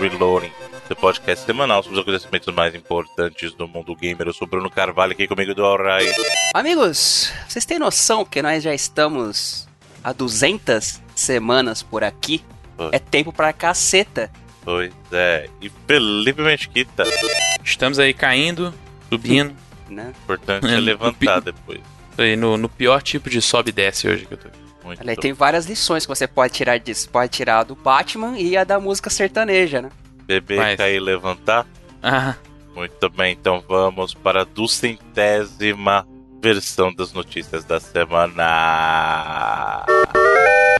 Reloading, seu podcast semanal sobre os acontecimentos mais importantes do mundo gamer. Eu sou Bruno Carvalho, aqui comigo do Alray. Amigos, vocês têm noção que nós já estamos há 200 semanas por aqui? Oi. É tempo pra caceta. Pois é, e Felipe Mesquita. Estamos aí caindo, subindo. Né? Importante É, é no levantar pi- depois. Tô aí no, no pior tipo de sobe e desce hoje que eu tô. Muito Olha, aí, tem várias lições que você pode tirar disso. Pode tirar do Batman e a da música sertaneja, né? Beber, Mas- cair e levantar. Ah, Muito bem, então vamos para a duzentésima versão das notícias da semana.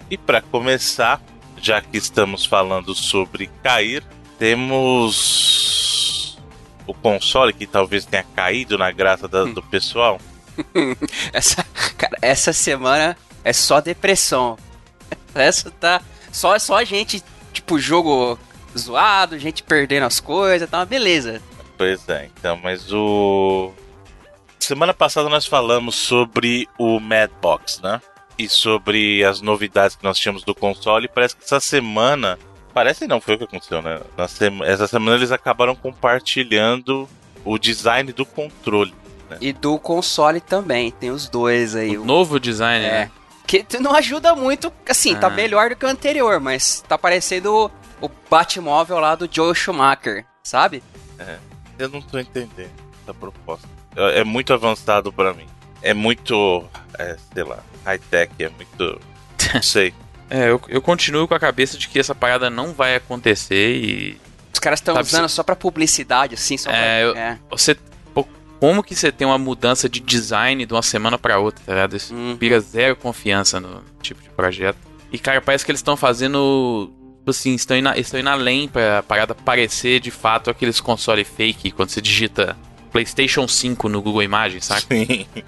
E para começar, já que estamos falando sobre cair, temos o console que talvez tenha caído na graça da- do pessoal. Essa, cara, essa semana é só depressão. Essa tá. Só, só a gente, tipo, jogo zoado, gente perdendo as coisas, tá uma beleza. Pois é, então, mas o. Semana passada nós falamos sobre o Madbox, né? E sobre as novidades que nós tínhamos do console. E parece que essa semana. Parece não, foi o que aconteceu, né? Na sema- Essa semana eles acabaram compartilhando o design do controle. E do console também, tem os dois aí. o o- novo design, É. né? Que não ajuda muito, assim, tá Ah. melhor do que o anterior, mas tá parecendo o, Batmóvel lá do Joe Schumacher, sabe? Eu não tô entendendo essa proposta. É é muito avançado pra mim. É muito. É, sei lá, high-tech, é muito. Não sei. É, eu, eu continuo com a cabeça de que essa parada não vai acontecer e Os caras estão usando só pra publicidade, assim, só É, pra... eu- é. você. Como que você tem uma mudança de design de uma semana pra outra, tá ligado? Isso Hum. inspira zero confiança no tipo de projeto. E, cara, parece que eles estão fazendo. Tipo assim, estão indo, estão indo além pra parada parecer de fato aqueles console fake quando você digita PlayStation 5 no Google Imagens, saca? Sim.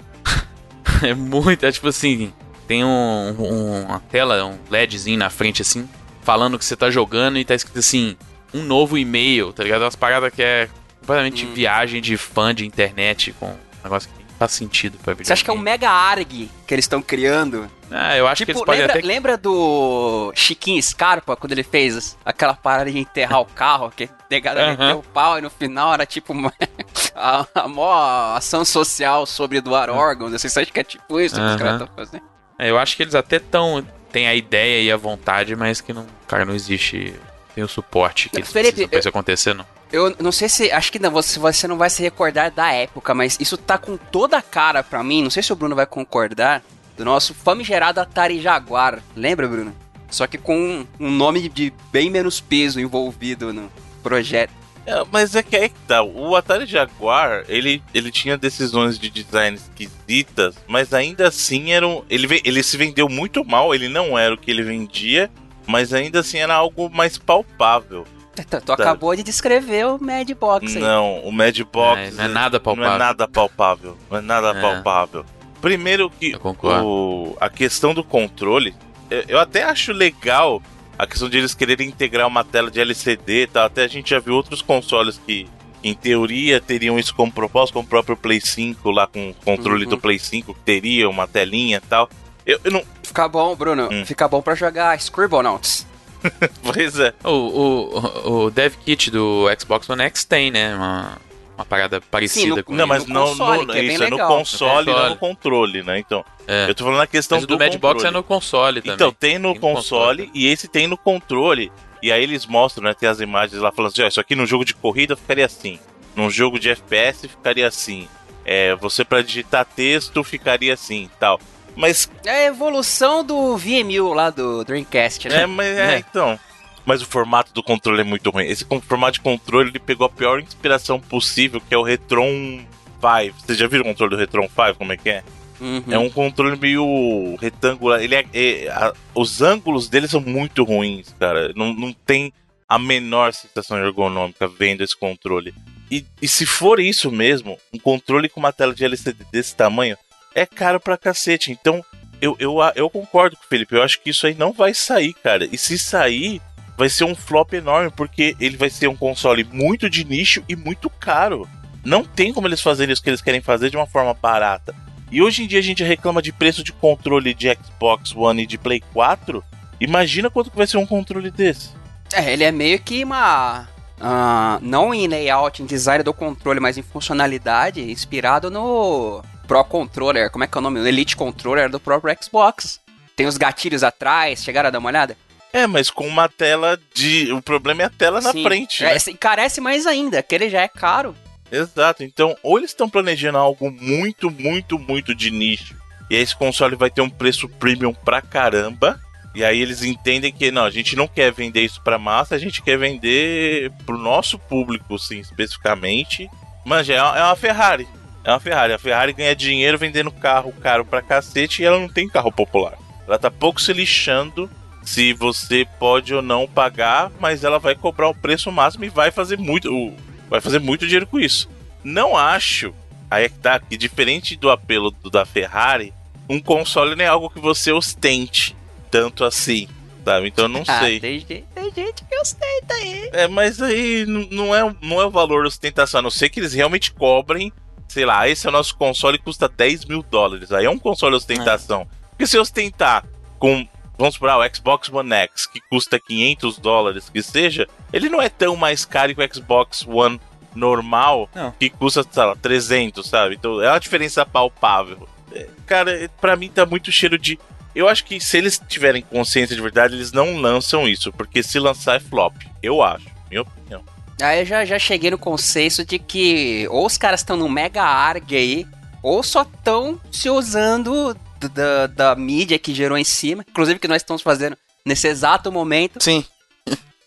É muito, é tipo assim, tem um, um- uma tela, um LEDzinho na frente assim, falando que você tá jogando e tá escrito assim, um novo e-mail, tá ligado? Umas paradas que é completamente Hum. viagem de fã de internet com um negócio que faz sentido pra videogame. Você acha que é um mega ARG que eles estão criando? Ah, eu acho que Tipo, eles podem lembra, até... lembra do Chiquinho Scarpa, quando ele fez aquela parada de enterrar o carro, que negada Aham. meteu o pau e no final era tipo uma, a, a maior ação social sobre doar órgãos, vocês acham que é tipo isso que os caras estão fazendo? É, eu acho que eles até tão... Tem a ideia e a vontade, mas que não... Cara, não existe... Tem o suporte que Felipe, precisam pra isso acontecer, não. Eu não sei se. Acho que não, você, você não vai se recordar da época, mas isso tá com toda a cara pra mim. Não sei se o Bruno vai concordar. Do nosso famigerado Atari Jaguar. Lembra, Bruno? Só que com um, nome de bem menos peso envolvido no projeto. É, mas é que aí que tá. O Atari Jaguar, ele, ele tinha decisões de design esquisitas, mas ainda assim era um, ele, ele se vendeu muito mal, ele não era o que ele vendia, mas ainda assim era algo mais palpável. Tu, tu acabou de descrever o Mad Box aí. Não, o Madbox É, não é nada não é palpável. nada palpável. Não é nada É. palpável. Primeiro que o, a questão do controle, eu, eu até acho legal a questão de eles quererem integrar uma tela de LCD e tal. Até a gente já viu outros consoles que, em teoria, teriam isso como propósito, como o próprio Play 5 lá com o controle Uhum. do Play 5, que teria uma telinha e tal. Eu, eu não. Fica bom, Bruno. Hum. Fica bom pra jogar Scribblenauts. Pois é. O, o, o Dev Kit do Xbox One X tem, né? Uma, uma parada parecida no- com Não, mas no não, console, no- é isso é no console, não no controle, né? Então, É. eu tô falando na questão Mas o do do Madbox é no console também. Então, tem no Tem no console, console. e esse tem no controle. E aí eles mostram, né? Tem as imagens lá falando assim: ó, isso aqui no jogo de corrida ficaria assim. Num jogo de FPS ficaria assim. É, você pra digitar texto ficaria assim tal. Mas, É a evolução do VMU lá do Dreamcast, né? é, mas é, É. então. Mas o formato do controle é muito ruim. Esse formato de controle ele pegou a pior inspiração possível, que é o Retron 5. Vocês já viram o controle do Retron 5? Como é que é? Uhum. É um controle meio retangular. Ele é, é- a- os ângulos dele são muito ruins, cara. Não, não tem a menor sensação ergonômica vendo esse controle. E, e se for isso mesmo, um controle com uma tela de LCD desse tamanho é caro pra cacete. Então, eu, eu, eu concordo com o Felipe. Eu acho que isso aí não vai sair, cara. E se sair, vai ser um flop enorme, porque ele vai ser um console muito de nicho e muito caro. Não tem como eles fazerem isso que eles querem fazer de uma forma barata. E hoje em dia a gente reclama de preço de controle de Xbox One e de Play 4. Imagina quanto que vai ser um controle desse. É, ele é meio que uma. Uh, não em layout, em design do controle, mas em funcionalidade, inspirado no Pro Controller. Como é que é o nome? O Elite Controller do próprio Xbox. Tem os gatilhos atrás, chegaram a dar uma olhada? É, mas com uma tela de. O problema é a tela na Sim. frente. É, né? esse encarece mais ainda, que ele já é caro. Exato. Então, ou eles estão planejando algo muito, muito, muito de nicho. E aí esse console vai ter um preço premium pra caramba. E aí eles entendem que não, a gente não quer vender isso pra massa, a gente quer vender pro nosso público, sim, especificamente. Manja, é é uma Ferrari. É uma Ferrari. A Ferrari ganha dinheiro vendendo carro caro pra cacete e ela não tem carro popular. Ela tá pouco se lixando se você pode ou não pagar, mas ela vai cobrar o preço máximo e vai fazer muito, vai fazer muito dinheiro com isso. Não acho, aí é que tá, que diferente do apelo do- da Ferrari, um console não é algo que você ostente tanto assim, sabe? Então eu não Ah, sei. tem, gente- tem gente que ostenta aí. É, mas aí não é, não é o valor ostentação, a não ser que eles realmente cobrem, sei lá, esse é o nosso console e custa 10 mil dólares. Aí é um console ostentação. Porque se ostentar com, vamos supor, ah, o Xbox One X, que custa 500 dólares, que seja, ele não é tão mais caro que o Xbox One normal, Não. que custa, sei lá, 300, sabe? Então é uma diferença palpável. É, Cara, pra mim tá muito cheiro de. Eu acho que se eles tiverem consciência de verdade, eles não lançam isso, porque se lançar é flop. Eu acho, minha opinião. Aí eu já, já cheguei no conceito de que ou os caras estão no mega arg aí, ou só estão se usando da, da mídia que gerou em cima, inclusive que nós estamos fazendo nesse exato momento, Sim.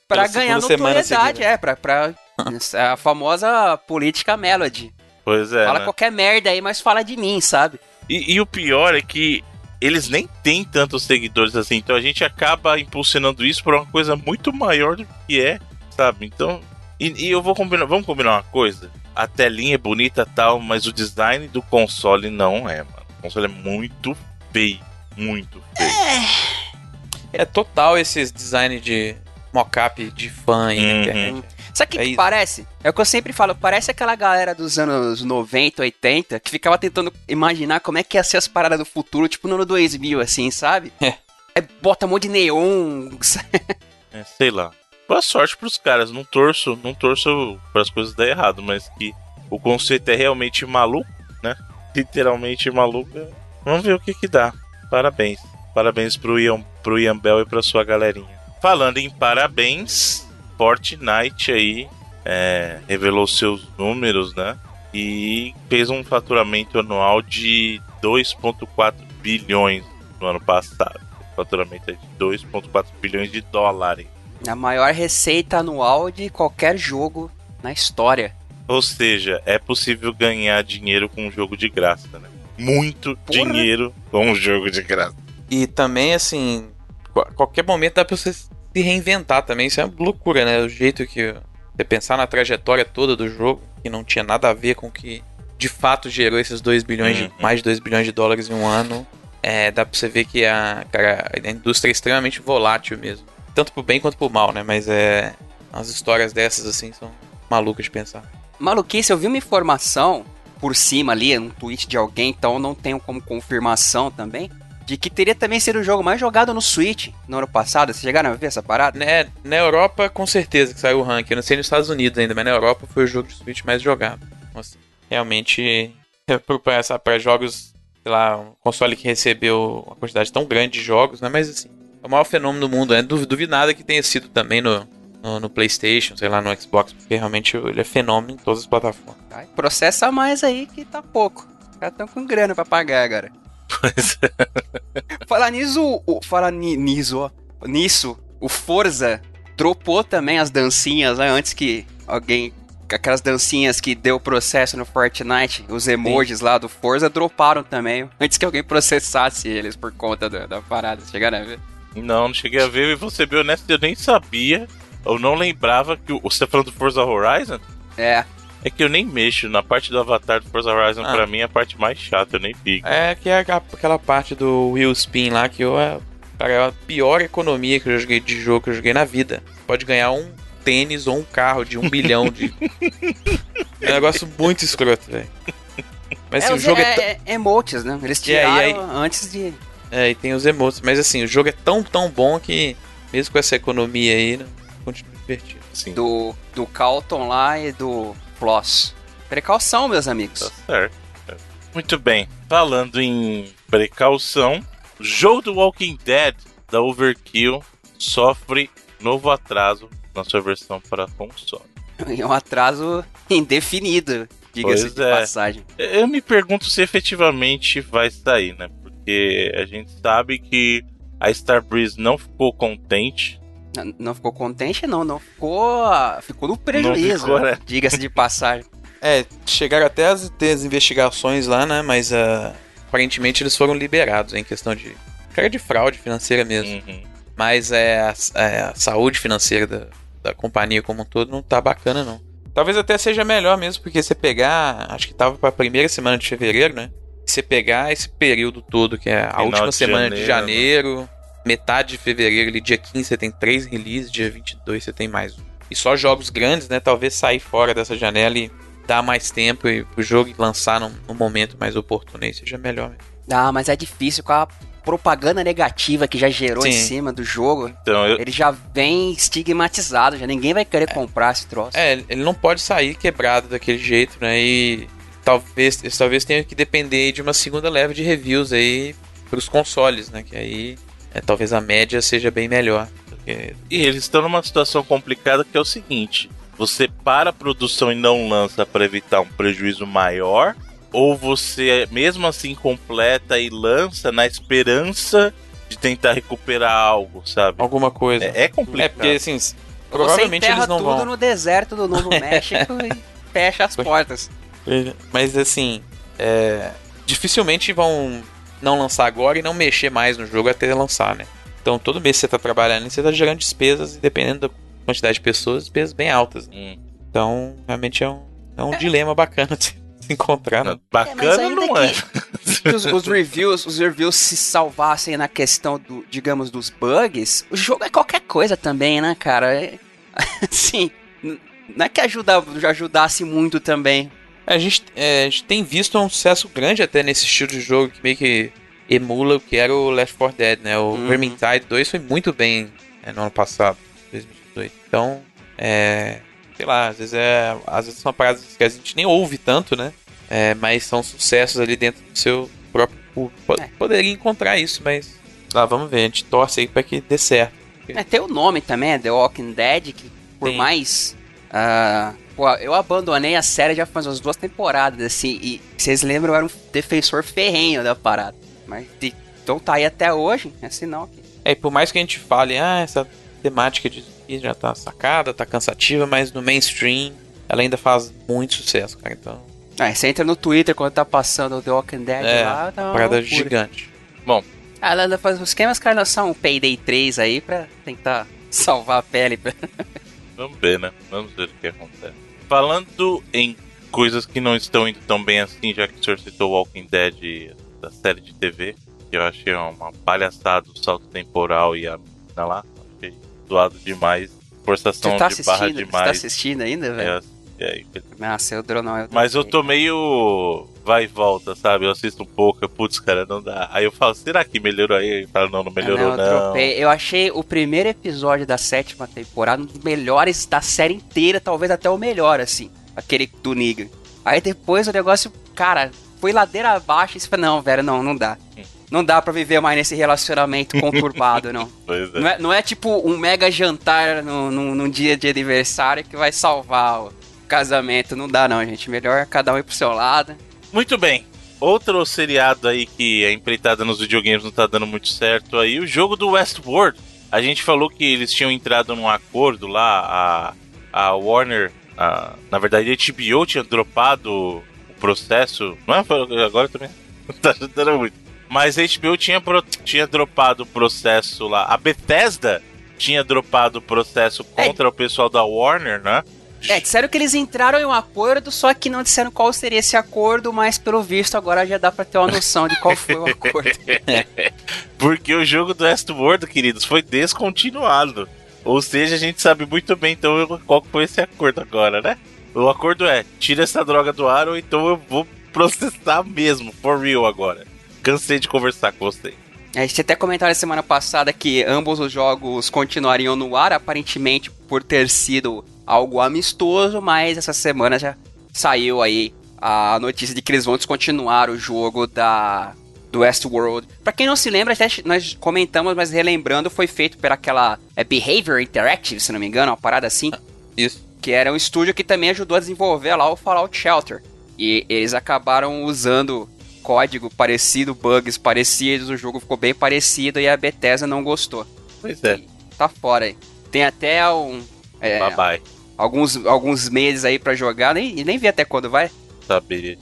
pra Pela ganhar notoriedade, é, pra, pra a famosa política melody. Pois é. fala né? qualquer merda aí, mas fala de mim, sabe? E, e o pior é que eles nem têm tantos seguidores assim, então a gente acaba impulsionando isso por uma coisa muito maior do que é, sabe? Então. E, e eu vou combinar. Vamos combinar uma coisa? A telinha é bonita e tal, mas o design do console não é, mano. O console é muito feio. Muito feio. É total esses design de mockup de fã aí na Uhum. internet. Sabe o que, É que parece? É o que eu sempre falo, parece aquela galera dos anos 90, 80, que ficava tentando imaginar como é que ia ser as paradas do futuro, tipo no ano 2000, assim, sabe? É. Aí bota um monte de neon. É, sei lá. Boa sorte pros caras. Não torço, não torço para as coisas dar errado, mas que o conceito é realmente maluco, né? Literalmente maluco. Vamos ver o que que dá. Parabéns. Parabéns pro Ian, pro Ian Bell e pra sua galerinha. Falando em parabéns, Fortnite aí é, revelou seus números, né? E fez um faturamento anual de 2,4 bilhões no ano passado. O faturamento é de 2,4 bilhões de dólares. A maior receita anual de qualquer jogo na história. Ou seja, é possível ganhar dinheiro com um jogo de graça, né? Muito Porra. dinheiro com um jogo de graça. E também, assim, qu- qualquer momento dá pra você se reinventar também. Isso é uma loucura, né? O jeito que você pensar na trajetória toda do jogo, que não tinha nada a ver com o que de fato gerou esses 2 bilhões, Uhum. de, mais de 2 bilhões de dólares em um ano. É, dá pra você ver que a, cara, a indústria é extremamente volátil mesmo. Tanto pro bem quanto pro mal, né? Mas é. As histórias dessas, assim, são malucas de pensar. Maluquice, eu vi uma informação por cima ali, um tweet de alguém, então não tenho como confirmação também, de que teria também sido o jogo mais jogado no Switch no ano passado. Vocês chegaram a ver essa parada? Né, na Europa, com certeza que saiu o ranking. Eu não sei nos Estados Unidos ainda, mas na Europa foi o jogo de Switch mais jogado. Assim, realmente, para jogos, sei lá, um console que recebeu uma quantidade tão grande de jogos, né? Mas assim, o maior fenômeno do mundo. Né? Duv- Duvido nada que tenha sido também no, no, no PlayStation, sei lá, no Xbox, porque realmente ele é fenômeno em todas as plataformas. Ai, Processa mais aí que tá pouco. Os caras tão com grana pra pagar agora. Pois Falar nisso, o, falar ni- nisso, ó, nisso, o Forza dropou também as dancinhas, né? Antes que alguém. Aquelas dancinhas que deu processo no Fortnite, os emojis lá do Forza droparam também. Antes que alguém processasse eles por conta da, da parada. Chegaram a ver? Não, não cheguei a ver. E ser bem honesto, eu nem sabia. Eu não lembrava que o. Você tá falando do Forza Horizon? É. É que eu nem mexo. Na parte do avatar do Forza Horizon, Ah. pra mim, é a parte mais chata. Eu nem fico. É que é aquela- parte do Wheel Spin lá que eu, é, cara, é a pior economia que eu joguei de jogo que eu joguei na vida. Pode ganhar um tênis ou um carro de um bilhão de. É um negócio muito escroto, velho. Mas assim, é, o os- jogo é, é, tão- é emotes, né? Eles E tiraram aí? antes de. É, e tem os emotes. Mas assim, o jogo é tão, tão bom que, mesmo com essa economia aí, né, continua divertido. Sim. Do, do Calton lá e do Floss. Precaução, meus amigos. Tá certo. Muito bem. Falando em precaução, o jogo do Walking Dead da Overkill sofre novo atraso na sua versão para console. É um atraso indefinido, diga-se de é. passagem. Eu me pergunto se efetivamente vai sair, né? Porque a gente sabe que a Starbreeze não ficou contente. N- Não ficou contente, não. Não ficou. Ficou no prejuízo. ficou, né? Diga-se de passagem. É, chegaram até as, ter as investigações lá, né? Mas ah, aparentemente eles foram liberados em questão de. Cara de fraude financeira mesmo. Uhum. Mas é, a, é, a saúde financeira da, da companhia como um todo não tá bacana, não. Talvez até seja melhor mesmo, porque você pegar. Acho que tava pra primeira semana de fevereiro, né? Você pegar esse período todo, que é a Final última de semana de janeiro, janeiro, metade de fevereiro, ali, dia 15 você tem três releases, dia 22 você tem mais um. E só jogos grandes, né? Talvez sair fora dessa janela e dar mais tempo e o jogo lançar num, num momento mais oportuno aí seja melhor mesmo. Ah, mas é difícil com a propaganda negativa que já gerou em Sim. cima do jogo. Então, eu, Ele já vem estigmatizado, já ninguém vai querer comprar esse troço. É, ele não pode sair quebrado daquele jeito, né? E talvez, talvez tenha que depender de uma segunda leva de reviews aí pros consoles, né? Que aí é, talvez a média seja bem melhor. Porque E eles estão numa situação complicada que é o seguinte: você para a produção e não lança para evitar um prejuízo maior, ou você mesmo assim completa e lança na esperança de tentar recuperar algo, sabe? alguma coisa. É, é complicado. É, porque assim, Você provavelmente enterra eles não tudo vão. no deserto do Novo México e fecha as portas. Mas assim, é, dificilmente vão não lançar agora e não mexer mais no jogo até lançar, né? Então todo mês que você tá trabalhando, você tá gerando despesas e dependendo da quantidade de pessoas, despesas bem altas. né? Hum. Então, realmente é um, é um dilema bacana de se encontrar, né? Bacana ainda não é. Se os, os reviews, os reviews se salvassem na questão do, digamos, dos bugs, o jogo é qualquer coisa também, né, cara? É, assim, não é que ajuda, já ajudasse muito também. A gente, é, a gente tem visto um sucesso grande até nesse estilo de jogo que meio que emula o que era o Left 4 Dead, né? O Uhum. Vermintide 2 foi muito bem é, no ano passado, 2018. Então, é, sei lá, às vezes é, às vezes são paradas que a gente nem ouve tanto, né? É, mas são sucessos ali dentro do seu próprio público. É. Poderia encontrar isso, mas lá vamos ver, a gente torce aí pra que dê certo. É, tem o nome também, é The Walking Dead, que por Sim. mais. ah, pô, eu abandonei a série já faz umas duas temporadas, assim, e vocês lembram, eu era um defensor ferrenho da parada. Mas de- então tá aí até hoje, é sinal que. É, e por mais que a gente fale, ah, essa temática de já tá sacada, tá cansativa, mas no mainstream ela ainda faz muito sucesso, cara. Então, Ah, você entra no Twitter quando tá passando o The Walking Dead é, lá, tá uma parada loucura. gigante. Ah, ela ela faz os esquemas, cara, lançar um Payday 3 aí pra tentar salvar a pele. Vamos ver, né? Vamos ver o que acontece. Falando em coisas que não estão indo tão bem assim, já que o senhor citou Walking Dead da série de TV, que eu achei uma palhaçada o salto temporal e a mina lá. Achei zoado demais. Forçação tá de barra assistindo? Você tá demais. assistindo ainda, velho? É, é, é, Nossa, eu dronão. Eu mas eu tô meio vai e volta, sabe? Eu assisto um pouco, eu, putz, cara, não dá. Aí eu falo, será que melhorou aí? Ele fala, não, não melhorou, Ah, não. eu. Eu achei o primeiro episódio da sétima temporada um dos melhores da série inteira, talvez até o melhor, assim. Aquele do Negan. Aí depois o negócio, cara, foi ladeira abaixo e você falou, não, velho, não, não dá. Não dá pra viver mais nesse relacionamento conturbado, não. Pois é. Não é, não é tipo um mega jantar no, no, num dia de aniversário que vai salvar o casamento. Não dá, não, gente. Melhor cada um ir pro seu lado. Muito bem. Outro seriado aí que a empreitada nos videogames não tá dando muito certo aí, o jogo do Westworld. A gente falou que eles tinham entrado num acordo lá, a, a Warner, a- na verdade a HBO tinha dropado o processo. Não é? Agora também não tá ajudando muito. Mas a HBO tinha, tinha dropado o processo lá. A Bethesda tinha dropado o processo contra o pessoal da Warner, né? É, disseram que eles entraram em um acordo, só que não disseram qual seria esse acordo, mas pelo visto agora já dá pra ter uma noção de qual foi o acordo. Porque o jogo do Westworld, queridos, foi descontinuado. Ou seja, a gente sabe muito bem então qual foi esse acordo agora, né? O acordo é: tira essa droga do ar ou então eu vou processar mesmo, for real agora. Cansei de conversar com vocês. A gente até comentaram semana passada que ambos os jogos continuariam no ar, aparentemente por ter sido algo amistoso, mas essa semana já saiu aí a notícia de que eles vão descontinuar o jogo da do Westworld. Pra quem não se lembra, até nós comentamos, mas relembrando, foi feito por aquela é Behavior Interactive, se não me engano, uma parada assim. Isso. Que era um estúdio que também ajudou a desenvolver lá o Fallout Shelter. E eles acabaram usando código parecido, bugs parecidos, o jogo ficou bem parecido e a Bethesda não gostou. Pois é. E tá fora aí. Tem até um. É, Bye bye. Alguns, alguns meses aí pra jogar, nem, nem vi até quando vai. Saberia.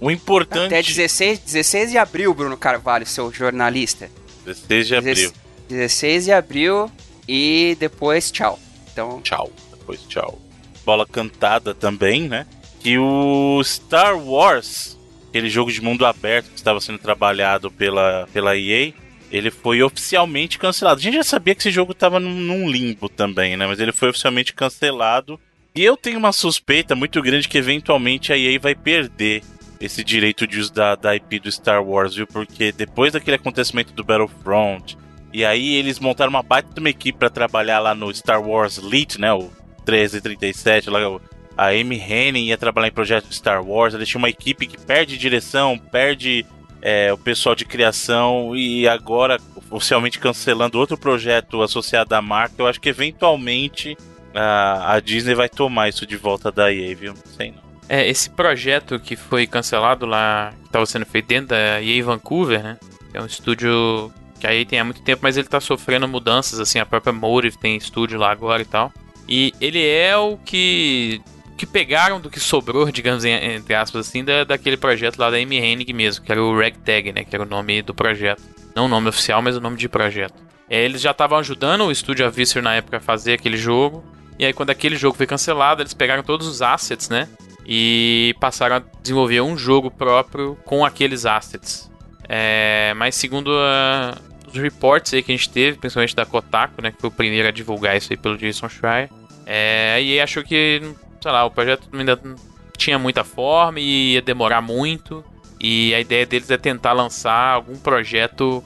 O importante. Até 16, 16 de abril, Bruno Carvalho, seu jornalista. 16 de abril. 16 de abril e depois tchau. Então, Tchau. Depois tchau. Bola cantada também, né? Que o Star Wars, aquele jogo de mundo aberto que estava sendo trabalhado pela, pela EA, ele foi oficialmente cancelado. A gente já sabia que esse jogo estava num, num limbo também, né? Mas ele foi oficialmente cancelado. E eu tenho uma suspeita muito grande que eventualmente a EA vai perder esse direito de uso da, da IP do Star Wars, viu? Porque depois daquele acontecimento do Battlefront, e aí eles montaram uma baita de uma equipe para trabalhar lá no Star Wars Elite, né? O 1337, lá a Amy Henning ia trabalhar em projetos Star Wars. Eles tinham uma equipe que perde direção, perde é, o pessoal de criação e agora oficialmente cancelando outro projeto associado à marca. Eu acho que eventualmente a, a Disney vai tomar isso de volta da EA, viu? Sei não. É, esse projeto que foi cancelado lá, que estava sendo feito dentro da EA Vancouver, né? É um estúdio que a EA tem há muito tempo, mas ele tá sofrendo mudanças, assim, a própria Motive tem estúdio lá agora e tal. E ele é o que que pegaram do que sobrou, digamos, entre aspas, assim, da, daquele projeto lá da Amy Hennig mesmo, que era o Ragtag, né? Que era o nome do projeto. Não o nome oficial, mas o nome de projeto. É, eles já estavam ajudando o estúdio a Viscer na época a fazer aquele jogo. E aí, quando aquele jogo foi cancelado, eles pegaram todos os assets, né? E passaram a desenvolver um jogo próprio com aqueles assets. É, mas segundo a- os reports aí que a gente teve, principalmente da Kotaku, né? Que foi o primeiro a divulgar isso aí pelo Jason Schreier. É, EA achou que, sei lá, o projeto ainda tinha muita forma e ia demorar muito. E a ideia deles é tentar lançar algum projeto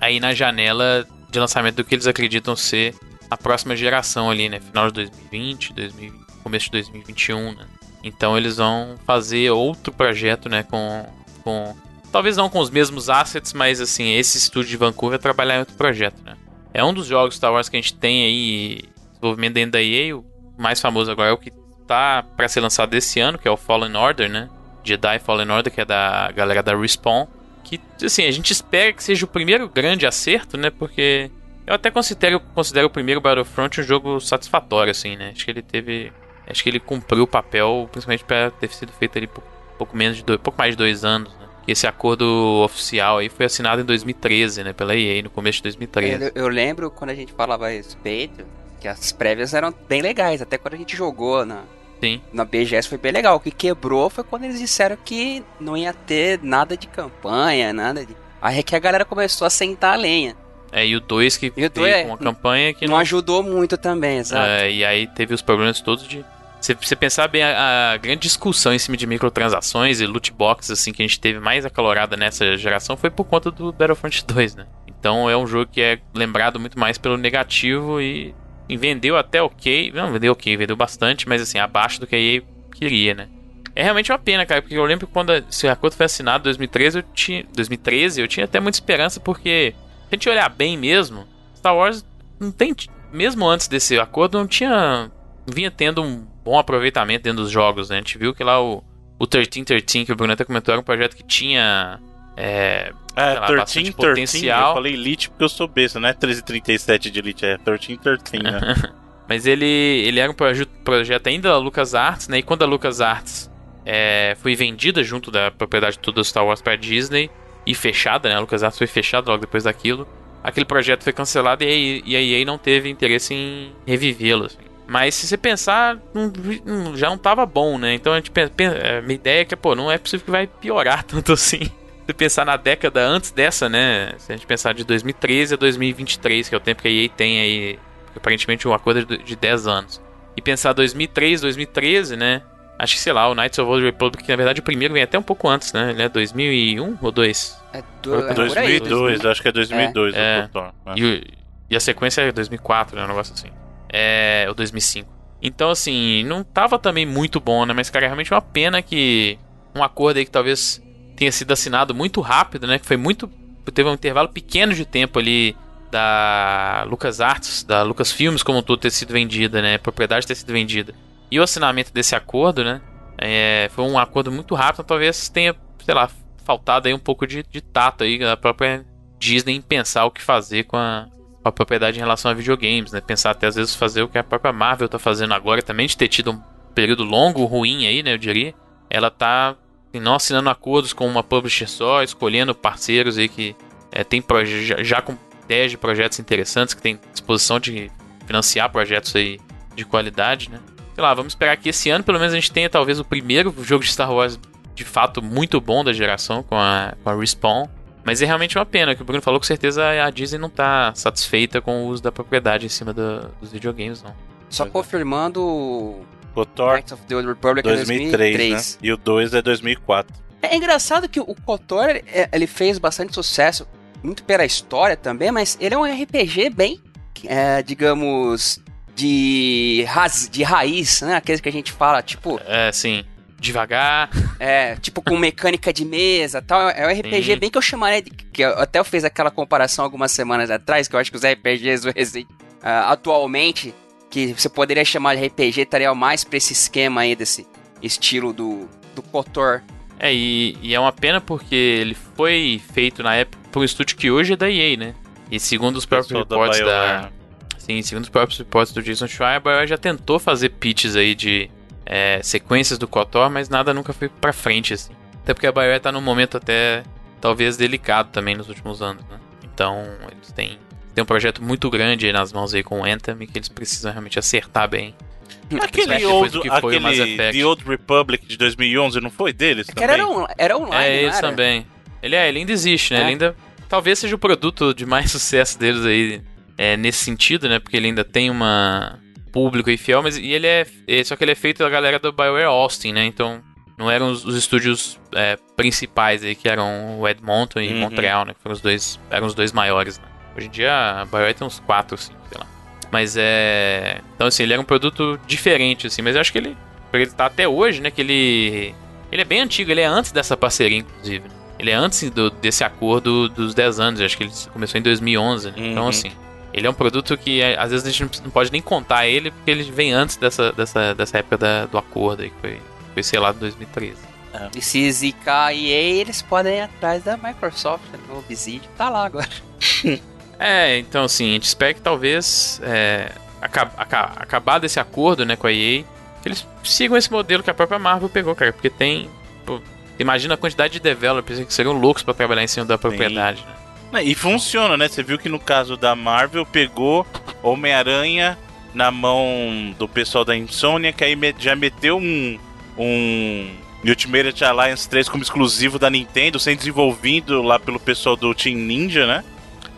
aí na janela de lançamento do que eles acreditam ser a próxima geração ali, né? Final de 2020, 2020 começo de 2021, né? Então eles vão fazer outro projeto, né? Com, com talvez não com os mesmos assets, mas assim esse estúdio de Vancouver vai trabalhar em outro projeto, né? É um dos jogos Star Wars que a gente tem aí desenvolvimento dentro da EA, o mais famoso agora é o que tá para ser lançado esse ano, que é o Fallen Order, né? Jedi Fallen Order, que é da galera da Respawn, que assim, a gente espera que seja o primeiro grande acerto, né? Porque eu até considero, considero o primeiro Battlefront um jogo satisfatório, assim, né? Acho que ele teve. Acho que ele cumpriu o papel, principalmente para ter sido feito ali por pouco menos de dois, pouco mais de dois anos, né? Esse acordo oficial aí foi assinado em 2013, né? Pela EA, no começo de 2013. eu, eu lembro quando a gente falava a respeito que as prévias eram bem legais, até quando a gente jogou na, Sim. na BGS foi bem legal. O que quebrou foi quando eles disseram que não ia ter nada de campanha, nada de. Aí é que a galera começou a sentar a lenha. É, e o 2 que E o veio dois é- com uma campanha que não ajudou muito também, exato. É, e aí teve os problemas todos de. Se você pensar bem, a, a grande discussão em cima de microtransações e loot boxes assim, que a gente teve mais acalorada nessa geração foi por conta do Battlefront 2, né? Então é um jogo que é lembrado muito mais pelo negativo e, e vendeu até ok. Não, vendeu ok, vendeu bastante, mas assim, abaixo do que a EA queria, né? É realmente uma pena, cara, porque eu lembro quando esse acordo foi assinado em 2013, eu tinha, 2013, eu tinha até muita esperança, porque se a gente olhar bem mesmo, Star Wars não tem. Mesmo antes desse acordo, não tinha. vinha tendo um bom aproveitamento dentro dos jogos, né? A gente viu que lá o, o 1313, que o Bruno até comentou, era um projeto que tinha. É, É, lá, 13, bastante 13, potencial. eu falei Elite porque eu sou besta, não é 1337 de Elite, é 13, 13, né? Mas ele, ele era um proje- projeto ainda da LucasArts, né? E quando a LucasArts é, foi vendida junto da propriedade toda do Star Wars pra Disney e fechada, né? A LucasArts foi fechada logo depois daquilo. Aquele projeto foi cancelado e a EA, e a EA não teve interesse em revivê-lo. assim. Mas se você pensar, já não tava bom, né? Então a gente pensa, pensa- é, minha ideia é que, pô, não é possível que vai piorar tanto assim. Se pensar na década antes dessa, né? Se a gente pensar de 2013 a 2023, que é o tempo que a EA tem aí aparentemente um acordo de de 10 anos. E pensar 2003, 2013, né? Acho que, sei lá, o Knights of the Old Republic, que na verdade o primeiro vem até um pouco antes, né? Ele é 2001 ou 2? É, do, é por aí, 2002, acho que é 2002 É. né? E, e a sequência é 2004, né? Um negócio assim. É, o 2005. Então, assim, não tava também muito bom, né? Mas, cara, é realmente uma pena que um acordo aí que talvez tenha sido assinado muito rápido, né? Que foi muito. Teve um intervalo pequeno de tempo ali da LucasArts, da Lucasfilmes como um todo ter sido vendida, né? Propriedade ter sido vendida. E o assinamento desse acordo, né? É, foi um acordo muito rápido, talvez tenha, sei lá, faltado aí um pouco de, de tato aí da própria Disney em pensar o que fazer com a, a propriedade em relação a videogames, né? Pensar até às vezes fazer o que a própria Marvel tá fazendo agora também, de ter tido um período longo, ruim aí, né? Eu diria. Ela tá não assinando acordos com uma publisher só, escolhendo parceiros aí que é, tem já, já com ideias de projetos interessantes, que tem disposição de financiar projetos aí de qualidade, né? Sei lá, vamos esperar que esse ano pelo menos a gente tenha talvez o primeiro jogo de Star Wars de fato muito bom da geração com a, com a Respawn. Mas é realmente uma pena, que o Bruno falou com certeza a Disney não está satisfeita com o uso da propriedade em cima do, dos videogames, não. Só confirmando o Thor Knights of the Old Republic 2003, 2003. Né? E o 2 é 2004. É engraçado que o KOTOR, é, ele fez bastante sucesso muito pela história também, mas ele é um RPG bem, é, digamos, de, raz, de raiz, né? Aqueles que a gente fala, tipo. É, sim. Devagar. É, tipo com mecânica de mesa tal. É um RPG sim. bem que eu chamaria de. Que eu, até eu fiz aquela comparação algumas semanas atrás, que eu acho que os RPGs do Resident uh, atualmente, que você poderia chamar de RPG, estaria mais pra esse esquema aí, desse estilo do, do KOTOR. É, e, e, é uma pena porque ele foi feito na época por um estúdio que hoje é da EA, né? E segundo os próprios reportes da, da, Sim, segundo os próprios reportes do Jason Schreier, a BioWare já tentou fazer pitches aí de é, sequências do KOTOR, mas nada nunca foi pra frente, assim. Até porque a BioWare tá num momento até, talvez, delicado também nos últimos anos, né? Então, eles têm, têm um projeto muito grande aí nas mãos aí com o Anthem que eles precisam realmente acertar bem. Aquele, old, aquele The Old Republic de 2011 não foi deles? É era, um, era online, É, eles também. Ele, é, ele ainda existe, né? É. Ele ainda. Talvez seja o produto de mais sucesso deles aí é, nesse sentido, né? Porque ele ainda tem uma público e fiel, mas e ele é, é. Só que ele é feito da galera do BioWare Austin, né? Então não eram os, os estúdios é, principais aí, que eram o Edmonton e uhum. Montreal, né? Que foram os dois, eram os dois maiores, né? Hoje em dia a BioWare tem uns 4, 5, sei lá. Mas é. Então, assim, ele era um produto diferente, assim, mas eu acho que ele. Ele tá até hoje, né? Que ele. Ele é bem antigo, ele é antes dessa parceria, inclusive. Ele é antes do, desse acordo dos 10 anos, acho que ele começou em 2011, né? Então, uhum. Então, assim. Ele é um produto que é, às vezes a gente não pode nem contar ele, porque ele vem antes dessa, dessa, dessa época da, do acordo aí, que foi, foi sei lá, 2013. É. E se zicar eles podem ir atrás da Microsoft, né? o Obsidian tá lá agora. é, então assim, a gente espera que talvez é, acab, acab, acabar desse acordo né, com a EA, eles sigam esse modelo que a própria Marvel pegou, cara, porque tem. Pô, imagina a quantidade de developers que seriam loucos para trabalhar em cima da propriedade, né? E funciona, né? Você viu que no caso da Marvel pegou Homem-Aranha na mão do pessoal da Insomnia, que aí já meteu um, um Ultimate Alliance 3 como exclusivo da Nintendo, sendo desenvolvido lá pelo pessoal do Team Ninja, né?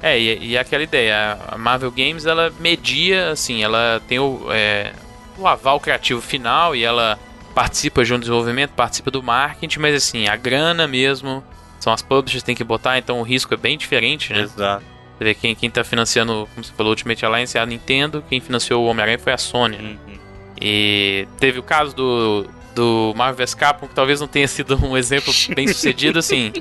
É, e, e aquela ideia, a Marvel Games ela media, assim, ela tem o, é, o aval criativo final e ela participa de um desenvolvimento, participa do marketing, mas assim, a grana mesmo são as publishers que tem que botar, então o risco é bem diferente, né? Exato. Você vê quem, quem tá financiando, como você falou, Ultimate Alliance é a Nintendo, quem financiou o Homem-Aranha foi a Sony. Uhum. E teve o caso do, do Marvel vs Capcom, que talvez não tenha sido um exemplo bem sucedido, assim.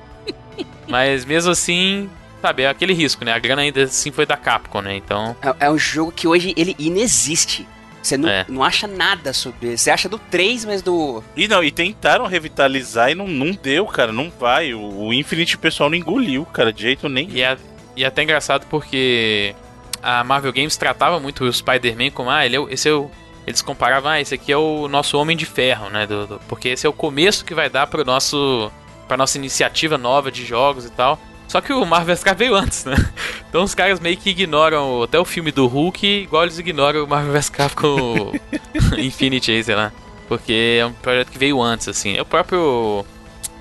Mas mesmo assim, sabe, é aquele risco, né? A grana ainda assim foi da Capcom, né? Então. É, é um jogo que hoje ele inexiste. Você não, é. não acha nada sobre ele. Você acha do 3, mas do. E não, e tentaram revitalizar e não, não deu, cara. Não vai. O, o Infinite o pessoal não engoliu, cara, de jeito nenhum. E é, e é até engraçado porque a Marvel Games tratava muito o Spider-Man como, ah, ele é, esse é o. Eles comparavam, ah, esse aqui é o nosso Homem de Ferro, né? Do, do, porque esse é o começo que vai dar pro nosso. pra nossa iniciativa nova de jogos e tal. Só que o Marvel vs veio antes, né? Então os caras meio que ignoram até o filme do Hulk, igual eles ignoram o Marvel vs com Infinity sei lá. Porque é um projeto que veio antes, assim. É o próprio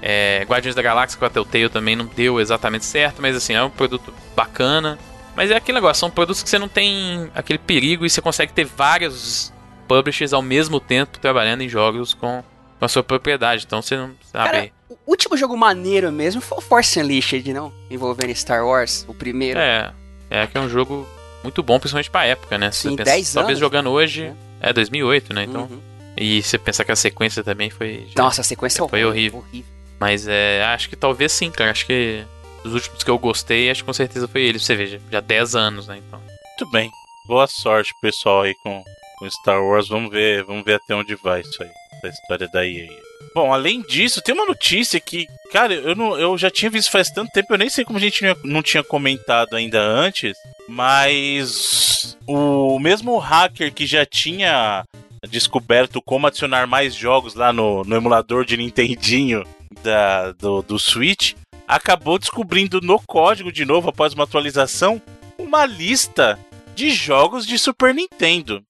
é, Guardiões da Galáxia com a Telltale também não deu exatamente certo, mas assim, é um produto bacana. Mas é aquele negócio, são produtos que você não tem aquele perigo e você consegue ter vários publishers ao mesmo tempo trabalhando em jogos com, com a sua propriedade. Então você não sabe. Cara, o último jogo maneiro mesmo foi o Force Unleashed, não? Envolvendo Star Wars, o primeiro. É, é que é um jogo muito bom, principalmente pra época, né? Sim, pensa- 10 Talvez anos, jogando hoje. né? É 2008, né? Então. Uhum. E você pensar que a sequência também foi. já- Nossa, a sequência Foi é horrível. horrível. Mas é. Acho que talvez sim, cara. Acho que dos últimos que eu gostei, acho que com certeza foi ele. Você veja, já 10 anos, né? Então. Muito bem. Boa sorte, pessoal, aí com, com Star Wars. Vamos ver, vamos ver até onde vai isso aí. Essa história da EA. Bom, além disso, tem uma notícia que, cara, eu, não, eu já tinha visto faz tanto tempo, eu nem sei como a gente não- não tinha comentado ainda antes, mas o mesmo hacker que já tinha descoberto como adicionar mais jogos lá no, no emulador de Nintendinho da, do, do Switch, acabou descobrindo no código de novo, após uma atualização, uma lista de jogos de Super Nintendo.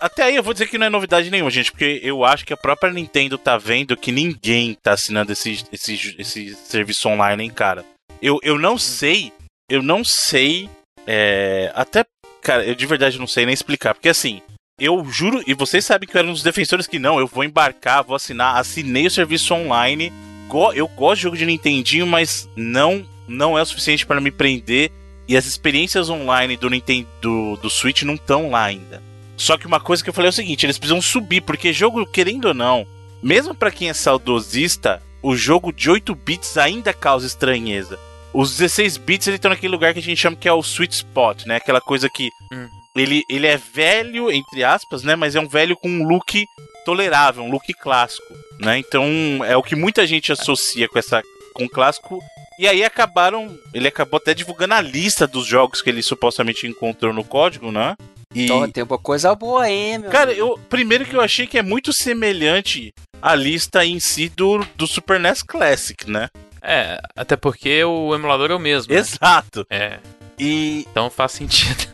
Até aí eu vou dizer que não é novidade nenhuma, gente, porque eu acho que a própria Nintendo tá vendo que ninguém tá assinando esse, esse, esse serviço online, hein, cara. Eu, eu não sei, eu não sei, é, até, cara, eu de verdade não sei nem explicar, porque assim, eu juro, e vocês sabem que eu era um dos defensores que não, eu vou embarcar, vou assinar, assinei o serviço online, go- eu gosto de jogo de Nintendinho, mas não, não é o suficiente para me prender, e as experiências online do Nintendo do, do Switch não estão lá ainda. Só que uma coisa que eu falei é o seguinte, eles precisam subir, porque jogo, querendo ou não, mesmo pra quem é saudosista, o jogo de 8 bits ainda causa estranheza. Os 16 bits estão naquele lugar que a gente chama que é o sweet spot, né? Aquela coisa que Hum. ele, ele é velho, entre aspas, né? Mas é um velho com um look tolerável, um look clássico, né? Então é o que muita gente associa com essa com o clássico. E aí acabaram, ele acabou até divulgando a lista dos jogos que ele supostamente encontrou no código, né? E Então, tem uma coisa boa aí, meu. Cara, eu primeiro que eu achei que é muito semelhante à lista em si do, do Super NES Classic, né? É, até porque o emulador é o mesmo. né? Exato. É, E, então faz sentido.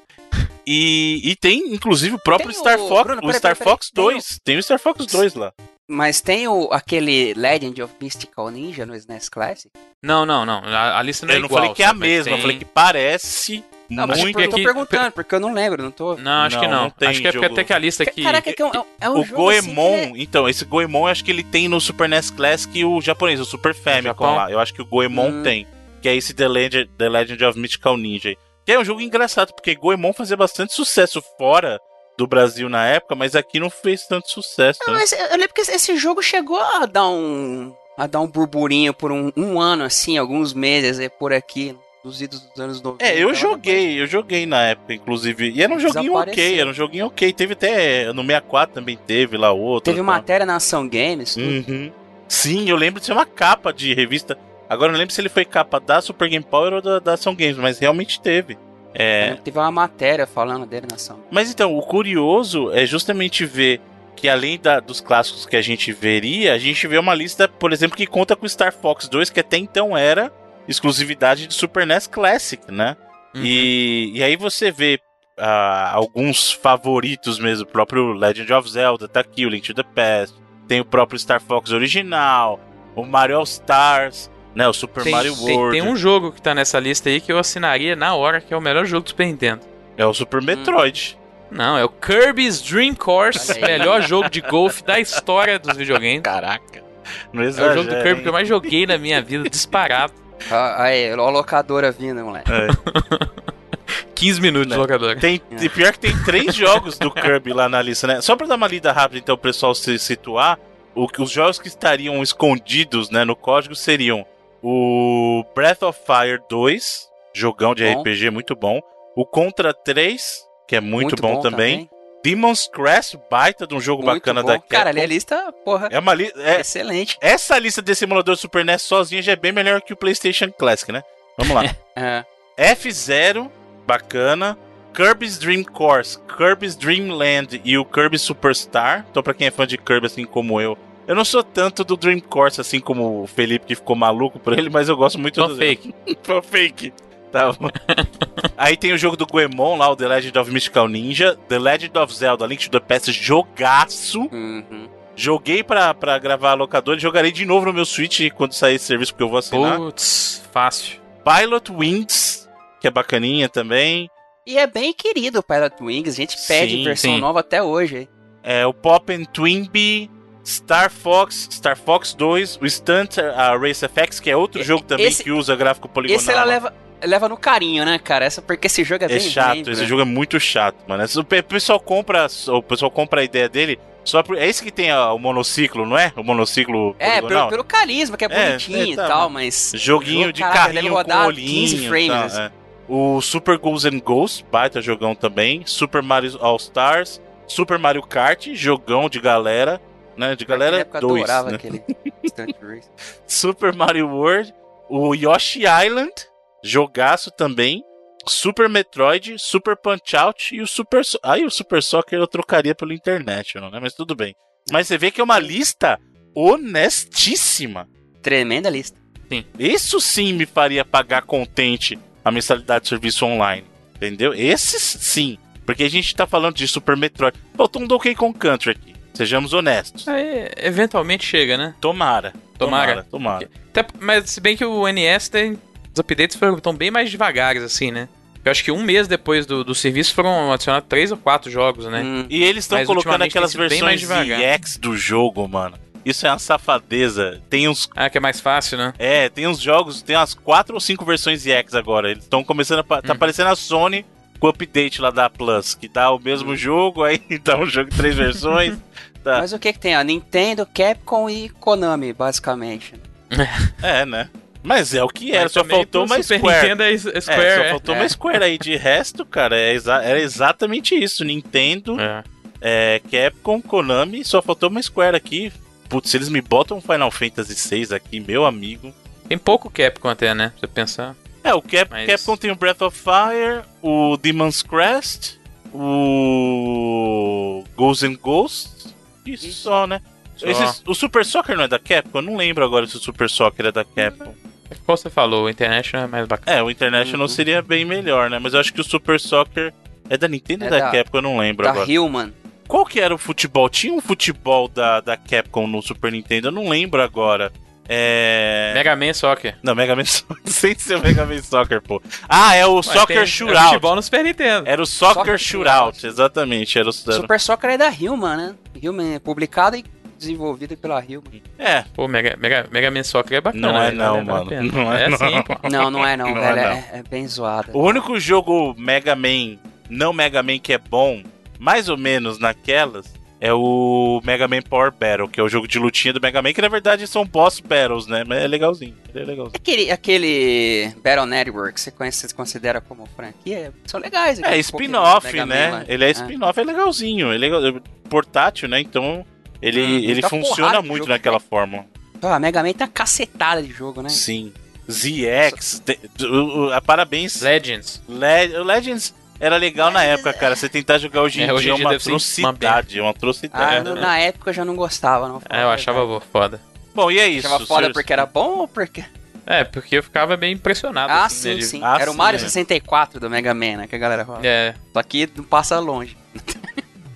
e, e tem inclusive o próprio Tem o- Star Fox, Bruno, o peraí, Star peraí, Fox tem o- 2. Tem o Star Fox 2 lá. Mas tem o, aquele Legend of Mystical Ninja no SNES Classic? Não, não, não. A, a lista não é eu não igual. falei que é a mesma, eu tem- falei que parece Não, mas muito. eu tô aqui- perguntando, porque eu não lembro, não tô... Não, acho que Não, não. não tem acho que é porque jogo- até que a lista aqui. Caraca, é, que é um, é um o jogo assim que Goemon, ele então, esse Goemon eu acho que ele tem no Super NES Classic e o japonês, o Super Famicom Japão? lá. Eu acho que o Goemon Hum. tem. Que é esse The Legend, The Legend of Mystical Ninja. Que é um jogo engraçado, porque Goemon fazia bastante sucesso fora do Brasil na época, mas aqui não fez tanto sucesso. Não, né? mas eu lembro que esse jogo chegou a dar um. a dar um burburinho por um, um ano, assim, alguns meses por aqui, dos idos dos anos 90. É, eu joguei, eu joguei na época, inclusive. E era um joguinho ok, era um joguinho ok. Teve até. No 64 também teve lá outro. Teve tal. matéria na Ação Games. Uhum. Sim, eu lembro de ser uma capa de revista. Agora eu não lembro se ele foi capa da Super Game Power ou da, da Ação Games, mas realmente teve. É, Teve uma matéria falando dele na Ação. mas então, o curioso é justamente ver que além da- dos clássicos que a gente veria, a gente vê uma lista, por exemplo, que conta com Star Fox 2, que até então era exclusividade de Super NES Classic, né? Uhum. E, e aí você vê ah, alguns favoritos mesmo, o próprio Legend of Zelda tá aqui, o Link to the Past, tem o próprio Star Fox original, o Mario All Stars, né, o Super Tem, Mario tem- World, tem um jogo que tá nessa lista aí que eu assinaria na hora, que é o melhor jogo do Super Nintendo. é o Super Metroid. Não, é o Kirby's Dream Course, melhor jogo de golfe da história dos videogames. Caraca. Não É o exagera, jogo do Kirby que eu hein? mais joguei na minha vida, disparado. Aí, a locadora vindo, moleque. É. 15 minutos Né? de locadora. Tem, e pior que tem três jogos do Kirby lá na lista, né? Só pra dar uma lida rápida, então, o pessoal se situar, o, que- os jogos que estariam escondidos né, no código seriam o Breath of Fire 2, jogão de Bom. RPG muito bom, o Contra 3, que é muito, bom, também, Demon's Crest, baita de um jogo Muito bacana bom. da Cara, ali Capcom. a lista, porra, É uma li é, excelente. essa lista desse emulador Super NES sozinha já é bem melhor que o PlayStation Classic, né? Vamos lá. É. F0, bacana. Kirby's Dream Course, Kirby's Dream Land e o Kirby Superstar. Então, pra quem é fã de Kirby, assim como eu, eu não sou tanto do Dream Course, assim como o Felipe que ficou maluco por ele, mas eu gosto muito Só do fake. Fã fake. Tá bom. Aí tem o jogo do Goemon lá, o The Legend of Mystical Ninja, The Legend of Zelda, Link to the Past, jogaço. Uhum. Joguei pra, pra gravar a locadora e jogarei de novo no meu Switch quando sair esse serviço, porque eu vou assinar. Putz, fácil. Pilot Wings, que é bacaninha também. E é bem querido o Pilot Wings, a gente pede Sim, versão sim. nova até hoje. É, o Pop and Twinbee, Star Fox, Star Fox 2, o Stunt uh, Race FX, que é outro E- jogo também esse- que usa gráfico poligonal. Esse ela leva, leva no carinho, né, cara? Essa, porque esse jogo é, É bem chato, esse né? jogo é muito chato, mano. Esse- O pe- pessoal compra, o pessoal compra a ideia dele só por. É esse que tem ó, o monociclo, não é? O monociclo É, pelo, pelo carisma, que é É, bonitinho é, e tá, tal, mas. Joguinho Jogo, de caraca, deve carrinho rodar com olhinho. 15 frames, e tal, assim. é. O Super Ghosts and Ghosts, baita jogão também. Super Mario All Stars. Super Mario Kart, jogão de galera. Né? De galera Naquela época eu 2. adorava Né? Super Mario World. O Yoshi Island, jogaço também. Super Metroid, Super Punch Out e o Super. So- Aí o Super Soccer eu trocaria pelo International, né? Mas tudo bem. Mas você vê que é uma lista honestíssima. Tremenda lista. Isso sim me faria pagar contente a mensalidade de serviço online. Entendeu? Esses sim. Porque a gente tá falando de Super Metroid. Faltou um Donkey Kong Country aqui. Sejamos honestos. Aí, eventualmente chega, né? Tomara. Tomara. Tomara. Até- mas se bem que o NES tem. Os updates foram tão bem mais devagares, assim, né? Eu acho que um mês depois do, do serviço foram adicionados três ou quatro jogos, né? Hum, E eles estão colocando aquelas versões. EX do jogo, mano. Isso é uma safadeza. Tem uns. Ah, que é mais fácil, né? É, tem uns jogos, tem umas quatro ou cinco versões EX agora. Eles estão começando a. pa- Tá Hum. parecendo a Sony com o update lá da Plus, que dá o mesmo Hum. jogo, aí dá um jogo em três versões. tá. Mas o que que tem? A Nintendo, Capcom e Konami, basicamente. É, né? Mas é o que era, Mas só também faltou pro uma Super Square. Nintendo é is- É, Square, só é. faltou É. uma Square aí. De resto, cara, é exa- era exatamente isso. Nintendo, É. é, Capcom, Konami, só faltou uma Square aqui. Putz, se eles me botam Final Fantasy VI aqui, meu amigo. Tem pouco Capcom até, né? Pra você pensar. É, o Cap Mas- Capcom tem o Breath of Fire, o Demon's Crest, o Ghosts and Ghosts. Isso Isso. só, né? Só. Esses- o Super Soccer não é da Capcom? Eu não lembro agora se o Super Soccer é da Capcom. Como você falou, o International é mais bacana. É, o International Uhum. seria bem melhor, né? Mas eu acho que o Super Soccer é da Nintendo ou É da da- Capcom? Eu não lembro Da agora. Hillman. Qual que era o futebol? Tinha um futebol da, da Capcom no Super Nintendo? Eu não lembro agora. É... Mega Man Soccer. Não, Mega Man Soccer. Sem ser o Mega Man Soccer, pô. Ah, é o Mas Soccer tem- É Shootout. futebol no Super Nintendo. Era o Soccer, Soccer Shootout, exatamente. Era o. Era... Super Soccer é da Hillman, né? Hillman é publicada e desenvolvida pela Hillman. É, Pô, Mega, Mega, Mega Man Soccer é bacana. Não é né? não, mano. Não é não. sim, pô. Não, não é não, Não velho. é É, é bem zoada. o único jogo Mega Man, não Mega Man que é bom, mais ou menos naquelas, é o Mega Man Power Battle, que é o jogo de lutinha do Mega Man, que na verdade são boss battles, né? Mas é legalzinho. Ele é legalzinho. Aquele, aquele Battle Network, você, conhece, você considera como franquia? São legais. É spin-off, né? Man. Ele é spin-off, é legalzinho. Ele é portátil, né? Então ele, Hum, ele funciona muito naquela velho. fórmula. Ah, Mega Man tá cacetada de jogo, né? Sim. ZX, o- a- parabéns. Legends. Le- Legends era legal na época, cara. Você tentar jogar hoje em É, hoje dia é em dia uma uma atrocidade. É uma Ah, atrocidade. no- né? na época eu já não gostava, não. É, eu achava foda. Bom, e é isso. Achava foda porque era bom ou porque. É, porque eu ficava bem impressionado. Ah, assim, né, sim, de- sim. Ah, era o Mario né? 64 do Mega Man, né? Que a galera fala. É, Só que não passa longe.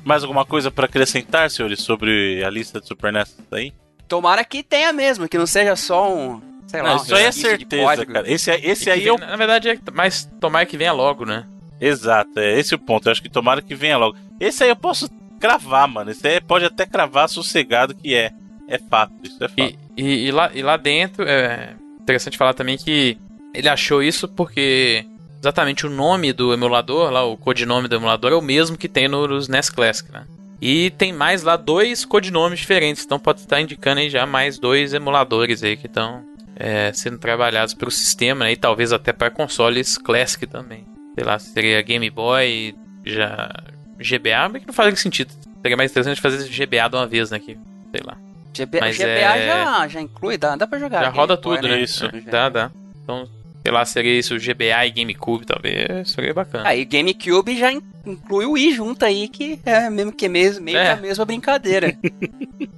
Mais alguma coisa pra acrescentar, senhores, sobre a lista de Super NES aí? Tomara que tenha mesmo, que não seja só um. Sei lá, Não, um isso aí é certeza, cara. Esse, esse aí vem- é o Na verdade, é mais tomar que venha logo, né? Exato, é esse o ponto. Eu acho que tomara que venha logo. Esse aí eu posso cravar, mano. Esse aí pode até cravar sossegado que é. É fato, isso é fato. E, e, e lá, e lá dentro, é interessante falar também que ele achou isso porque exatamente o nome do emulador, lá o codinome do emulador é o mesmo que tem no- nos NES Classic, né? E tem mais lá dois codinomes diferentes, então pode estar indicando aí já mais dois emuladores aí que estão é, sendo trabalhados pelo sistema né? e talvez até para consoles Classic também. Sei lá, seria Game Boy, já GBA, mas que não faz sentido. Seria mais interessante fazer GBA de uma vez, né? Que, sei lá. GB, Mas GBA é- já, já inclui, dá, dá pra jogar. Já Game roda Boy, tudo, né? Isso. Dá, dá. Então, sei lá, seria isso GBA e GameCube, talvez. Seria bacana. Aí GameCube já in- inclui o Wii junto aí, que é mesmo que mesmo, meio É. a mesma brincadeira.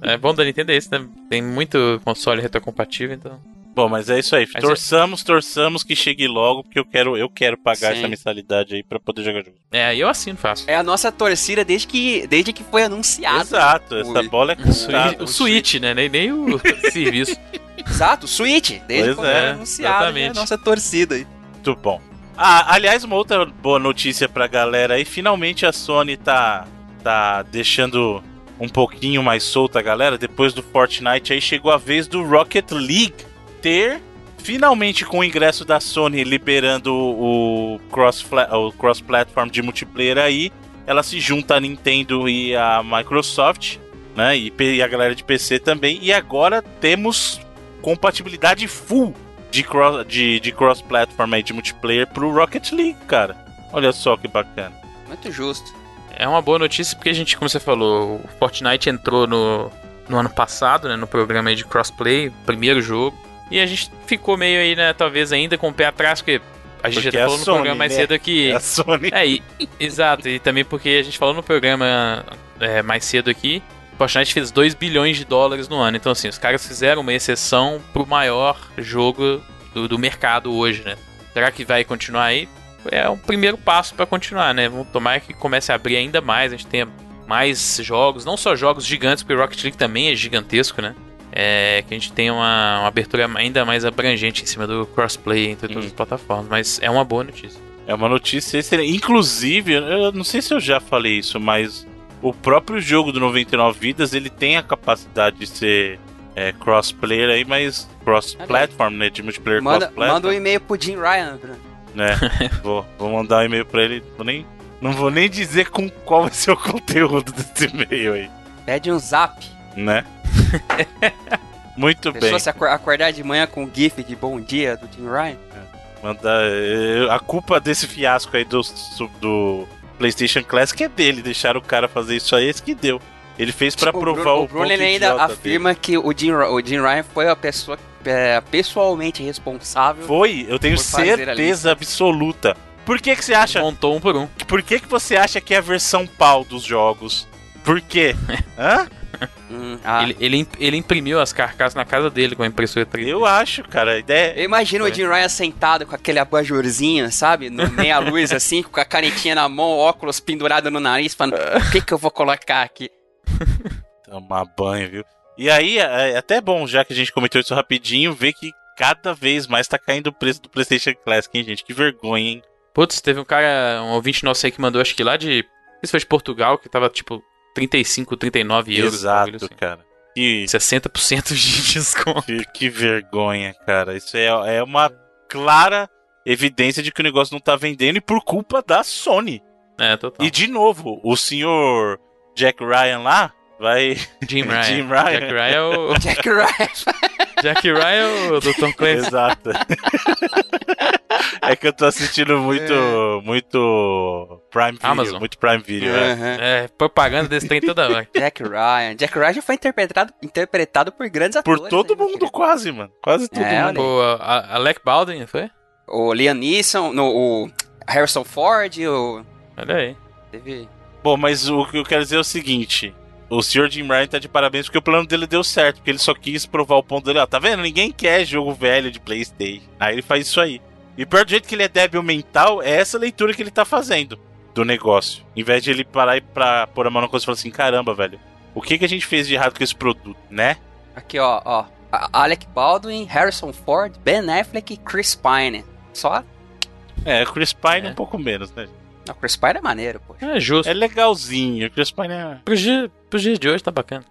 É bom da Nintendo é isso, né? Tem muito console retrocompatível, então. Bom, mas é isso aí. Mas torçamos, torçamos que chegue logo, porque eu quero, eu quero pagar Sim. essa mensalidade aí pra poder jogar jogo. É, eu assino fácil. é a nossa torcida desde que, desde que foi anunciado. Exato, essa Ui. bola é O Switch, cantada. o Switch, né? Nem, nem o serviço. Exato, o Switch. Desde Pois é, foi anunciado, exatamente. é a nossa torcida aí. Muito bom. Ah, aliás, uma outra boa notícia pra galera aí. Finalmente a Sony tá, tá deixando um pouquinho mais solta a galera. Depois do Fortnite aí chegou a vez do Rocket League ter finalmente com o ingresso da Sony liberando o cross o cross platform de multiplayer aí, ela se junta a Nintendo e a Microsoft, né? E, e a galera de PC também. E agora temos compatibilidade full de cross, de, de cross platform aí de multiplayer pro Rocket League, cara. Olha só que bacana. Muito justo. É uma boa notícia porque a gente, como você falou, o Fortnite entrou no, no ano passado, né, no programa aí de crossplay, primeiro jogo. E a gente ficou meio aí, né, talvez ainda com o pé atrás, porque a gente Porque já a falou no Sony, programa mais né? cedo aqui. É a Sony. É, e- exato, e também porque a gente falou no programa é, mais cedo aqui, o Fortnite fez 2 bilhões de dólares no ano. Então, assim, os caras fizeram uma exceção pro maior jogo do, do mercado hoje, né? Será que vai continuar aí? É um primeiro passo pra continuar, né? Vamos tomar que comece a abrir ainda mais, a gente tenha mais jogos, não só jogos gigantes, porque o Rocket League também é gigantesco, né? É, que a gente tenha uma, uma abertura ainda mais abrangente em cima do crossplay entre todas Hum. as plataformas. Mas é uma boa notícia. É uma notícia excelente. Inclusive, eu não sei se eu já falei isso, mas o próprio jogo do 99 Vidas ele tem a capacidade de ser é, cross-player aí, mas cross-platform, né? De multiplayer Manda, cross-platform. manda um e-mail pro Jim Ryan, Bruno. né? vou, vou mandar um e-mail pra ele. Vou nem, não vou nem dizer com qual vai ser o conteúdo desse e-mail aí, Pede um zap. né? Muito bem. se acor- acordar de manhã com um gif de bom dia do Jim Ryan. Manda, eh, a culpa desse fiasco aí do, do PlayStation Classic é dele. Deixar o cara fazer isso aí, esse que deu. Ele fez pra O provar Bruno, o, o Bruno ele ainda idiota dele. afirma que o Jim, o Jim Ryan foi a pessoa é, pessoalmente responsável. Foi, eu tenho certeza absoluta. Por que que você acha? Montou um por um. Por que que você acha que é a versão pau dos jogos? Por quê? Hã? Hum, ah. Ele, ele, ele imprimiu as carcaças na casa dele com a impressora 3D. Eu acho, cara. A ideia Eu imagino Foi. o Jim Ryan sentado com aquele abajurzinho, sabe? No meia luz, assim, com a canetinha na mão, óculos pendurado no nariz, falando: o que que eu vou colocar aqui? Tomar banho, viu? E aí, é é até bom, já que a gente comentou isso rapidinho, ver que cada vez mais tá caindo o preço do PlayStation Classic, hein, gente? Que vergonha, hein? Putz, teve um cara, um ouvinte nosso aí que mandou, acho que lá de. Não sei se foi de Portugal, que tava tipo 35, 39 euros. Exato, assim. cara. Que, 60% de desconto. que, que vergonha, cara. Isso é, é uma clara evidência de que o negócio não tá vendendo e por culpa da Sony. É, total. E de novo, o senhor Jack Ryan lá vai. Jim Ryan. Jim Ryan. Jack Ryan é o. Jack Ryan. Jack Ryan é o do Tom Clancy. Exato. é que eu tô assistindo muito. Muito. Prime Video. Amazon. Muito Prime Video, é. Aham. É, propaganda desse trem toda hora. Jack Ryan. Jack Ryan já foi interpretado, interpretado por grandes Por atores. todo né, mundo, quase, mano. Quase todo É, mundo. A, a Alec Baldwin, foi? O Liam Neeson, no, o Harrison Ford, o... Olha aí. Teve... Bom, mas o que eu quero dizer é o seguinte. O Sr. Jim Ryan tá de parabéns porque o plano dele deu certo. Porque ele só quis provar o ponto dele. Ó, tá vendo? Ninguém quer jogo velho de Playstation. Aí ele faz isso aí. E pior do jeito que ele é débil mental, é essa leitura que ele tá fazendo do negócio. Em vez de ele parar e pra pôr a mão na coisa e falar assim, caramba, velho. O que, que a gente fez de errado com esse produto, né? Aqui, ó, ó. Alec Baldwin, Harrison Ford, Ben Affleck e Chris Pine. Só... É, Chris Pine É. um pouco menos, né? Não, Chris Pine é maneiro, pô. É justo. É legalzinho. O Chris Pine é... Pro, dia, pro dia de hoje tá bacana.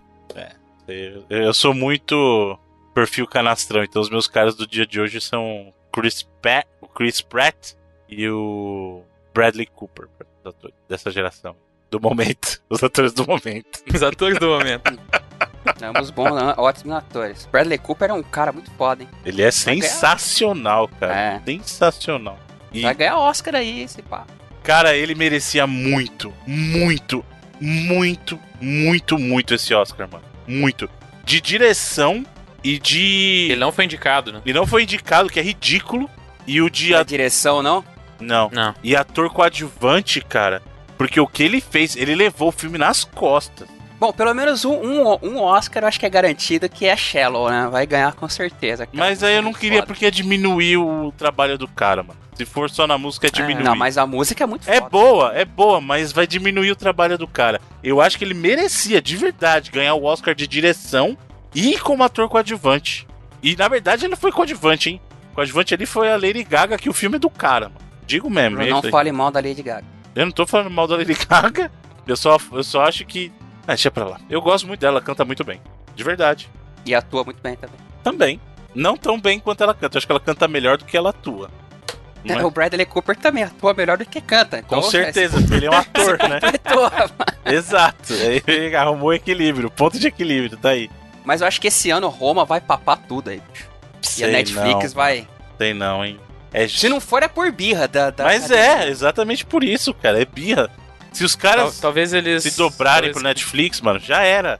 Eu, eu sou muito perfil canastrão, então os meus caras do dia de hoje são Chris, Pratt, o Chris Pratt e o Bradley Cooper, os atores dessa geração. Do momento. Os atores do momento. Os atores do momento. Ambos bons, né? ótimos atores. Bradley Cooper é um cara muito foda, hein? Ele é sensacional, cara. É. Sensacional. E, Vai ganhar Oscar aí, esse pá. Cara, ele merecia muito, muito, muito, muito, muito esse Oscar, mano. Muito. De direção e de. Ele não foi indicado, né? Ele não foi indicado, que é ridículo. E o de. A direção, não? Não. Não. E ator coadjuvante, cara. Porque o que ele fez, ele levou o filme nas costas. Bom, pelo menos um, um, um Oscar eu acho que é garantido, que é Shallow, né? Vai ganhar com certeza. cara. Mas aí eu não queria foda. porque ia diminuir o trabalho do cara, mano. Se for só na música, é diminuir. Não, mas a música é muito É foda. boa, é boa, mas vai diminuir o trabalho do cara. Eu acho que ele merecia, de verdade, ganhar o Oscar de direção e como ator coadjuvante. E na verdade ele foi coadjuvante, hein? Coadjuvante ali foi a Lady Gaga, que o filme é do cara, mano. Digo mesmo, é Não aí. fale mal da Lady Gaga. Eu não tô falando mal da Lady Gaga. Eu só, eu só acho que. Ah, deixa pra lá. Eu gosto muito dela, canta muito bem. De verdade. E atua muito bem também. Também. Não tão bem quanto ela canta. Eu acho que ela canta melhor do que ela atua. Não é? O Bradley Cooper também atua melhor do que canta. Com então, certeza, ele é um ator, né? completou. Exato. Ele arrumou equilíbrio, ponto de equilíbrio, tá aí. Mas eu acho que esse ano Roma vai papar tudo aí, bicho. E a Sei Netflix não, vai. Sei não, hein? É Se não for, é por birra da. da Mas academia. é, exatamente por isso, cara. É birra. Se os Tal- caras talvez eles. se dobrarem talvez- pro Netflix, mano, já era.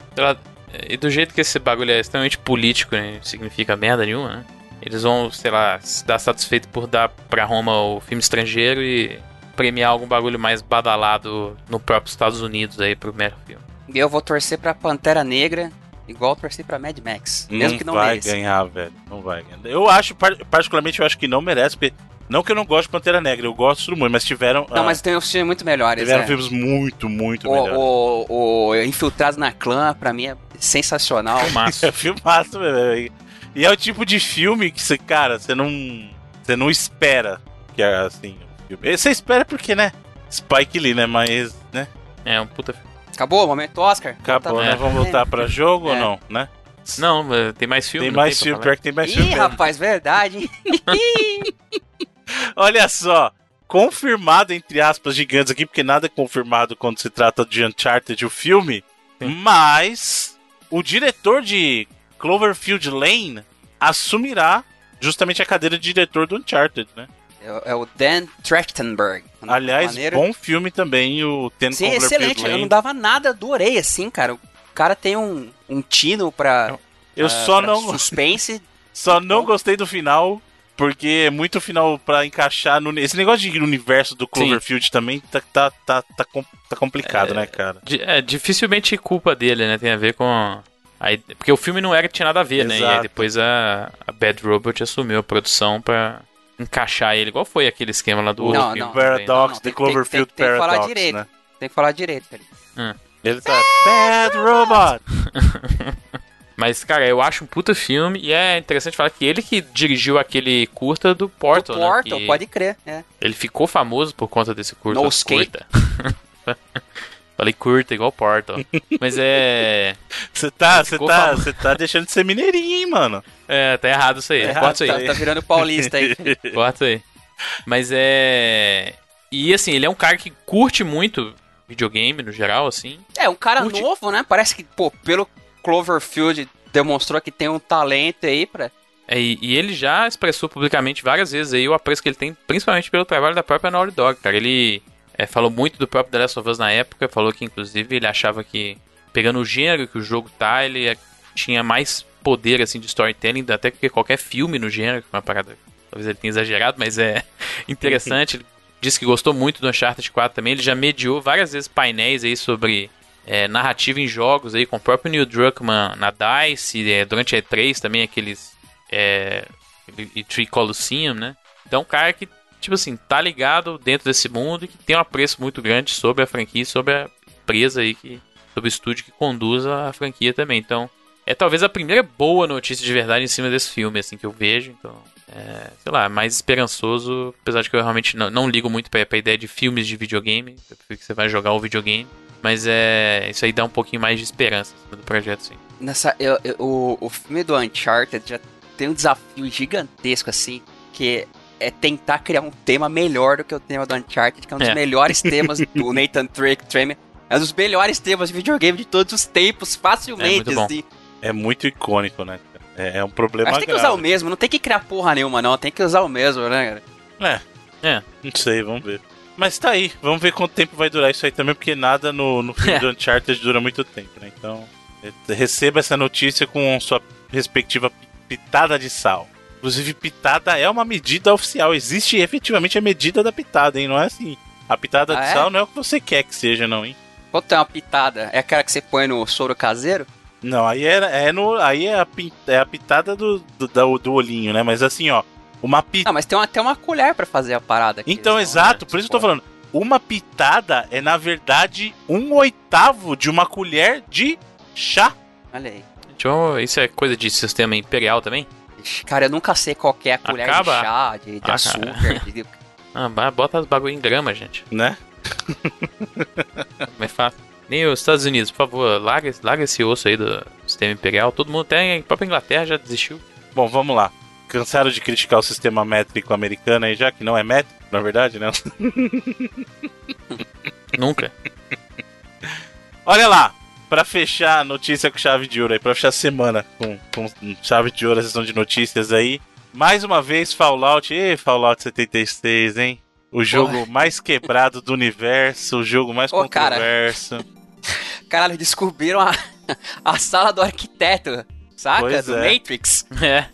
e do jeito que esse bagulho é extremamente político e não significa merda nenhuma, né? Eles vão, sei lá, se dar satisfeito por dar pra Roma o filme estrangeiro e premiar algum bagulho mais badalado no próprio Estados Unidos aí pro melhor filme. E eu vou torcer pra Pantera Negra, igual torci pra Mad Max. Mesmo que não vai mereça. ganhar, velho. Não vai ganhar. Eu acho, par- particularmente, eu acho que não merece, porque. Não que eu não gosto de Pantera Negra, eu gosto muito, mas tiveram. Não, ah, mas tem filmes muito melhores. tiveram é. filmes muito, muito melhores. O, o, o Infiltrados na Clã, pra mim, é sensacional. Massa. É filmaço, velho. E é o tipo de filme que você, cara, você não. Você não espera que é assim. o filme. Você espera porque, né? Spike Lee, né? Mas, né? É um puta filme. Acabou? Momento Oscar? Acabou, Tá- né? Vamos voltar pra jogo ou É. não, né? Não, eh, tem mais filme. Tem mais filme, pior que tem mais Ih, filme. mesmo. rapaz, verdade? Olha só, confirmado entre aspas gigantes aqui, porque nada é confirmado quando se trata de Uncharted, o filme, Sim. mas o diretor de Cloverfield Lane assumirá justamente a cadeira de diretor do Uncharted, né? É, é o Dan Trachtenberg. Aliás, Maneiro. bom filme também, o Ten Sim, excelente. Eu Lane. não dava nada, adorei, assim, cara. O cara tem um, um tino pra, Eu ah, só pra não, suspense. só não gostei do final, porque é muito final pra encaixar no... Esse negócio de universo do Cloverfield também tá, tá, tá, tá, tá complicado, né, cara? É, dificilmente culpa dele, né? Tem a ver com. porque o filme não era que tinha nada a ver, né? E aí Exato. depois a, a Bad Robot assumiu a produção pra encaixar ele, igual foi aquele esquema lá do outro Não, não. Paradox, The tem- tem- Cloverfield tem- tem que falar Paradox, direito. né? Tem que falar direito, cara. Ele tá Bad Robot. Mas, cara, eu acho um puta filme e é interessante falar que ele que dirigiu aquele curta do Portal, o né? Portal, Que pode crer. É. Ele ficou famoso por conta desse curta. No curta. Falei curta, igual Portal. Mas é. Você tá, você tá, você tá deixando de ser mineirinho, hein, mano. É, tá errado isso aí. Tá Corta isso Tá, aí. tá virando paulista aí. Corta aí. Mas é. E assim, ele é um cara que curte muito videogame no geral, assim. É, um cara Curte- novo, né? Parece que, pô, pelo Cloverfield demonstrou que tem um talento aí pra. É, e, ele já expressou publicamente várias vezes aí o apreço que ele tem, principalmente pelo trabalho da própria Naughty Dog, cara. Ele é, falou muito do próprio The Last of Us na época, falou que inclusive ele achava que, pegando o gênero que o jogo tá, ele é- tinha mais poder, assim, de storytelling, até que qualquer filme no gênero, uma parada, talvez ele tenha exagerado, mas é interessante. ele disse que gostou muito do Uncharted 4 também, ele já mediou várias vezes painéis aí sobre é, narrativa em jogos aí, com o próprio Neil Druckmann na DICE, é, durante a E3 também, aqueles é, e Tree Colosseum, né? Então, um cara que, tipo assim, tá ligado dentro desse mundo e que tem um apreço muito grande sobre a franquia, sobre a empresa aí, que, sobre o estúdio que conduz a franquia também. Então, é talvez a primeira boa notícia de verdade em cima desse filme, assim, que eu vejo. Então, é, sei lá, mais esperançoso, apesar de que eu realmente não, não ligo muito pra, pra ideia de filmes de videogame, eu prefiro que você vai jogar o videogame. Mas é. Isso aí dá um pouquinho mais de esperança cima do projeto, sim. Nessa, eu- eu- o, o filme do Uncharted já tem um desafio gigantesco, assim, que é tentar criar um tema melhor do que o tema do Uncharted, que é um dos É. melhores temas do Nathan Drake Tremor. É um dos melhores temas de videogame de todos os tempos, facilmente, É muito bom. assim. É muito icônico, né? É, é um problema Mas tem que usar o mesmo, não tem que criar porra nenhuma, não. Tem que usar o mesmo, né, cara? É. É. Não sei, vamos ver. Mas tá aí, vamos ver quanto tempo vai durar isso aí também, porque nada no, no filme É. do Uncharted dura muito tempo, né? Então, eh, receba essa notícia com sua respectiva pi- pitada de sal. Inclusive, pitada é uma medida oficial. Existe efetivamente a medida da pitada, hein? Não é assim. A pitada Ah, de é? sal não é o que você quer que seja, não, hein? Quanto é uma pitada? É aquela que você põe no soro caseiro? Não, aí é, é, no, aí é, a, é a pitada do, do, da- do olhinho, né? Mas assim, ó, uma pitada. Ah, mas tem até uma colher pra fazer a parada aqui. Então, não, exato, né? por isso que eu tô falando. Uma pitada é, na verdade, um oitavo de uma colher de chá. Olha aí. Então, isso é coisa de sistema imperial também? Cara, eu nunca sei qual que é a colher Acaba. de chá, de, de Ah, açúcar. de- Ah, bota as bagulho em grama, gente. Né? Mais fácil. Nem os Estados Unidos, por favor, larga, larga esse osso aí do sistema imperial. Todo mundo, até a própria Inglaterra já desistiu. Bom, vamos lá. Cansaram de criticar o sistema métrico americano aí já, que não é métrico, na verdade, né? Nunca. Olha lá, pra fechar a notícia com chave de ouro aí, pra fechar a semana com, com chave de ouro, a sessão de notícias aí. Mais uma vez, Fallout. Ê, Fallout 76, hein? O jogo Porra. mais quebrado do universo, o jogo mais Ô, cara. controverso. Caralho, descobriram a, a sala do arquiteto, saca? Pois do é. Matrix. É.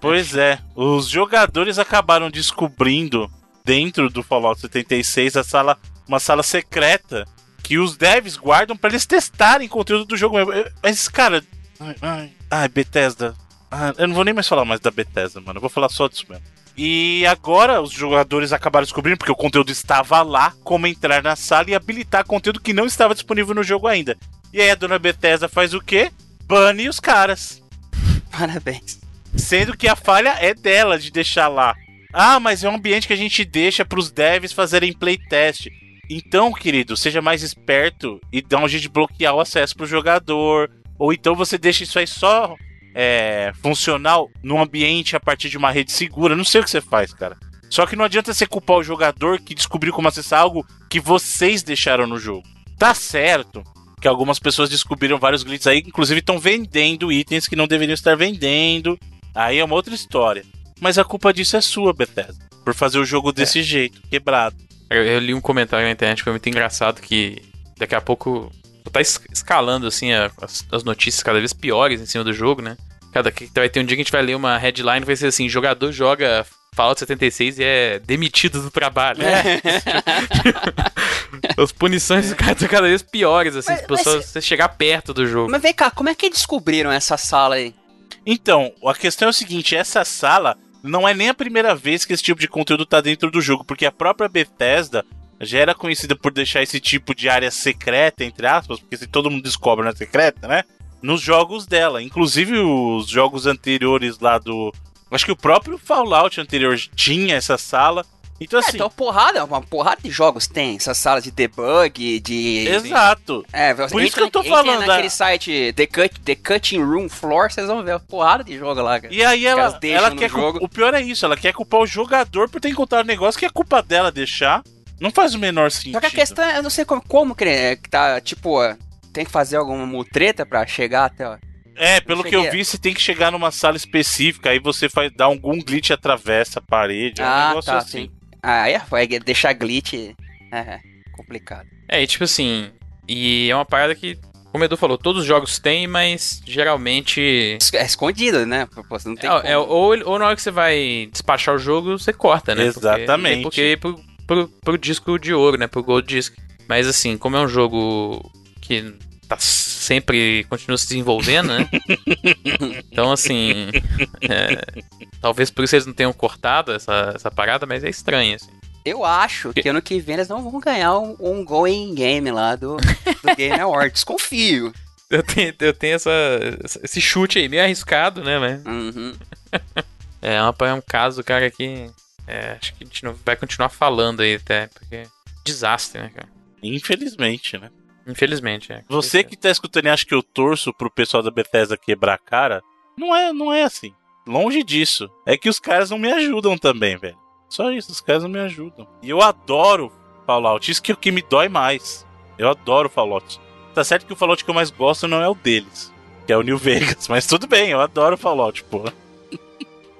Pois é, os jogadores acabaram descobrindo dentro do Fallout 76 a sala, uma sala secreta que os devs guardam pra eles testarem conteúdo do jogo. mesmo. Mas, cara, ai, ai, ai, Bethesda. Ah, eu não vou nem mais falar mais da Bethesda, mano. Eu vou falar só disso mesmo. E agora os jogadores acabaram descobrindo, porque o conteúdo estava lá, como entrar na sala e habilitar conteúdo que não estava disponível no jogo ainda. E aí a dona Bethesda faz o quê? Bane os caras. Parabéns. Sendo que a falha é dela de deixar lá. Ah, mas é um ambiente que a gente deixa pros devs fazerem playtest. Então, querido, seja mais esperto e dá um jeito de bloquear o acesso pro jogador. Ou então você deixa isso aí só é, funcional no ambiente a partir de uma rede segura. Não sei o que você faz, cara. Só que não adianta você culpar o jogador que descobriu como acessar algo que vocês deixaram no jogo. Tá certo que algumas pessoas descobriram vários glitches aí, inclusive estão vendendo itens que não deveriam estar vendendo. Aí é uma outra história. Mas a culpa disso é sua, Bethesda. Por fazer o jogo desse jeito, quebrado. Eu, eu li um comentário na internet que foi muito engraçado que daqui a pouco tá es- escalando assim a- as, as notícias cada vez piores em cima do jogo, né? Cada que vai ter um dia que a gente vai ler uma headline vai ser assim, jogador joga Fallout 76 e é demitido do trabalho. As punições do cara estão cada vez piores, assim, Mas- se pessoas mas- você chegar perto do jogo. Mas vem cá, como é que descobriram essa sala aí? Então, a questão é o seguinte: essa sala não é nem a primeira vez que esse tipo de conteúdo tá dentro do jogo, porque a própria Bethesda já era conhecida por deixar esse tipo de área secreta, entre aspas, porque se todo mundo descobre não é secreta, né? Nos jogos dela. Inclusive os jogos anteriores lá do. Acho que o próprio Fallout anterior tinha essa sala. Então, É, assim. então porrada, uma porrada de jogos tem. Essa sala de debug, de. exato. É, Por isso entra que eu tô falando, naquele a- site The, Cut, The Cutting Room Floor, vocês vão ver uma porrada de jogo lá, cara. E aí ela, ela quer jogo. O pior é isso, ela quer culpar o jogador por ter encontrado um negócio que é culpa dela deixar. Não faz o menor sentido. Só que a questão é, eu não sei como, como que, é, tá, tipo, tem que fazer alguma mutreta pra chegar até, ó. É, pelo que eu vi, você tem que chegar numa sala específica, aí você faz dar algum glitch atravessa a parede, é um Ah, negócio tá, assim. sim. Ah, aí vai deixar glitch, é, é complicado. É, e tipo assim, e é uma parada que, como o Edu falou, todos os jogos têm, mas geralmente É escondido, né? Você não tem É, é, ou, ou na hora que você vai despachar o jogo, você corta, né? Porque- Exatamente. Porque, é pro, pro, pro disco de ouro, né? Pro Gold Disc. Mas assim, como é um jogo que tá sempre continua se desenvolvendo, né? então assim. é, talvez por isso eles não tenham cortado essa, essa parada, mas é estranho, assim. Eu acho que ano que vem eles não vão ganhar um, um Going Game lá do, do Game Awards. Confio. Eu tenho, eu tenho essa, esse chute aí, meio arriscado, né? Mas Uhum. é, uma- é um caso, cara, que. é, acho que a gente não vai continuar falando aí até, porque. Desastre, né, cara? Infelizmente, né? Infelizmente, é. Você que tá escutando e acha que eu torço pro pessoal da Bethesda quebrar a cara, não é, não é assim. Longe disso. É que os caras não me ajudam também, velho. Só isso, os caras não me ajudam. E eu adoro Fallout, isso que é o que me dói mais. Eu adoro Fallout. Tá certo que o Fallout que eu mais gosto não é o deles, que é o New Vegas, mas tudo bem, eu adoro Fallout, pô.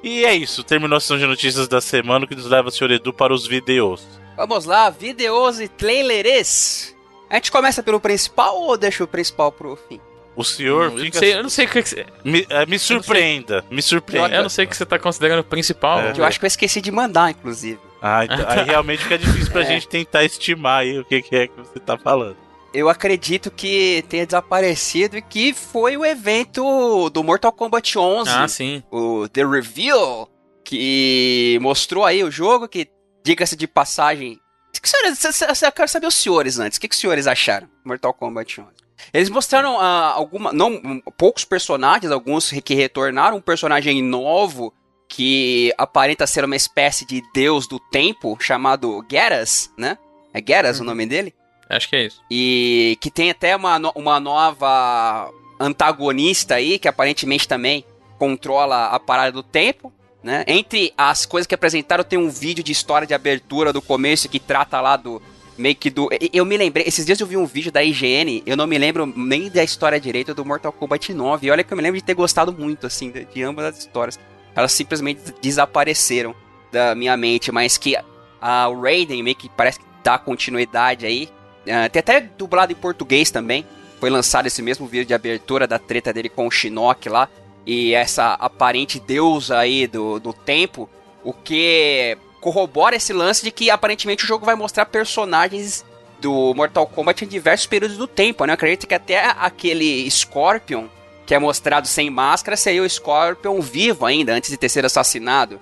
E é isso, terminou a sessão de notícias da semana, o que nos leva, senhor Edu, para os vídeos. Vamos lá, vídeos e trailers. A gente começa pelo principal ou deixa o principal pro fim? O senhor Eu não fica. sei, eu não sei o que, você- Me, eh, me surpreenda, me surpreenda. eu não sei o que você tá considerando o principal. É. Que eu acho que eu esqueci de mandar, inclusive. Ah, então, aí realmente fica difícil pra É. gente tentar estimar aí o que, que é que você tá falando. Eu acredito que tenha desaparecido e que foi o evento do Mortal Kombat 11, Ah, sim. o The Reveal, que mostrou aí o jogo, que, diga-se de passagem... Que senhores, se- se- se- eu quero saber os senhores antes, o que, que os senhores acharam Mortal Kombat 11? Eles mostraram ah, alguma, não, poucos personagens, alguns que retornaram, um personagem novo que aparenta ser uma espécie de deus do tempo, chamado Geras, né? É Geras o nome dele? Acho que é isso. E que tem até uma, uma nova antagonista aí, que aparentemente também controla a parada do tempo. Né? Entre as coisas que apresentaram, tem um vídeo de história de abertura do começo que trata lá do. Meio que do. Eu me lembrei. Esses dias eu vi um vídeo da IGN. Eu não me lembro nem da história direito do Mortal Kombat 9. E olha que eu me lembro de ter gostado muito, assim, de, de ambas as histórias. Elas simplesmente desapareceram da minha mente. Mas que a, Raiden meio que parece que dá continuidade aí. Uh, tem até dublado em português também. Foi lançado esse mesmo vídeo de abertura da treta dele com o Shinnok lá. E essa aparente deusa aí do, do tempo. O que corrobora esse lance de que aparentemente o jogo vai mostrar personagens do Mortal Kombat em diversos períodos do tempo, né? Eu acredito que até aquele Scorpion, que é mostrado sem máscara, seria o Scorpion vivo ainda, antes de ter sido assassinado.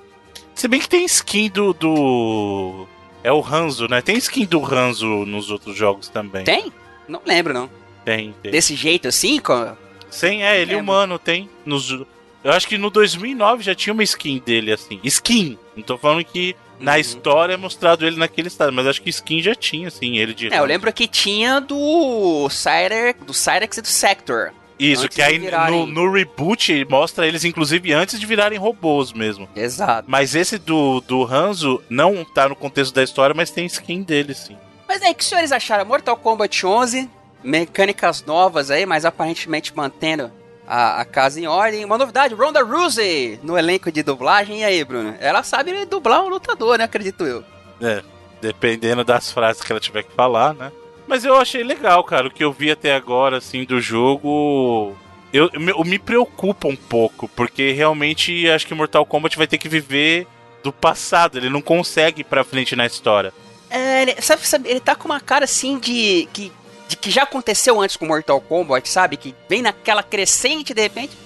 Se bem que tem skin do, do é o Hanzo, né? Tem skin do Hanzo nos outros jogos também. Tem? Não lembro, não. Tem, tem. Desse jeito assim? Com... Sim, é, ele é, humano, tem. Nos... Eu acho que no 2009 já tinha uma skin dele, assim. Skin! Não tô falando que na uhum. história é mostrado ele naquele estado, mas acho que skin já tinha, assim, ele de. É, eu lembro que tinha do Cyrex, do Cyrex e do Sector. Isso, que aí virarem... no, no, reboot mostra eles, inclusive, antes de virarem robôs mesmo. Exato. Mas esse do, do Hanzo não tá no contexto da história, mas tem skin dele, sim. Mas aí, o que os senhores acharam? Mortal Kombat 11, mecânicas novas aí, mas aparentemente mantendo a, a, casa em ordem. Uma novidade, Ronda Rousey no elenco de dublagem. E aí, Bruno? Ela sabe dublar um lutador, né? Acredito eu. É, dependendo das frases que ela tiver que falar, né? Mas eu achei legal, cara. O que eu vi até agora, assim, do jogo. Eu, eu, me preocupa um pouco, porque realmente acho que Mortal Kombat vai ter que viver do passado. Ele não consegue ir pra frente na história. É, ele, sabe, sabe, ele tá com uma cara assim de que, de que já aconteceu antes com Mortal Kombat, sabe? Que vem naquela crescente de repente.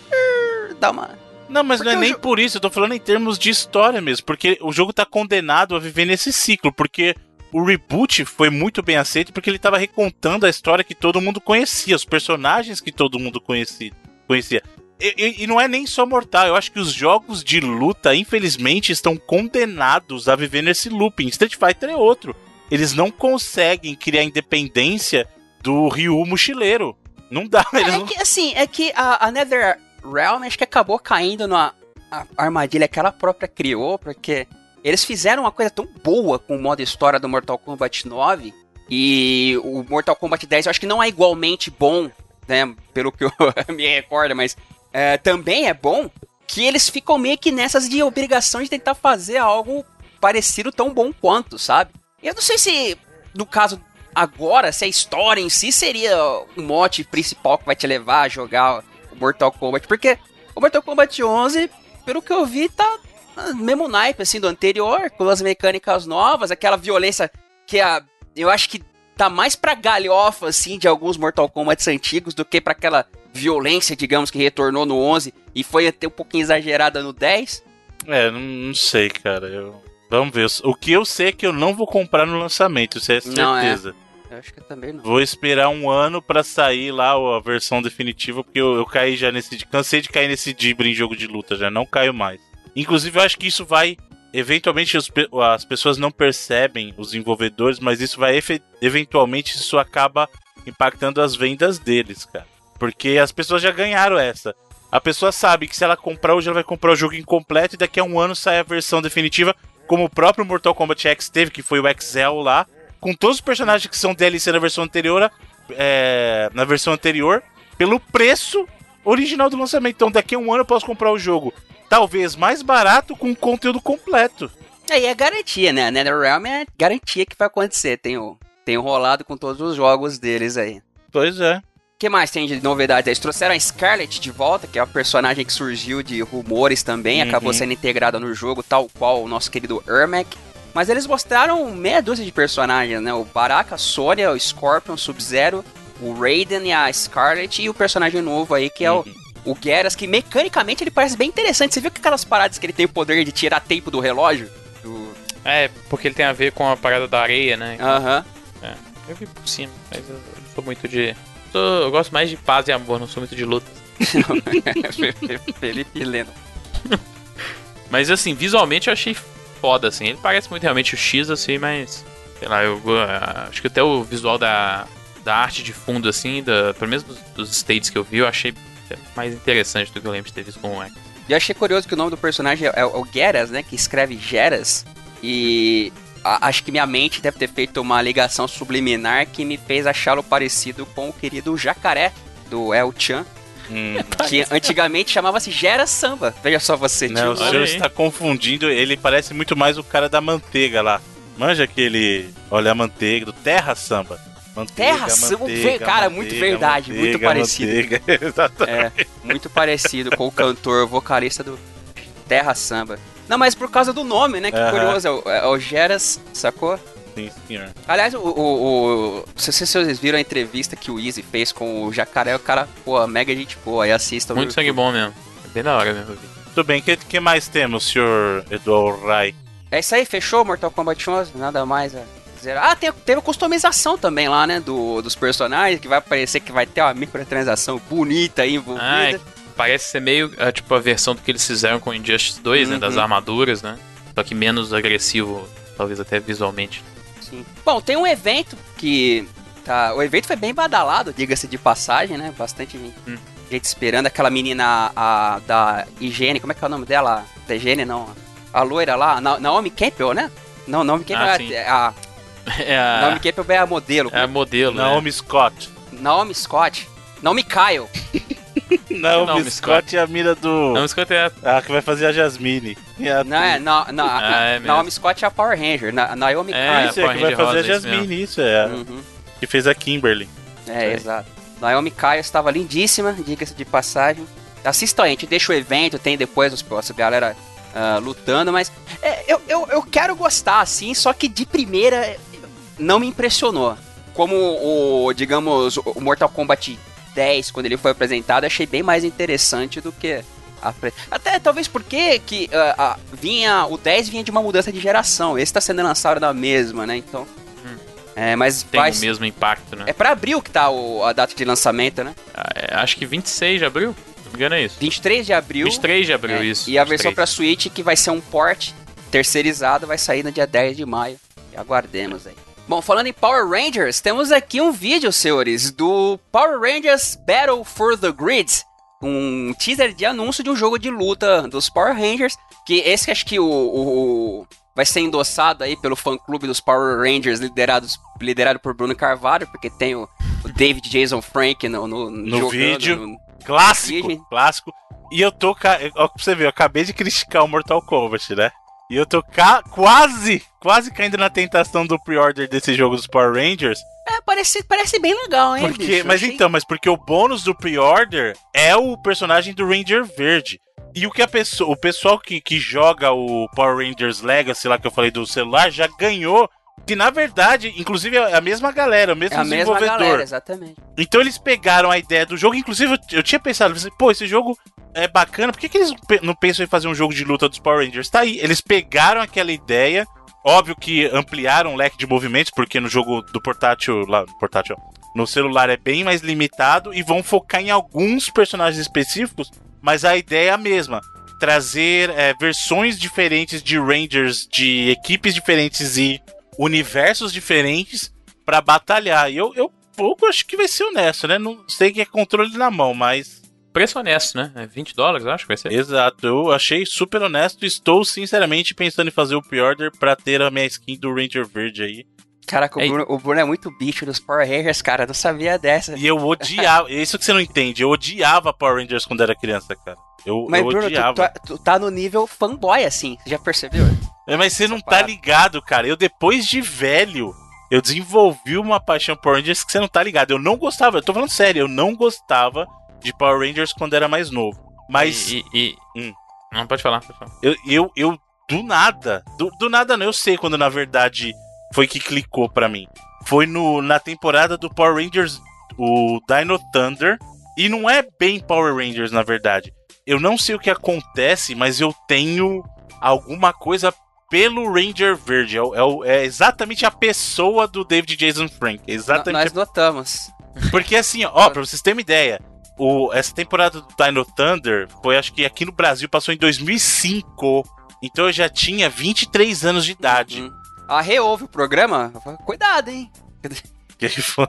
Dá uma. Não, mas porque não é nem por isso, eu tô falando em termos de história mesmo, porque o jogo tá condenado a viver nesse ciclo, porque o reboot foi muito bem aceito porque ele estava recontando a história que todo mundo conhecia, os personagens que todo mundo conhecia. conhecia. E, e, e, não é nem só mortal, eu acho que os jogos de luta, infelizmente, estão condenados a viver nesse looping. Street Fighter é outro. Eles não conseguem criar independência do Ryu mochileiro. Não dá. É, é não... que, assim, é que a, a Nether Realm acho que acabou caindo na armadilha que ela própria criou, porque eles fizeram uma coisa tão boa com o modo história do Mortal Kombat 9 e o Mortal Kombat 10 eu acho que não é igualmente bom, né? Pelo que eu me recordo, mas é, também é bom que eles ficam meio que nessas de obrigação de tentar fazer algo parecido tão bom quanto, sabe? Eu não sei se, no caso agora, se a história em si seria o mote principal que vai te levar a jogar o Mortal Kombat, porque o Mortal Kombat 11, pelo que eu vi, tá mesmo naipe, assim, do anterior, com as mecânicas novas, aquela violência que a, eu acho que tá mais pra galhofa, assim, de alguns Mortal Kombat antigos do que para aquela violência, digamos, que retornou no 11 e foi até um pouquinho exagerada no 10. É, não, não sei, cara. Eu... Vamos ver. O que eu sei é que eu não vou comprar no lançamento, isso é certeza. Não, é. Eu acho que também não. Vou esperar um ano para sair lá a versão definitiva, porque eu, eu caí já nesse. Cansei de cair nesse dibre em jogo de luta, já não caio mais. Inclusive, eu acho que isso vai. Eventualmente os, as pessoas não percebem, os desenvolvedores, mas isso vai eventualmente isso acaba impactando as vendas deles, cara. Porque as pessoas já ganharam essa. A pessoa sabe que se ela comprar hoje, ela vai comprar o jogo incompleto e daqui a um ano sai a versão definitiva, como o próprio Mortal Kombat X teve, que foi o Excel lá, com todos os personagens que são DLC na versão anterior, é, na versão anterior, pelo preço original do lançamento. Então daqui a um ano eu posso comprar o jogo talvez mais barato com conteúdo completo. Aí é garantia, né? NetherRealm é garantia que vai acontecer. Tem, o, tem rolado com todos os jogos deles aí. Pois é. O que mais tem de novidade? Eles trouxeram a Scarlet de volta, que é a personagem que surgiu de rumores também, uhum. acabou sendo integrada no jogo, tal qual o nosso querido Ermac. Mas eles mostraram meia dúzia de personagens, né? O Baraka, a o Scorpion, o Sub-Zero, o Raiden e a Scarlet e o personagem novo aí que é uhum. o o Geras, que mecanicamente ele parece bem interessante. Você viu que aquelas paradas que ele tem o poder de tirar tempo do relógio? Do... É, porque ele tem a ver com a parada da areia, né? Aham. É, eu vi por cima, mas eu não sou muito de. Sou, eu gosto mais de paz e amor, não sou muito de luta. Felipe Leno. mas assim, visualmente eu achei foda, assim. Ele parece muito realmente o X, assim, mas. Sei lá, eu acho que até o visual da, da arte de fundo, assim, da, pelo menos dos, dos states que eu vi, eu achei é mais interessante do que eu lembro de ter visto com o X. E achei curioso que o nome do personagem é, é o Geras, né? Que escreve Geras. E a, acho que minha mente deve ter feito uma ligação subliminar que me fez achá-lo parecido com o querido jacaré do El Chan. Hum. Que antigamente chamava-se Gera Samba. Veja só você, Não, o senhor está confundindo. Ele parece muito mais o cara da manteiga lá. Manja aquele. Olha a manteiga, do Terra Samba. Manteiga, Terra Samba, manteiga, cara, muito verdade, muito parecido. manteiga. Exatamente. É, muito parecido com o cantor, vocalista do Terra Samba. Não, mas por causa do nome, né? Que curioso, é o, é o Geras, sacou? Sim, senhor. Aliás, o, o, o- não sei se vocês viram a entrevista que o Easy fez com o Jacaré, o cara, pô, mega gente boa, aí assistam. no Muito sangue bom mesmo. É bem da hora mesmo. Tudo bem, o que, que mais temos, senhor Eduardo Rai? É isso aí, fechou Mortal Kombat 11, nada mais dizer. Ah, tem, teve a customização também lá, né, do, dos personagens, que vai parecer que vai ter uma microtransação bonita aí envolvida. Ah, é, parece ser meio é, tipo a versão do que eles fizeram com Injustice 2, né? Das Uhum. armaduras, né? Só que menos agressivo, talvez até visualmente. Sim. Bom, tem um evento que. Tá, o evento foi bem badalado, diga-se de passagem, né? Bastante gente, Hum. gente esperando. Aquela menina a, da Higiene, como é que é o nome dela? Da Higiene, não. A loira lá, Na, Naomi Campbell, né? Não, Naomi Campbell Ah, é a, É a. a, Naomi Campbell é a modelo. é a modelo, né? Naomi Scott. Naomi Scott. Naomi Kyle. Naomi, Naomi Scott é a mira do. Não, escuta, é a- A que vai fazer a Jasmine. E a Não, é, na, na, Ah, é. Naomi Scott é a Power Ranger. Na, Naomi É, Isso, é que Power vai Ranger fazer a rosa, isso Jasmine, isso é. Kyle. Uhum. Que fez a Kimberly. É, É. exato. Naomi Kyle estava lindíssima, diga-se de passagem. Assista aí, a gente deixa o evento, tem depois os os galera ah, lutando, mas é, eu, eu, eu quero gostar, assim, só que de primeira é, não me impressionou. Como o, digamos, o Mortal Kombat 10, quando ele foi apresentado, achei bem mais interessante do que. a Até talvez porque que ah, ah, vinha o 10 vinha de uma mudança de geração. Esse tá sendo lançado na mesma, né? Então. Hum. É, mas tem vai. o mesmo impacto, né? É pra abril que tá o- a data de lançamento, né? Ah, é, acho que 26 de abril, se não me engano é isso. 23 de abril. 23 de abril, é, isso. E a versão 23. pra Switch, que vai ser um port terceirizado, vai sair no dia 10 de maio. E aguardemos aí. Bom, falando em Power Rangers, temos aqui um vídeo, senhores, do Power Rangers Battle for the Grid. Um teaser de anúncio de um jogo de luta dos Power Rangers. Que esse acho que o, o- vai ser endossado aí pelo fã-clube dos Power Rangers, liderados, liderado por Bruno Carvalho, porque tem o, o David Jason Frank no, no, No jogando vídeo. no- Clássico, Virgem. clássico. E eu tô. Ó, pra você ver, eu acabei de criticar o Mortal Kombat, né? E eu tô ca- quase, quase caindo na tentação do pre-order desse jogo dos Power Rangers. É, parece, parece bem legal, hein, Porque, bicho? mas Achei- então, mas porque o bônus do pre-order é o personagem do Ranger Verde. E o que a pessoa, o pessoal que, que joga o Power Rangers Legacy lá que eu falei do celular já ganhou. Que na verdade, inclusive é a mesma galera, o mesmo É a mesma desenvolvedor. galera, exatamente. Então eles pegaram a ideia do jogo, inclusive eu, eu tinha pensado, assim, pô, esse jogo é bacana, por que, que eles não pensam em fazer um jogo de luta dos Power Rangers? Tá aí, eles pegaram aquela ideia, óbvio que ampliaram o leque de movimentos, porque no jogo do portátil, lá, no portátil, no celular é bem mais limitado, e vão focar em alguns personagens específicos, mas a ideia é a mesma. Trazer é, versões diferentes de Rangers, de equipes diferentes e universos diferentes pra batalhar. E eu, eu pouco acho que vai ser honesto, né? Não sei que é controle na mão, mas. Preço honesto, né? É 20 dólares, acho que vai ser. Exato, eu achei super honesto. Estou sinceramente pensando em fazer o pre-order pra ter a minha skin do Ranger Verde aí. Caraca, o Ei. Bruno, o Bruno é muito bicho dos Power Rangers, cara. Eu não sabia dessa. E eu odiava. é isso que você não entende. Eu odiava Power Rangers quando era criança, cara. Eu, Mas, eu Bruno, tu, odiava. tu, é- tu tá no nível fanboy, assim. Você já percebeu? É, Mas você não tá ligado, cara. Eu, depois de velho, eu desenvolvi uma paixão por Power Rangers que você não tá ligado. Eu não gostava, eu tô falando sério, eu não gostava de Power Rangers quando era mais novo. Mas E. e- e- Hum. Não, pode falar, pode falar. eu, eu, eu do nada, do, do nada não, eu sei quando na verdade foi que clicou pra mim. Foi no, na temporada do Power Rangers, o Dino Thunder. E não é bem Power Rangers, na verdade. Eu não sei o que acontece, mas eu tenho alguma coisa pelo Ranger Verde. É, é é exatamente a pessoa do David Jason Frank. Exatamente. Nós notamos. Porque assim, ó, pra vocês terem uma ideia, o, essa temporada do Dino Thunder foi, acho que aqui no Brasil, passou em 2005. Então eu já tinha 23 anos de idade. Hum. Ah, reouve o programa? Cuidado, hein? Que foi?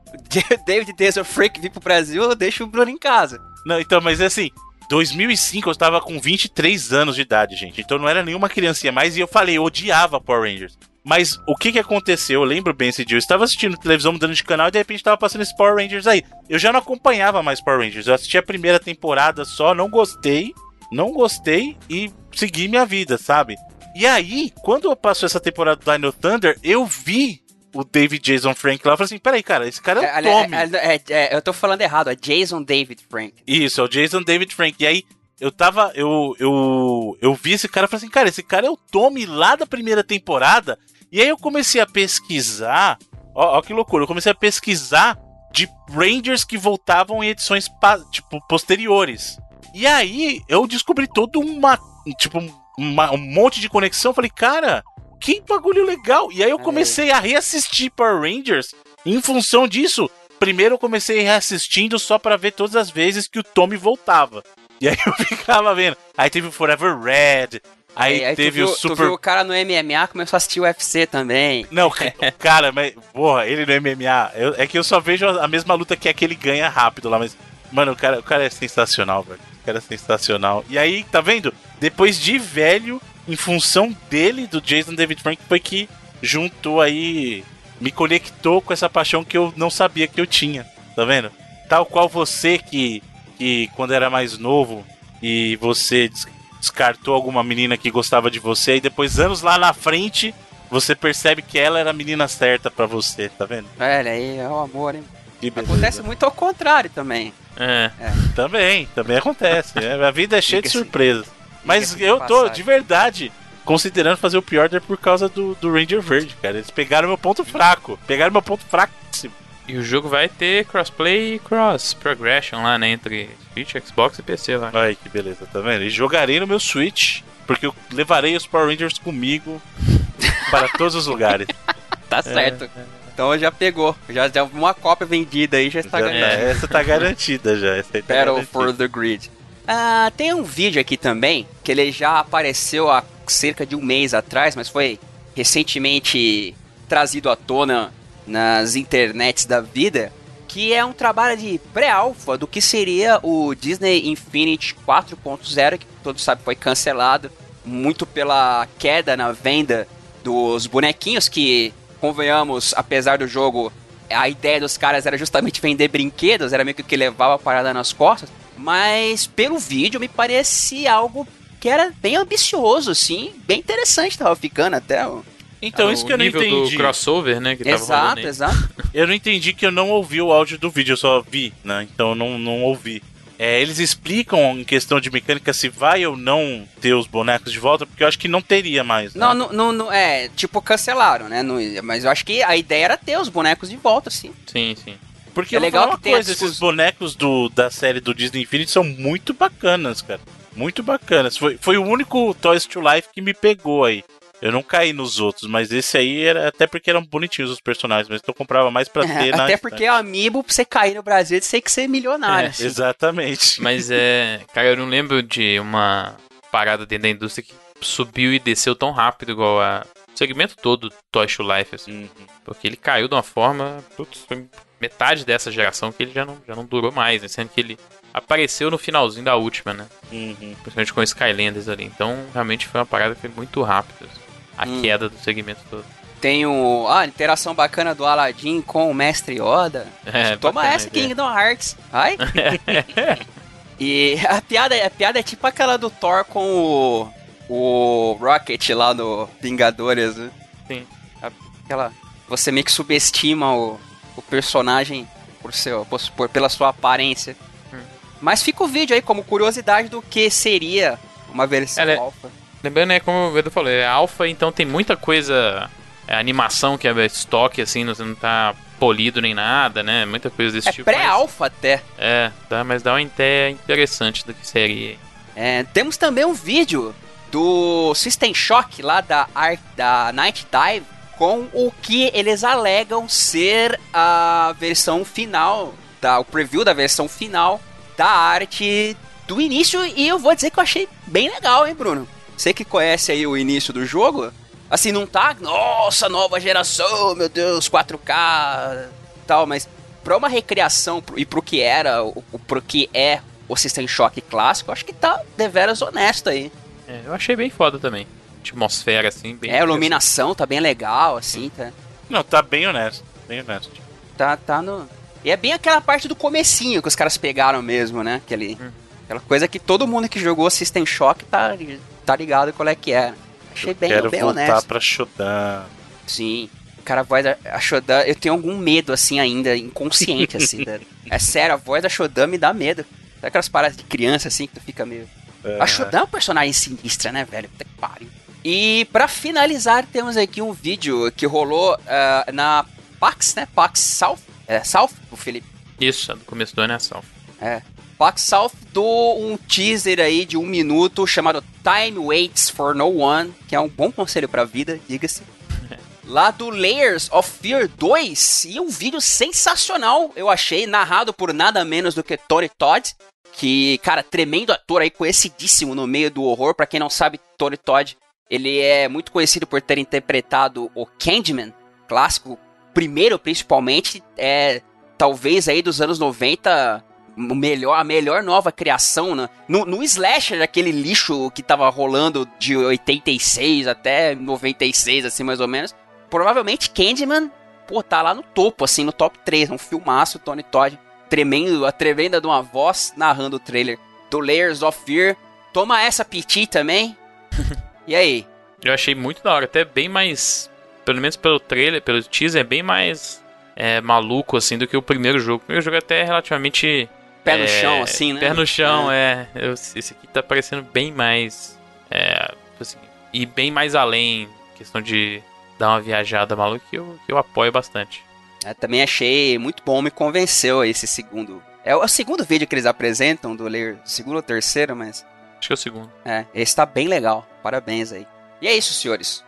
David Jason Frank vir pro Brasil, deixa o Bruno em casa. Não, então, mas assim, 2005 eu estava com 23 anos de idade, gente. Então não era nenhuma criancinha mais e eu falei, eu odiava Power Rangers. Mas o que que aconteceu? Eu lembro bem esse dia. Eu estava assistindo televisão mudando de canal e de repente estava passando esse Power Rangers aí. Eu já não acompanhava mais Power Rangers. Eu assisti a primeira temporada só, não gostei. Não gostei e segui minha vida, sabe? E aí, quando passou essa temporada do Dino Thunder, eu vi o David Jason Frank lá. Eu falei assim: peraí, cara, esse cara é o Tommy. É, é, é, eu tô falando errado, é Jason David Frank. Isso, é o Jason David Frank. E aí, eu tava. Eu, eu, eu vi esse cara e falei assim: cara, esse cara é o Tommy lá da primeira temporada. E aí eu comecei a pesquisar. Ó, ó que loucura, eu comecei a pesquisar de Rangers que voltavam em edições tipo posteriores. E aí eu descobri todo uma tipo uma, um monte de conexão, falei, cara, que bagulho legal. E aí eu comecei a reassistir Power Rangers em função disso. Primeiro eu comecei reassistindo só para ver todas as vezes que o Tommy voltava. E aí eu ficava vendo. Aí teve o Forever Red, Aí, aí teve viu, o Super. O cara no MMA começou a assistir o UFC também. Não, cara, mas, porra, ele no MMA. Eu, é que eu só vejo a mesma luta que é que ele ganha rápido lá, mas. Mano, o cara, o cara é sensacional, velho. É sensacional. E aí, tá vendo? Depois de velho, em função dele, do Jason David Frank, foi que juntou aí. Me conectou com essa paixão que eu não sabia que eu tinha. Tá vendo? Tal qual você que, que quando era mais novo e você descartou alguma menina que gostava de você e depois anos lá na frente você percebe que ela era a menina certa para você, tá vendo? Olha aí, é o amor, hein? Acontece muito ao contrário também. É. é. Também, também acontece. É, a vida é cheia de surpresas. Mas eu tô, de verdade, considerando fazer o pre-order por causa do, do Ranger Verde, cara. Eles pegaram meu ponto fraco. Pegaram meu ponto fraco. E o jogo vai ter crossplay e cross progression lá, né? Entre Switch, Xbox e PC lá. Ai, que beleza, tá vendo? E jogarei no meu Switch, porque eu levarei os Power Rangers comigo para todos os lugares. tá certo. É, Então já pegou. Já, já uma cópia vendida aí já está garantida. É, essa tá garantida já. Essa tá Battle garantida. for the Grid. Ah, tem um vídeo aqui também, que ele já apareceu há cerca de um mês atrás, mas foi recentemente trazido à tona nas internets da vida, que é um trabalho de pré-alfa do que seria o Disney Infinity 4.0, que todos sabem foi cancelado, muito pela queda na venda dos bonequinhos, que, convenhamos, apesar do jogo, a ideia dos caras era justamente vender brinquedos, era meio que o que levava a parada nas costas, mas pelo vídeo me parecia algo que era bem ambicioso, assim, bem interessante tava ficando até. Então, isso que eu não entendi. do crossover, né? Que exato, exato. Eu não entendi que eu não ouvi o áudio do vídeo, eu só vi, né? Então eu não, não ouvi. É, eles explicam em questão de mecânica se vai ou não ter os bonecos de volta, porque eu acho que não teria mais. Né? Não, não, não, não, é, tipo, cancelaram, né? mas eu acho que a ideia era ter os bonecos de volta, sim. Sim, sim. Porque é legal uma coisa, esses bonecos do, da série do Disney Infinity são muito bacanas, cara. Muito bacanas. Foi, foi o único Toys to Life que me pegou aí. Eu não caí nos outros, mas esse aí era até porque eram bonitinhos os personagens, mas então eu comprava mais pra ter é, na Até porque o amiibo, pra você cair no Brasil, você tem que ser milionário. É, assim. Exatamente. Mas é. Cara, eu não lembro de uma parada dentro da indústria que subiu e desceu tão rápido igual a. O segmento todo do Toy to Life, assim. Uhum. Porque ele caiu de uma forma. Putz, foi metade dessa geração que ele já não, já não durou mais, né? Sendo que ele apareceu no finalzinho da última, né? Uhum. Principalmente com Skylanders ali. Então, realmente foi uma parada que foi muito rápida. Assim a hum. queda do segmento todo. Tem o. Ah, interação bacana do Aladdin com o Mestre Yoda. É, Toma essa, Kingdom Hearts. Ai. e a piada, a piada é tipo aquela do Thor com o, o Rocket lá no Vingadores, né? Sim. Aquela. Você meio que subestima o, o personagem por seu, por, por, pela sua aparência. Hum. Mas fica o vídeo aí como curiosidade do que seria uma versão Ela é alfa. Lembrando, né, como o Edu falou, é alfa, então tem muita coisa, é, animação que é estoque, assim, não, não tá polido nem nada, né? Muita coisa desse é tipo. É pré-alfa até. É, dá, mas dá uma ideia interessante do que seria. É, temos também um vídeo do System Shock lá da, Art, da Night Dive com o que eles alegam ser a versão final, da, o preview da versão final da arte do início e eu vou dizer que eu achei bem legal, hein, Bruno? Você que conhece aí o início do jogo, assim, não tá, nossa, nova geração, meu Deus, 4K tal, mas pra uma recriação e pro que era, o, pro que é o System Shock clássico, acho que tá deveras honesto aí. É, eu achei bem foda também. Atmosfera, assim, bem. É, a iluminação tá bem legal, assim, tá. Não, tá bem honesto. Bem honesto. Tá, tá no. E é bem aquela parte do comecinho que os caras pegaram mesmo, né? Aquele, Hum. Aquela coisa que todo mundo que jogou System Shock tá, tá ligado qual é que é. Achei bem, Quero bem voltar honesto. pra Shodan. Sim. Cara, a voz da a Shodan, eu tenho algum medo, assim, ainda, inconsciente, assim. da- É sério, a voz da Shodan me dá medo. Sabe aquelas paradas de criança, assim, que tu fica meio... É. A Shodan é um personagem sinistra, né, velho? Puta que pariu. E pra finalizar, temos aqui um vídeo que rolou ah, na PAX, né? PAX South. É, South, o Felipe. Isso, é do começo do ano é ação. É. PAX South do um teaser aí de um minuto chamado Time Waits for No One, que é um bom conselho pra vida, diga-se. Lá do Layers of Fear 2, e um vídeo sensacional, eu achei, narrado por nada menos do que Tony Todd, que, cara, tremendo ator aí, conhecidíssimo no meio do horror. Pra quem não sabe, Tony Todd, ele é muito conhecido por ter interpretado o Candyman, clássico, primeiro principalmente, é talvez aí dos anos 90, o melhor, a melhor nova criação, né? No, no slasher, aquele lixo que tava rolando de 86 até 96, assim, mais ou menos. Provavelmente Candyman, pô, tá lá no topo, assim, no top 3. Um filmaço, Tony Todd, tremendo, a tremenda de uma voz narrando o trailer do Layers of Fear. Toma essa PT também. e aí? Eu achei muito da hora, até bem mais. Pelo menos pelo trailer, pelo teaser, é bem mais é, maluco assim do que o primeiro jogo. O primeiro jogo até é relativamente. Pé no é, chão, assim, né? Pé no chão, é. Eu- esse aqui tá parecendo bem mais. É, assim, e bem mais além, questão de dar uma viajada maluca, que eu, que eu apoio bastante. É, também achei muito bom, me convenceu esse segundo. É o segundo vídeo que eles apresentam do Layer, segundo ou terceiro, mas Acho que é o segundo. é, esse tá bem legal. Parabéns aí. E é isso, senhores.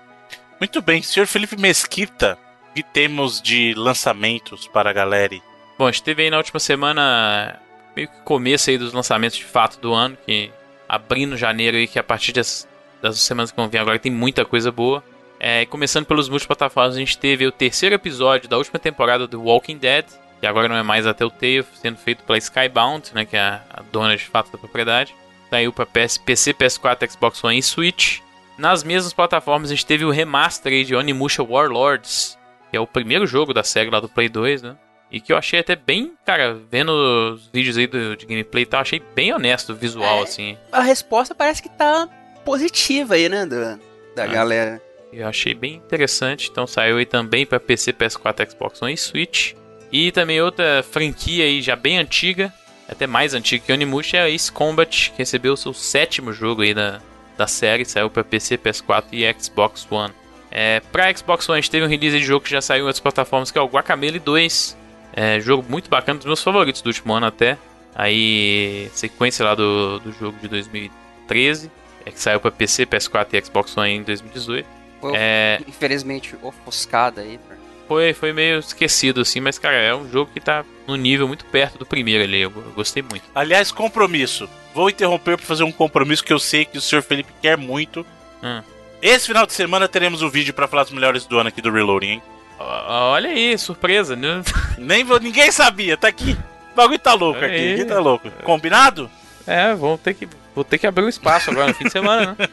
Muito bem, senhor Felipe Mesquita, o que temos de lançamentos para a galera? Bom, a gente teve aí na última semana meio que começo aí dos lançamentos de fato do ano, que abrindo janeiro aí, que a partir das, das semanas que vão vir agora tem muita coisa boa. É, começando pelos multiplataformas, a gente teve o terceiro episódio da última temporada do Walking Dead, que agora não é mais a Telltale, sendo feito pela Skybound, né, que é a, dona de fato da propriedade. Saiu para PS, PC, PS4, Xbox One e Switch. Nas mesmas plataformas a gente teve o remaster aí de Onimusha Warlords, que é o primeiro jogo da série lá do Play 2, né? E que eu achei até bem, cara, vendo os vídeos aí do, de gameplay e tal, achei bem honesto o visual, É. assim. A resposta parece que tá positiva aí, né, do- da Ah. galera. Eu achei bem interessante. Então saiu aí também para PC, PS4, Xbox One e Switch. E também outra franquia aí já bem antiga, até mais antiga que Onimusha, é a Ace Combat, que recebeu o seu sétimo jogo aí da, da série, saiu para PC, PS4 e Xbox One. É, para Xbox One a gente teve um release de jogo que já saiu em outras plataformas, que é o Guacamelee 2. É, jogo muito bacana, dos meus favoritos do último ano até. Aí, sequência lá do, do jogo de 2013, é, que saiu para PC, PS4 e Xbox One em 2018. Foi, É, infelizmente, ofuscada aí. por- foi, foi meio esquecido assim, mas cara, é um jogo que tá no nível muito perto do primeiro ali. Eu, eu gostei muito. Aliás, compromisso. Vou interromper para fazer um compromisso que eu sei que o senhor Felipe quer muito. Hum. Esse final de semana teremos um vídeo para falar dos melhores do ano aqui do Reloading, hein? Olha aí, surpresa, né? Nem ninguém sabia, tá aqui. O bagulho tá louco aqui, Aí. aqui tá louco. Combinado? É, vou ter que, vou ter que abrir um espaço agora no fim de semana, né?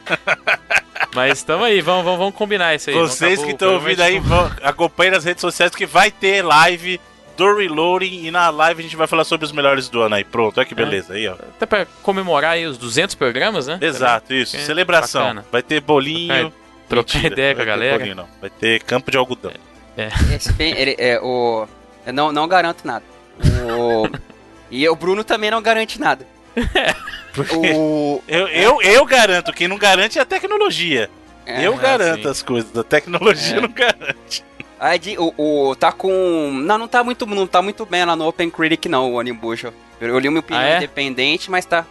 Mas tamo aí, vamos, vamos, vamos combinar isso aí. Vocês Vamos que estão ouvindo aí, vão, acompanhem nas redes sociais que vai ter live do Reloading e na live a gente vai falar sobre os melhores do ano aí. Pronto, olha que beleza aí, ó. Até pra comemorar aí os 200 programas, né? Exato, isso. É, Celebração. bacana. Vai ter bolinho. Trocar Mentira, ideia com a vai galera. bolinho, não. Vai ter campo de algodão. Esse bem, ele, é, o, eu não, não garanto nada. O, e o Bruno também não garante nada. O, Eu, eu, eu garanto, quem não garante é a tecnologia. é, eu ah, garanto sim. as coisas, a tecnologia É. não garante. Aí de- o, o- tá com. Não, não tá muito, não tá muito bem lá no Open Critic, não, o Onimusha. Eu, eu li uma opinião Ah, é? independente, mas tá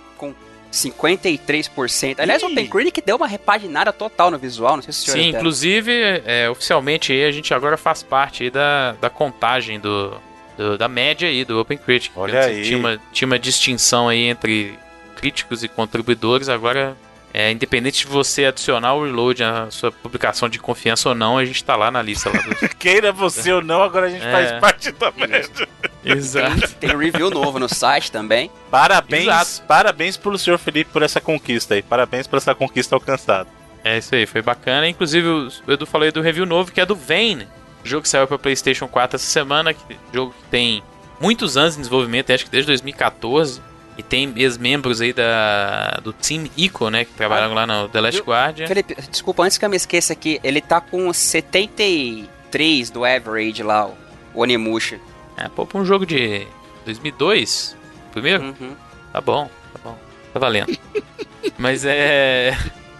53%. Aliás, o. Open Critic deu uma repaginada total no visual, não sei se o senhor Sim, inclusive, é, oficialmente a gente agora faz parte aí da, da contagem do, do- da média aí do Open Critic. Olha aí. Tinha uma, tinha uma distinção aí entre críticos e contribuidores, agora, é, independente de você adicionar o reload à sua publicação de confiança ou não, a gente tá lá na lista lá dos... Queira você ou não, agora a gente É. faz parte da média. Exato. Tem, tem review novo no site também. Parabéns, Exato. parabéns pelo senhor Felipe por essa conquista aí. Parabéns por essa conquista alcançada. É isso aí, foi bacana. Inclusive, o Edu falou aí do review novo, que é do Vane. Jogo que saiu pra PlayStation 4 essa semana. Que, jogo que tem muitos anos de desenvolvimento, acho que desde 2014. E tem ex-membros aí da, do Team Ico, né? Que trabalharam lá no The Last Viu? Guardian. Felipe, desculpa, antes que eu me esqueça aqui, ele tá com 73 do average lá, o Onimusha. É, pô, pra um jogo de 2002, primeiro? Uhum. Tá bom, tá bom. Tá valendo. Mas é.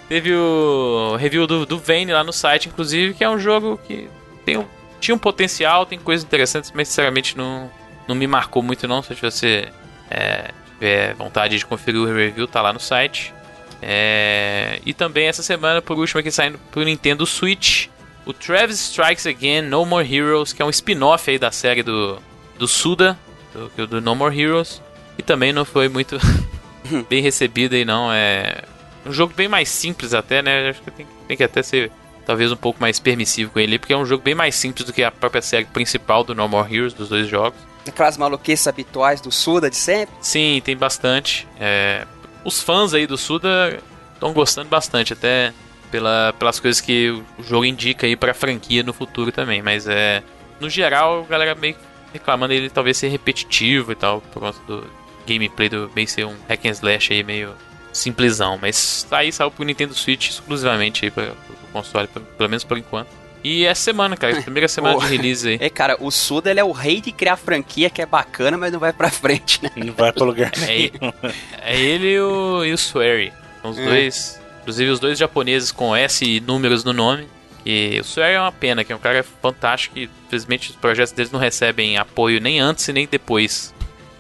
Teve o review do, do Vane lá no site, inclusive, que é um jogo que tem um, tinha um potencial, tem coisas interessantes, mas sinceramente não, não me marcou muito não. Se você é, tiver vontade de conferir o review, tá lá no site. É, e também essa semana, por último, aqui saindo pro Nintendo Switch, o Travis Strikes Again No More Heroes, que é um spin-off aí da série do, do Suda, do, do No More Heroes. E também não foi muito bem recebido aí não. É um jogo bem mais simples até, né? Acho que tem, tem que até ser talvez um pouco mais permissivo com ele, porque é um jogo bem mais simples do que a própria série principal do No More Heroes, dos dois jogos. Aquelas maluquices habituais do Suda de sempre. Sim, tem bastante. É, os fãs aí do Suda estão gostando bastante, até pela, pelas coisas que o jogo indica aí pra franquia no futuro também. Mas é. No geral, a galera meio que reclamando ele talvez ser repetitivo e tal, por conta do gameplay do meio ser um hack and slash aí meio simplesão. Mas aí saiu pro Nintendo Switch exclusivamente aí pra, pro console, pra- pelo menos por enquanto. E essa semana, cara, primeira semana Oh. de release aí. É, cara, o Suda ele é o rei de criar franquia que é bacana, mas não vai pra frente, né? Não vai pra lugar É, nenhum. é ele e o, e o Swery. São os É. dois. Inclusive os dois japoneses com S e números no nome. E o Swery é uma pena, que é um cara fantástico e infelizmente os projetos deles não recebem apoio nem antes e nem depois.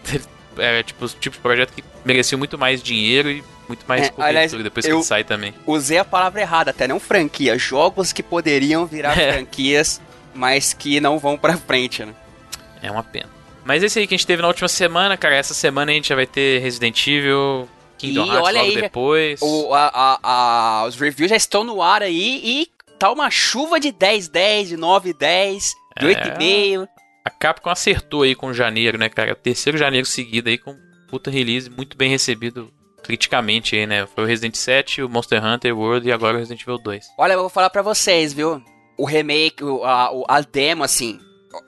É tipo o tipo de projeto que merecia muito mais dinheiro e muito mais É, aliás, depois que sai também. Usei a palavra errada, até não franquia. Jogos que poderiam virar É. franquias, mas que não vão pra frente, né? É uma pena. Mas esse aí que a gente teve na última semana, cara, essa semana a gente já vai ter Resident Evil, Kingdom Ih, Hearts olha logo aí, depois. O, a- a- a- os reviews já estão no ar aí e tá uma chuva de 10, 10, de 9, 10, de É. 8,5. A Capcom acertou aí com janeiro, né, cara? Terceiro janeiro seguido aí com puta release, muito bem recebido criticamente aí, né? Foi o Resident 7, o Monster Hunter World e agora o Resident Evil 2. Olha, eu vou falar pra vocês, viu? O remake, a, a demo, assim.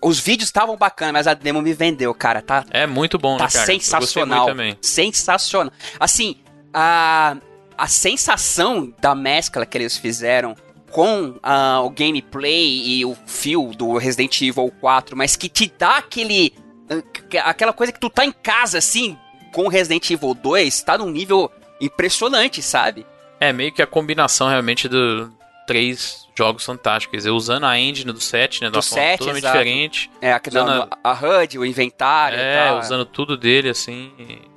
Os vídeos estavam bacanas, mas a demo me vendeu, cara. Tá, É muito bom, tá né, cara? Sensacional. também. Sensacional. Assim, a, a sensação da mescla que eles fizeram com ah, o gameplay e o feel do Resident Evil 4, mas que te dá aquele. ah, que- aquela coisa que tu tá em casa, assim, com o Resident Evil 2, tá num nível impressionante, sabe? É meio que a combinação realmente do três jogos fantásticos. Eu usando a engine do 7, né? Do uma forma 7, totalmente exato. diferente. É, a, Usando não, a HUD, o inventário e É, tal. usando tudo dele, assim.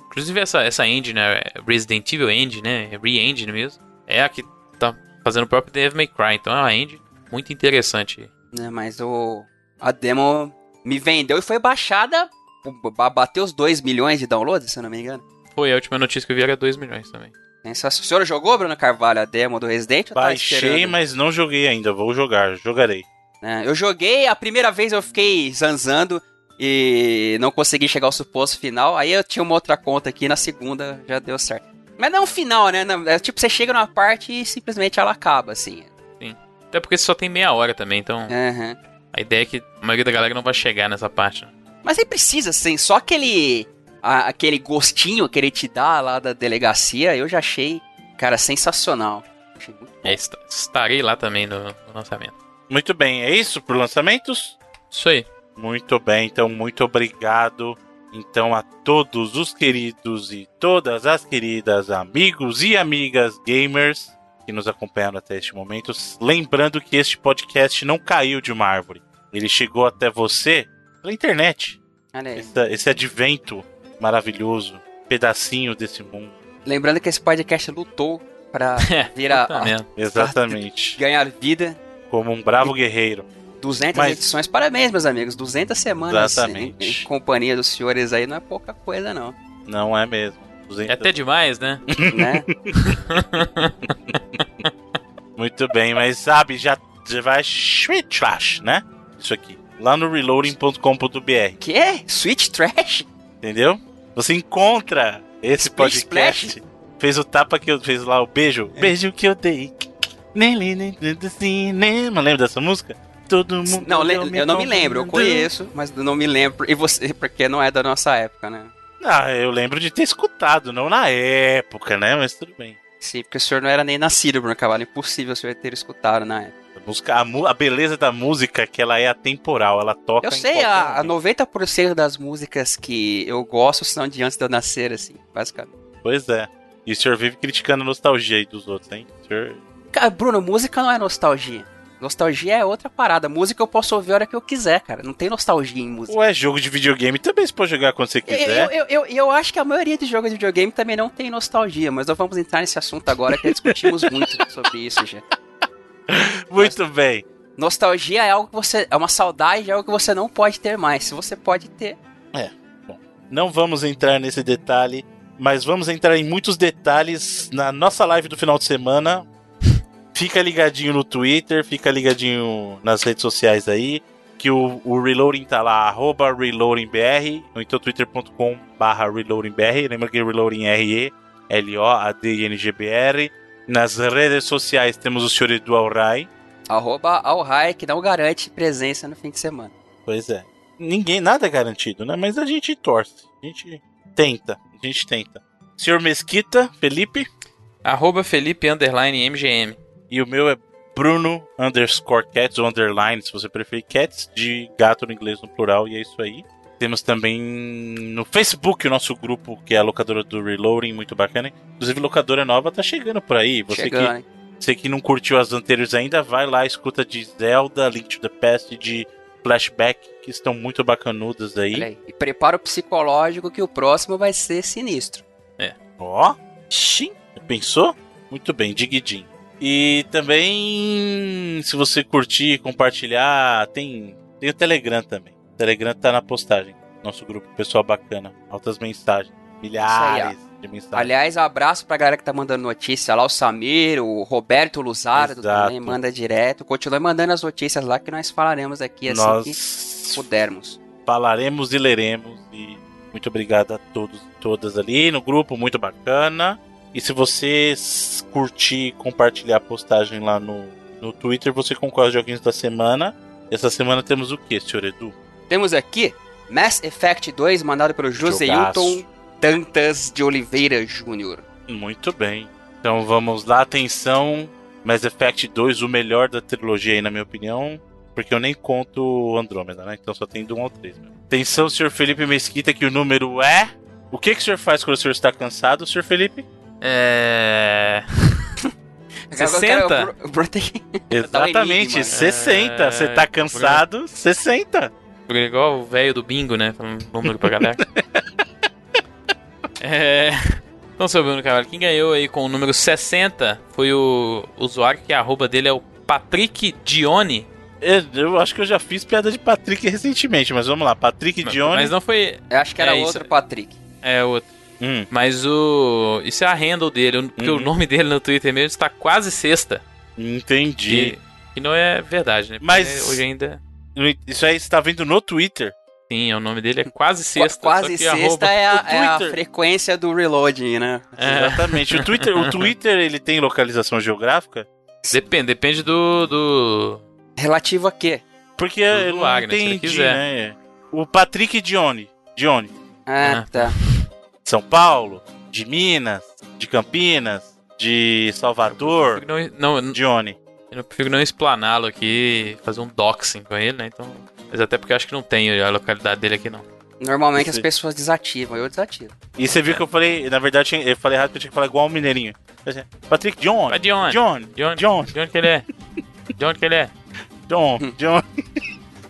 Inclusive essa, essa engine, né? Resident Evil Engine, né? Re-engine mesmo. É a que tá fazendo o próprio Devil May Cry. Então é uma engine muito interessante. né, mas o a demo me vendeu e foi baixada, ba- bateu os 2 milhões de downloads, se eu não me engano. Foi a última notícia que eu vi era 2 milhões também. Essa- O senhor jogou, Bruno Carvalho, a demo do Resident? tá Baixei, esperando? mas não joguei ainda. Vou jogar, jogarei. É, eu joguei, a primeira vez eu fiquei zanzando e não consegui chegar ao suposto final. Aí eu tinha uma outra conta aqui, na segunda já deu certo. Mas não é um final, né? Não- É tipo, você chega numa parte e simplesmente ela acaba, assim. Até porque só tem meia hora também, então Aham. a ideia é que a maioria da galera não vai chegar nessa parte. né? Mas nem precisa, assim, só aquele. a- aquele gostinho que ele te dá lá da delegacia, eu já achei, cara, sensacional. Achei muito É, est- estarei lá também no, no lançamento. Muito bem, é isso por lançamentos? Isso aí. Muito bem, então muito obrigado. Então a todos os queridos e todas as queridas amigos e amigas gamers que nos acompanharam até este momento, lembrando que este podcast não caiu de uma árvore. Ele chegou até você pela internet. Esse, esse advento maravilhoso, pedacinho desse mundo. Lembrando que esse podcast lutou pra É, virar. Exatamente. ganhar vida. Como um bravo guerreiro. 200 Mas- edições, parabéns, meus amigos. 200 semanas em, Exatamente. em companhia dos senhores aí não é pouca coisa, não. Não é mesmo. 200 É até demais, né? né? Muito bem, mas sabe, já, já vai trash, né? Isso aqui. lá no reloading.com.br. Que? Switch Trash? Entendeu? Você encontra esse Splish podcast. Splash? Fez o tapa que eu fez lá, o beijo. Beijo que eu dei. Nem do cinema. Lembra dessa música? Todo mundo. Não, eu não me lembro, eu conheço, mas não me lembro. E você, porque não é da nossa época, né? Ah, eu lembro de ter escutado, não na época, né? Mas tudo bem. Sim, porque o senhor não era nem nascido, Bruno Cavalho. Impossível o senhor ter escutado na época. A, música, a, beleza da música é que ela é atemporal, ela toca Eu sei, a, a momento. 90% das músicas que eu gosto são de antes de eu nascer, assim, basicamente. Pois é. E o senhor vive criticando a nostalgia aí dos outros, hein? O senhor... Cara, Bruno, música não é nostalgia. Nostalgia é outra parada. Música eu posso ouvir a hora que eu quiser, cara. Não tem nostalgia em música. Ué, jogo de videogame também você pode jogar quando você Eu, quiser. eu, eu, eu acho que a maioria de jogos de videogame também não tem nostalgia, mas nós vamos entrar nesse assunto agora que discutimos muito sobre isso já. Muito bem. Nostalgia é algo que você. É uma saudade, é algo que você não pode ter mais. Se você pode ter. Não vamos entrar nesse detalhe, mas vamos entrar em muitos detalhes na nossa live do final de semana. Fica ligadinho no Twitter, fica ligadinho nas redes sociais aí, que o, o Reloading tá lá, arroba ReloadingBR, ou então twitter.com barra ReloadingBR, lembra que Reloading é R-E-L-O-A-D-I-N-G-B-R. Nas redes sociais temos o senhor Edu Alray, Arroba Alhai, que não garante presença no fim de semana. Pois é. Ninguém, nada é garantido, né? Mas a gente torce. A gente tenta. A gente tenta. Senhor Mesquita, Felipe. Arroba Felipe Underline MGM. E o meu é Bruno underscore cats, ou underline, se você preferir, cats, de gato no inglês no plural, e é isso aí. Temos também no Facebook o nosso grupo, que é a locadora do Reloading, muito bacana. Inclusive, locadora nova tá chegando por aí. Você que Chegando, hein? Você que não curtiu as anteriores ainda, vai lá, escuta de Zelda, Link to the Past, de Flashback, que estão muito bacanudas aí. Aí. E prepara o psicológico que o próximo vai ser sinistro. Ó, xim, pensou? Muito bem, Digidin. E também, se você curtir, compartilhar, tem, tem o Telegram também. O Telegram tá na postagem. Nosso grupo pessoal bacana. Altas mensagens. Milhares de mensagens. Aliás, um abraço pra galera que tá mandando notícia lá, o Samir, o Roberto Luzardo Exato. também manda direto. Continue mandando as notícias lá que nós falaremos aqui assim que Nós pudermos. falaremos e leremos. E muito obrigado a todos e todas ali no grupo, muito bacana. E se você curtir e compartilhar a postagem lá no, no Twitter, você concorre aos joguinhos da semana. Essa semana temos o que, senhor Edu? Temos aqui Mass Effect 2, mandado pelo José. Hilton Tantas de Oliveira Júnior. Muito bem. Então vamos lá, atenção. Mass Effect 2, o melhor da trilogia aí, na minha opinião. Porque eu nem conto o Andrômeda, né? Então só tem do 1 ao 3. Mesmo. Atenção, senhor Felipe Mesquita, que o número é. O que, que o senhor faz quando o senhor está cansado, senhor Felipe? É. Agora eu 60? quero- o Bru- o Bruno tem que- Exatamente, enigma. 60. Você tá É, cansado, 60. Igual o velho do bingo, né? Falando número pra galera. é. Então, seu Bruno Carvalho, quem ganhou aí com o número 60 foi o usuário que a arroba dele é o Patrick Dione. Eu, eu acho que eu já fiz piada de Patrick recentemente, mas vamos lá. Patrick Dione. Mas não foi. Eu acho que era É isso. outro Patrick. É outro. Hum, Mas o. Isso é a handle dele, porque Uhum. o nome dele no Twitter mesmo está quase sexta. entendi. Que, que não é verdade, né? Porque Mas- Hoje ainda. Isso aí você tá vendo no Twitter. Sim, o nome dele é quase Qua- sexta. Quase só que sexta arroba- é, a, é a frequência do reloading, né? É. Exatamente. O Twitter, o Twitter ele tem localização geográfica? Depende, depende do. do... Relativo a quê? Porque Do eu não Wagner, se ele entendi, quiser. né? O Patrick Dione. Dione. Ah, Ah. tá. São Paulo, de Minas, de Campinas, de Salvador. Não, não, eu Dione. não prefiro não explaná-lo aqui, fazer um doxing com ele, né? Então. Mas até porque eu acho que não tem a localidade dele aqui, não. Normalmente as pessoas desativam, eu desativo. E você viu que eu falei, na verdade, eu falei errado porque eu tinha que falar igual um mineirinho. Patrick de onde? Dione. De onde, John. de onde que ele é? De onde que ele é? John, John.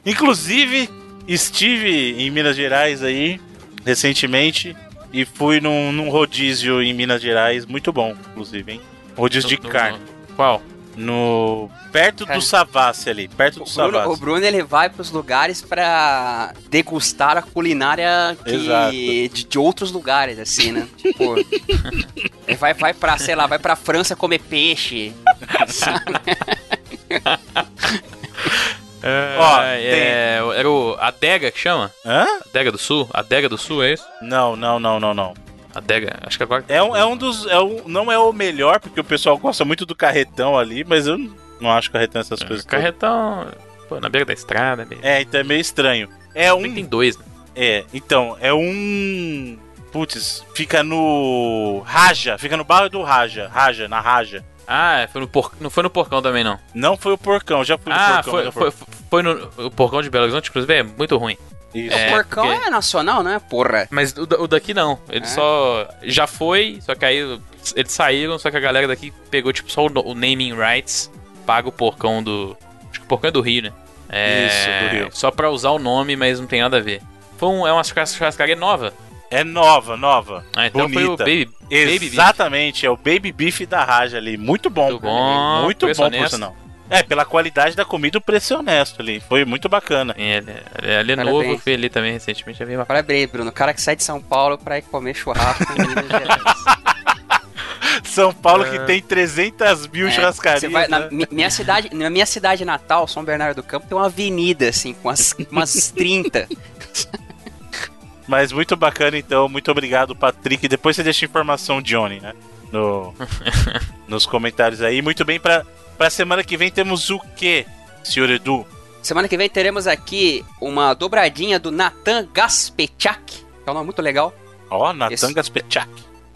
Inclusive, estive em Minas Gerais aí, recentemente, e fui num, num rodízio em Minas Gerais, muito bom, inclusive, hein? Rodízio de carne. Qual? No. Perto do Savassi ali, perto do O Bruno, o Savassi. Bruno, ele vai pros lugares pra degustar a culinária que- de, de outros lugares, assim, né? Tipo, ele vai, vai pra, sei lá, vai pra França comer peixe. sabe? É, Ó, é, o Adega que chama? Hã? Adega do Sul? Adega do Sul, é isso? Não, não, não, não, não. Adega, acho que agora. É um, é um dos. É um, não é o melhor, porque o pessoal gosta muito do carretão ali, mas eu não acho carretão essas coisas. todas. Carretão. Pô, na beira da estrada, meio. É, então é meio estranho. É um. Tem dois, né? É, então, é um. Putz, fica no. Raja, fica no bairro do Raja. Raja, na Raja. Ah, foi no por... não foi no Porcão também, não. Não foi o porcão, já fui no Ah, porcão. foi, já foi, foi no o Porcão de Belo Horizonte, inclusive, é muito ruim. Isso. É, o porcão porque- é nacional, né? Porra. Mas o, o daqui não. Ele É? só. Já foi, só que aí eles saíram, só que a galera daqui pegou, tipo, só o, o naming rights, paga o porcão do. Acho que o porcão é do Rio, né? É, Isso, do Rio. Só pra usar o nome, mas não tem nada a ver. Foi um, é uma churrascaria nova. É nova, nova. Ah, então foi o bonita. Baby, Baby Beef. Exatamente, é o Baby Beef da Raja ali. Muito bom. Muito bom, Muito bom, por sinal. É, pela qualidade da comida, o preço é honesto ali. Foi muito bacana. Ele, ele, ele é Parabéns. novo, eu fui ali também recentemente, é bem bacana. Parabéns, Bruno. O cara que sai de São Paulo pra ir comer churrasco em Minas Gerais. São Paulo É. que tem 300 mil É, churrascarias. vai- na né? mi- minha cidade, na minha cidade natal, São Bernardo do Campo, tem uma avenida assim com umas, umas 30. Mas muito bacana, então. Muito obrigado, Patrick. Depois você deixa informação, Johnny, né? No, nos comentários aí. Muito bem, pra, pra semana que vem temos o quê, senhor Edu? Semana que vem teremos aqui uma dobradinha do Natan Gaspechak, que é um nome muito legal. Ó, Natan Esse- Gaspechak.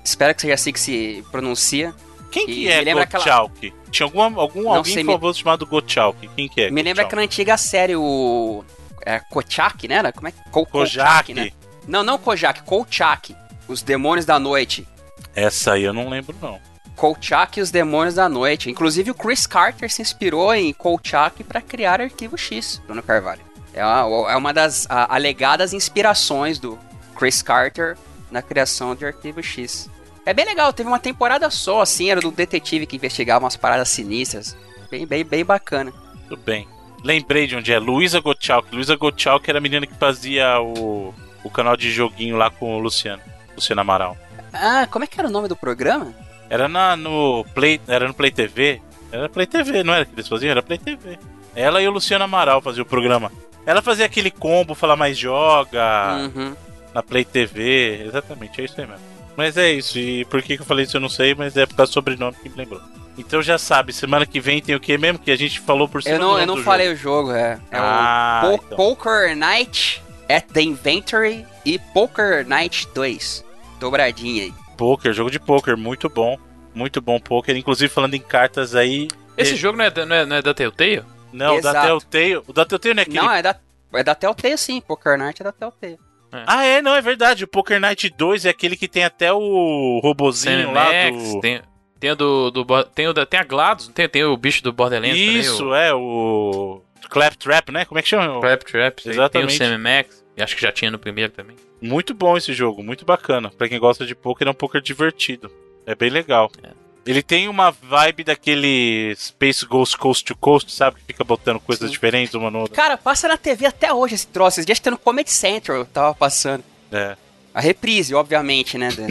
Espero que seja assim que se pronuncia. Quem que E é lembra aquela- Gottschalk? Tinha alguma, algum, Não alguém sei, me- famoso chamado Gottschalk. Quem que é? Me lembra Gottschalk? aquela antiga série, o. É, Kochak, né? Como é que. Ko- Kojak. né? Não, não Kojak, Kolchak. Os Demônios da Noite. Essa aí eu não lembro, não. Kolchak e os Demônios da Noite. Inclusive o Chris Carter se inspirou em Kolchak para criar Arquivo X, Bruno Carvalho. É uma, é uma das a- alegadas inspirações do Chris Carter na criação de Arquivo X. É bem legal, teve uma temporada só, assim, era do detetive que investigava umas paradas sinistras. Bem, bem, bem bacana. Tudo bem. Lembrei de onde é. Luísa Gottschalk. Luísa Gottschalk era a menina que fazia o, o canal de joguinho lá com o Luciano. Luciano Amaral. Ah, como é que era o nome do programa? Era na, no Play. Era no Play TV? Era Play TV, não era que eles faziam? Era Play TV. Ela e o Luciano Amaral faziam o programa. Ela fazia aquele combo, falar mais joga, Uhum. na Play TV. Exatamente, é isso aí mesmo. Mas é isso, e por que, que eu falei isso eu não sei, mas é por causa do sobrenome que me lembrou. Então já sabe, semana que vem tem o que mesmo? Que a gente falou por cima Eu não, eu não falei jogo. o jogo, é. É Ah, o Po- então. Poker Night at the Inventory e Poker Night 2. Dobradinha aí. Poker, jogo de poker, muito bom. Muito bom poker. Inclusive falando em cartas aí. Esse e- jogo não é, da- não é, não é da Telltale? Não, o da. Telltale. O da Telltale não é aquele. Não, é da, é da Telltale sim. Poker Night é da Telltale. Ah, é, não, é verdade. O Poker Night 2 é aquele que tem até o robozinho lá Max, do. tem, tem, do, do, tem, o da, tem a GLaDOS, tem, tem o bicho do Borderlands Isso, também, é, o. Claptrap, né? Como é que chama? o Claptrap, tem- Exatamente. tem o Sam Max, e acho que já tinha no primeiro também. Muito bom esse jogo, muito bacana. Pra quem gosta de poker, é um poker divertido. É bem legal. É. Ele tem uma vibe daquele Space Ghost Coast to Coast, sabe? Que fica botando coisas Sim. diferentes uma no outra. Cara, passa na TV até hoje esse troço. Esses dias tem no Comedy Central, tava passando. É. A reprise, obviamente, né? da-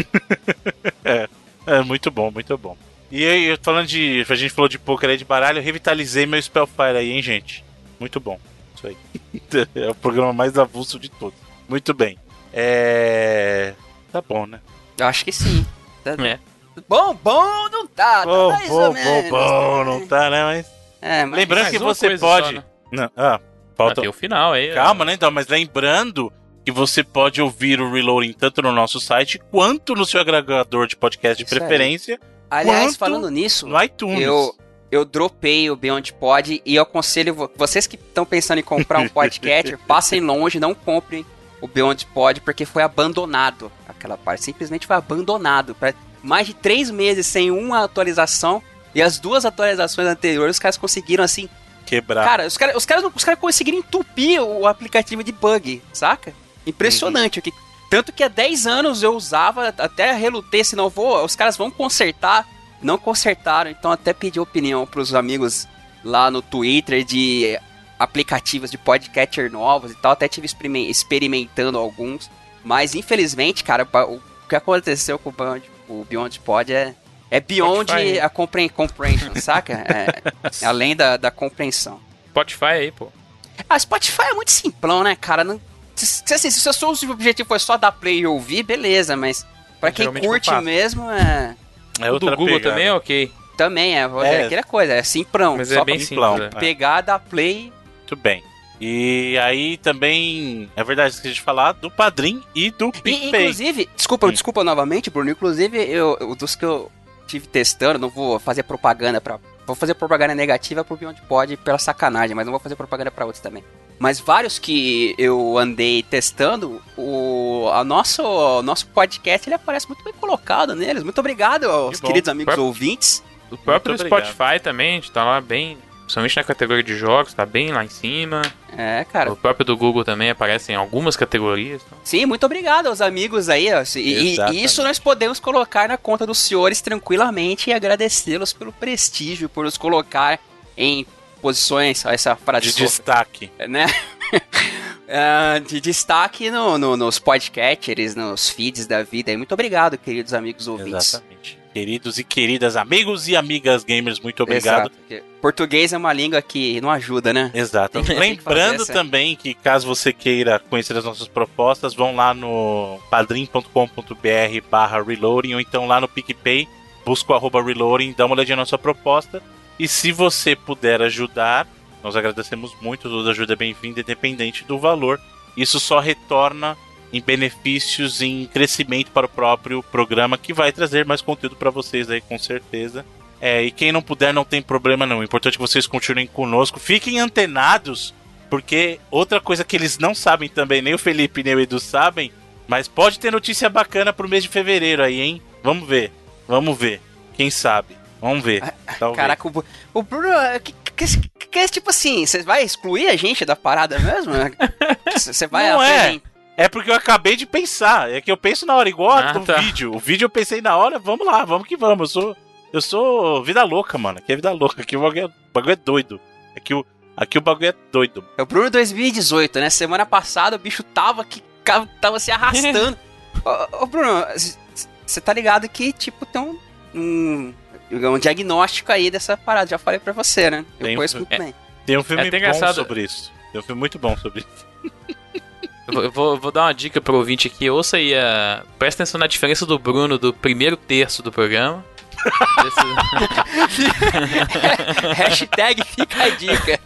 É, muito bom, muito bom. E aí, falando de. A gente falou de poker aí de baralho, eu revitalizei meu Spellfire aí, hein, gente? Muito bom. Isso aí. é o programa mais avulso de todos. Muito bem. É. Tá bom, né? Eu acho que sim. É. Bom, bom não tá. tá Bom, mais bom, ou bom, menos, bom, não tá, né? Mas. É, mas... Lembrando que você pode. só, né? Não, ah, falta. tem o final aí. Calma, né? Então, mas lembrando que você pode ouvir o Reloading tanto no nosso site quanto no seu agregador de podcast de preferência Aliás, falando nisso, no iTunes. eu, eu dropei o Beyond Pod e eu aconselho vo- vocês que estão pensando em comprar um podcast, passem longe, não comprem o Beyond Pod porque foi abandonado aquela parte. Simplesmente foi abandonado. Pra mais de três meses sem uma atualização e as duas atualizações anteriores os caras conseguiram assim. Quebrar. Cara, os caras os caras os caras conseguiram entupir o aplicativo de bug, saca? Impressionante o que tanto que há 10 anos eu usava, até relutei se não vou, os caras vão consertar, não consertaram, então até pedi opinião pros amigos lá no Twitter de aplicativos de podcatcher novos e tal, até tive experimen- experimentando alguns, mas infelizmente, cara, o que aconteceu com o Beyond, o Beyond Pod é é beyond Spotify. a compre comprehension, saca? É, além da, da compreensão. Spotify aí, pô. Ah, Spotify é muito simplão, né, cara? Não, se, assim, se o seu objetivo foi só dar play e ouvir, beleza, mas pra quem curte mesmo, é. É o do Google pegada. também é ok. Também é, é, aquela coisa, é simplão. Mas é bem simplão. É. Pegar, dar play. Muito bem. E aí também, é verdade, esqueci de falar do Padrim e do PicPay. Inclusive, desculpa, Sim. desculpa novamente, Bruno, inclusive, eu, dos que eu tive testando, não vou fazer propaganda para Vou fazer propaganda negativa pro onde pode pela sacanagem, mas não vou fazer propaganda para outros também. Mas vários que eu andei testando, o a nosso, o nosso podcast ele aparece muito bem colocado neles. Muito obrigado aos queridos amigos ouvintes. O próprio Spotify também, a gente tá lá bem Principalmente na categoria de jogos, tá bem lá em cima. É, cara. O próprio do Google também aparece em algumas categorias. Então. Sim, muito obrigado aos amigos aí. Ó. E, e, isso nós podemos colocar na conta dos senhores tranquilamente e agradecê-los pelo prestígio, por nos colocar em posições, essa frase de destaque, né? uh, de destaque no, no, nos podcatchers, nos feeds da vida. E muito obrigado, queridos amigos ouvintes. Exatamente queridos e queridas amigos e amigas gamers, muito obrigado. Exato. Português é uma língua que não ajuda, né? Exato. Lembrando também que caso você queira conhecer as nossas propostas, vão lá no padrim.com.br barra reloading ou então lá no PicPay, busca o arroba reloading, dá uma olhadinha na nossa proposta. E se você puder ajudar, nós agradecemos muito, toda ajuda é bem-vinda, independente do valor. Isso só retorna em benefícios, em crescimento para o próprio programa, que vai trazer mais conteúdo para vocês aí, com certeza. É, e quem não puder, não tem problema não. O importante é que vocês continuem conosco. Fiquem antenados, porque outra coisa que eles não sabem também, nem o Felipe nem o Edu sabem, mas pode ter notícia bacana pro mês de fevereiro aí, hein? Vamos ver. Vamos ver. Quem sabe? Vamos ver. Talvez. Caraca, o, o Bruno. Que, que, que, tipo assim, você vai excluir a gente da parada mesmo? Você vai não é. É porque eu acabei de pensar. É que eu penso na hora, igual ah, do tá. vídeo. O vídeo eu pensei na hora, vamos lá, vamos que vamos. Eu sou, eu sou vida louca, mano. Aqui é vida louca. Aqui o bagulho é, o bagulho é doido. Aqui o, aqui o bagulho é doido. É o Bruno 2018, né? Semana passada o bicho tava aqui, tava se arrastando. ô, ô, Bruno, você tá ligado que, tipo, tem um, um, um, diagnóstico aí dessa parada. Já falei pra você, né? Eu tem conheço um, muito é, bem. Tem um filme é bom sobre isso. Tem um filme muito bom sobre isso. Eu vou, vou, dar uma dica pro ouvinte aqui. Ouça aí a. Presta atenção na diferença do Bruno do primeiro terço do programa. Hashtag fica a dica.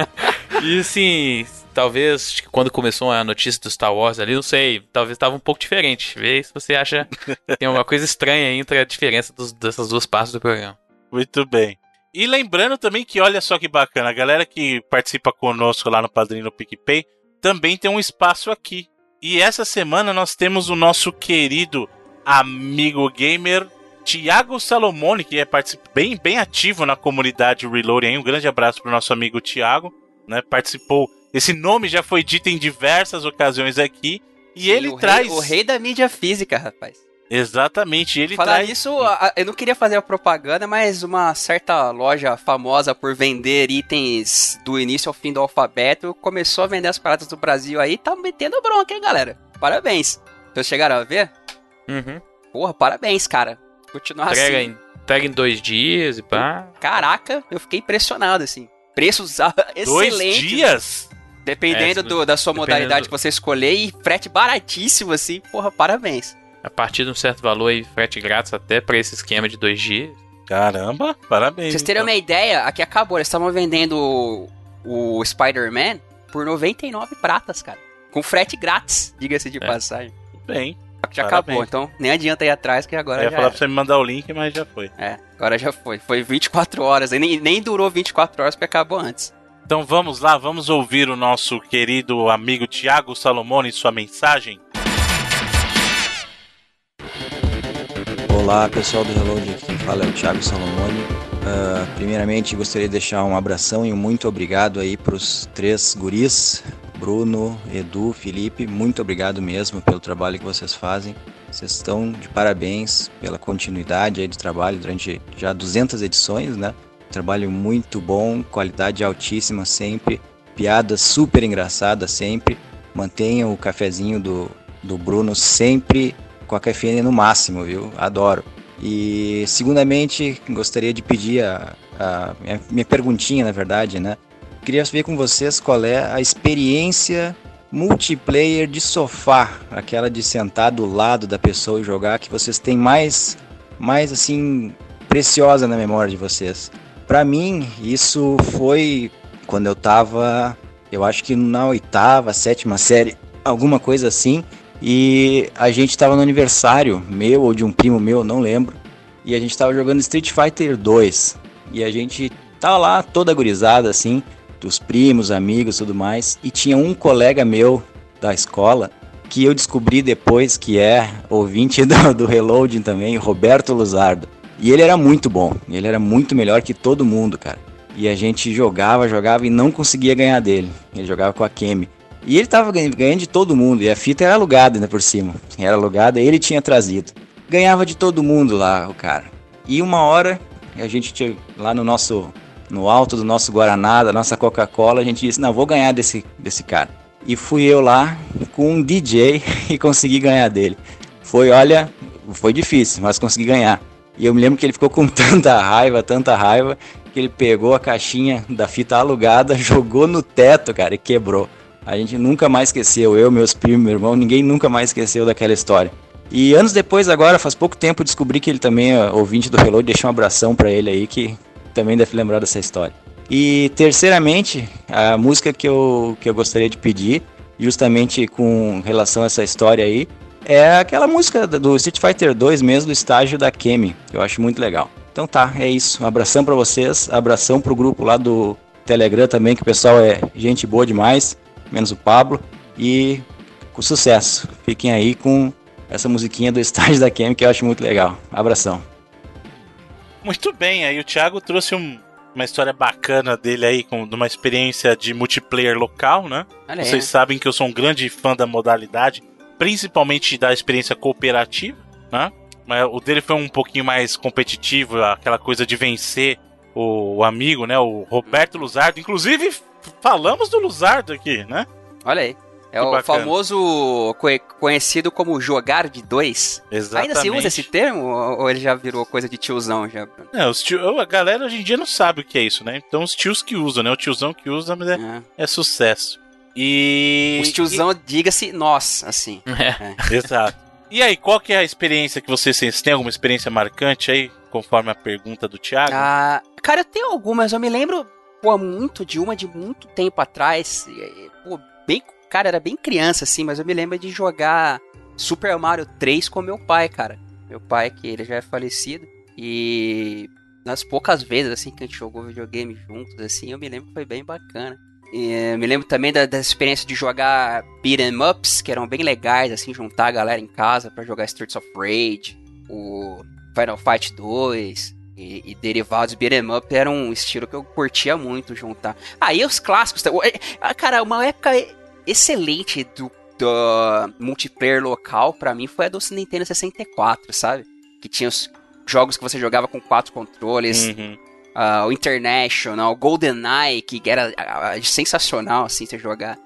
e assim, talvez quando começou a notícia do Star Wars ali, não sei, talvez estava um pouco diferente. Vê se você acha que tem alguma coisa estranha entre a diferença dos, dessas duas partes do programa. Muito bem. E lembrando também que, olha só que bacana, a galera que participa conosco lá no Padrinho no PicPay também tem um espaço aqui. E essa semana nós temos o nosso querido amigo gamer Tiago Salomone, que é bem, bem ativo na comunidade Reloading. Um grande abraço para o nosso amigo Tiago. Né? Participou. Esse nome já foi dito em diversas ocasiões aqui. E Sim, ele o traz. Rei, o rei da mídia física, rapaz. Exatamente, ele Falar traz... isso, eu não queria fazer a propaganda, mas uma certa loja famosa por vender itens do início ao fim do alfabeto começou a vender as paradas do Brasil aí, tá metendo bronca, hein, galera? Parabéns. Vocês chegaram a ver? Uhum. Porra, parabéns, cara. Continuar entrega assim. Em, entrega em dois dias e pá. Caraca, eu fiquei impressionado, assim. Preços excelentes. Dois dias? Dependendo é, do, da sua modalidade do... que você escolher e frete baratíssimo, assim. Porra, parabéns a partir de um certo valor e frete grátis até para esse esquema de 2G. Caramba, parabéns. Pra vocês terem então. uma ideia, aqui acabou, eles estavam vendendo o, o Spider-Man por 99 pratas, cara. Com frete grátis, diga-se de é. passagem. Bem. Já parabéns. acabou, então nem adianta ir atrás que agora Eu ia já falar era. pra você me mandar o link, mas já foi. É, agora já foi. Foi 24 horas, nem, nem durou 24 horas porque acabou antes. Então vamos lá, vamos ouvir o nosso querido amigo Tiago Salomone e sua mensagem. Olá pessoal do Reload, aqui quem fala é o Thiago Salomone. Uh, primeiramente gostaria de deixar um abração e um muito obrigado aí para os três guris, Bruno, Edu, Felipe, muito obrigado mesmo pelo trabalho que vocês fazem. Vocês estão de parabéns pela continuidade aí do trabalho durante já 200 edições, né? Trabalho muito bom, qualidade altíssima sempre, piadas super engraçadas sempre. Mantenham o cafezinho do, do Bruno sempre com a cafeína no máximo, viu? Adoro. E, segundamente, gostaria de pedir a, a minha, minha, perguntinha, na verdade, né? queria ver com vocês qual é a experiência multiplayer de sofá, aquela de sentar do lado da pessoa e jogar, que vocês têm mais, mais assim, preciosa na memória de vocês. Para mim, isso foi quando eu tava, eu acho que na oitava, sétima série, alguma coisa assim, e a gente tava no aniversário meu ou de um primo meu, não lembro, e a gente tava jogando Street Fighter 2, e a gente tava lá toda gurizada assim, dos primos, amigos tudo mais. E tinha um colega meu da escola que eu descobri depois que é ouvinte do, do Reloading também, Roberto Luzardo. E ele era muito bom, ele era muito melhor que todo mundo, cara. E a gente jogava, jogava e não conseguia ganhar dele. Ele jogava com a Kemi. E ele tava ganhando de todo mundo, e a fita era alugada ainda por cima. Era alugada, ele tinha trazido. Ganhava de todo mundo lá, o cara. E uma hora, a gente tinha lá no nosso no alto do nosso Guaraná, da nossa Coca-Cola, a gente disse, não, vou ganhar desse, desse cara. E fui eu lá com um DJ e consegui ganhar dele. Foi, olha, foi difícil, mas consegui ganhar. E eu me lembro que ele ficou com tanta raiva, tanta raiva, que ele pegou a caixinha da fita alugada, jogou no teto, cara, e quebrou. A gente nunca mais esqueceu, eu, meus primos, meu irmão, ninguém nunca mais esqueceu daquela história. E anos depois, agora, faz pouco tempo, descobri que ele também é ouvinte do Reload, deixei um abração para ele aí, que também deve lembrar dessa história. E terceiramente, a música que eu, que eu gostaria de pedir, justamente com relação a essa história aí, é aquela música do Street Fighter 2 mesmo, do estágio da Kemi, que eu acho muito legal. Então tá, é isso. Um abração para vocês, abração pro grupo lá do Telegram também, que o pessoal é gente boa demais, menos o Pablo. E com sucesso. Fiquem aí com essa musiquinha do estágio da Kemi, que eu acho muito legal. Abração. Muito bem, aí o Thiago trouxe um, uma história bacana dele aí, com de uma experiência de multiplayer local, né? Olha Vocês é. sabem que eu sou um grande fã da modalidade, principalmente da experiência cooperativa, né? Mas o dele foi um pouquinho mais competitivo, aquela coisa de vencer o, o amigo, né? O Roberto Luzardo. Inclusive, falamos do Luzardo aqui, né? Olha aí. É o famoso conhecido como jogar de dois. Exatamente. Ainda se usa esse termo ou ele já virou coisa de tiozão já? É, os tio, a galera hoje em dia não sabe o que é isso, né? Então os tios que usam, né? O tiozão que usa, mas é, é. é sucesso. E. Os tiozão, e... diga-se nós, assim. É. é. Exato. E aí, qual que é a experiência que vocês têm? Você tem alguma experiência marcante aí, conforme a pergunta do Thiago? Ah, cara, eu tenho algumas. Eu me lembro, pô, muito de uma de muito tempo atrás. Pô, bem Cara, era bem criança, assim, mas eu me lembro de jogar Super Mario 3 com meu pai, cara. Meu pai, que ele já é falecido. E nas poucas vezes, assim, que a gente jogou videogame juntos, assim, eu me lembro que foi bem bacana. E, eh, me lembro também da, da experiência de jogar beat'em ups, que eram bem legais, assim, juntar a galera em casa para jogar Streets of Rage, o Final Fight 2 e, e derivados beat'em up era um estilo que eu curtia muito juntar. Aí ah, os clássicos, ah, cara, uma época excelente do, do multiplayer local para mim foi a do Nintendo 64, sabe? Que tinha os jogos que você jogava com quatro controles. Uhum. Uh, o International, o GoldenEye, que era uh, sensacional, assim, você jogar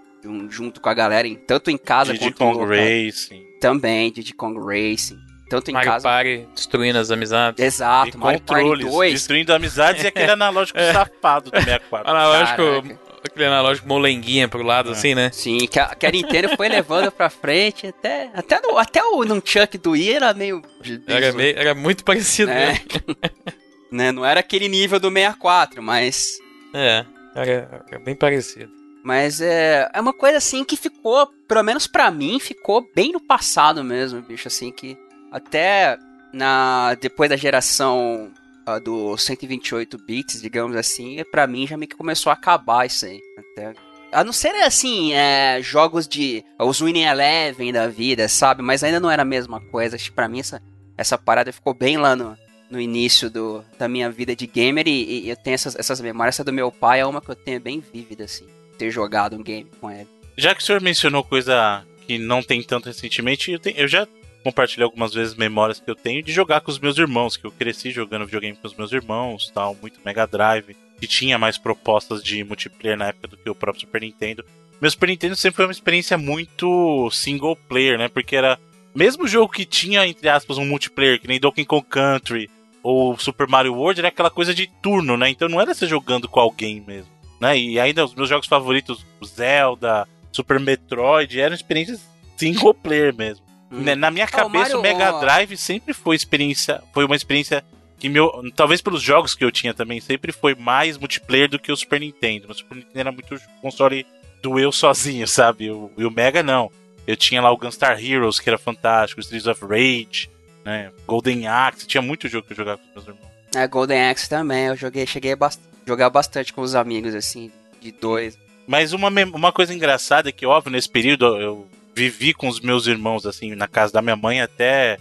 junto com a galera, em, tanto em casa Diddy quanto Kong Racing. Também, Diddy Kong Racing. Tanto em Mario casa. Party, destruindo as amizades. Exato, e Mario controles, Party 2. Destruindo amizades e aquele analógico é. safado do 64. Analógico Caraca aquele analógico molenguinha pro lado, é. assim, né? Sim, que a, que a Nintendo foi levando pra frente, até, até, no, até o Nunchuck do Wii era meio... Era, meio, era muito parecido, é. né? Não era aquele nível do 64, mas... É, era, era bem parecido. Mas é, é uma coisa assim que ficou, pelo menos para mim, ficou bem no passado mesmo, bicho, assim, que até na depois da geração uh, do 128 bits, digamos assim, para mim já meio que começou a acabar isso aí. Até a não ser assim, é, jogos de. Os Winning Eleven da vida, sabe? Mas ainda não era a mesma coisa. Acho que pra mim essa, essa parada ficou bem lá no, no início do, da minha vida de gamer. E, e eu tenho essas, essas memórias. Essa do meu pai é uma que eu tenho bem vívida, assim. Ter jogado um game com ele. Já que o senhor mencionou coisa que não tem tanto recentemente, eu, tenho, eu já compartilhar algumas vezes memórias que eu tenho de jogar com os meus irmãos, que eu cresci jogando videogame com os meus irmãos, tal, muito Mega Drive, que tinha mais propostas de multiplayer na época do que o próprio Super Nintendo. Meu Super Nintendo sempre foi uma experiência muito single player, né? Porque era mesmo jogo que tinha entre aspas um multiplayer, que nem Donkey Kong Country ou Super Mario World, era aquela coisa de turno, né? Então não era você jogando com alguém mesmo. né? E ainda os meus jogos favoritos, Zelda, Super Metroid, eram experiências single player mesmo. Hum. Na minha cabeça, o, Mario, o Mega Drive sempre foi experiência, foi uma experiência que meu, talvez pelos jogos que eu tinha também, sempre foi mais multiplayer do que o Super Nintendo. O Super Nintendo era muito console do eu sozinho, sabe? O, e o Mega não. Eu tinha lá o Gunstar Heroes, que era fantástico, Streets of Rage, né? Golden Axe, tinha muito jogo que eu jogava com meus irmãos. É, Golden Axe também, eu joguei, cheguei a bast jogar bastante com os amigos, assim, de dois. Mas uma, uma coisa engraçada é que, óbvio, nesse período eu vivi com os meus irmãos, assim, na casa da minha mãe até,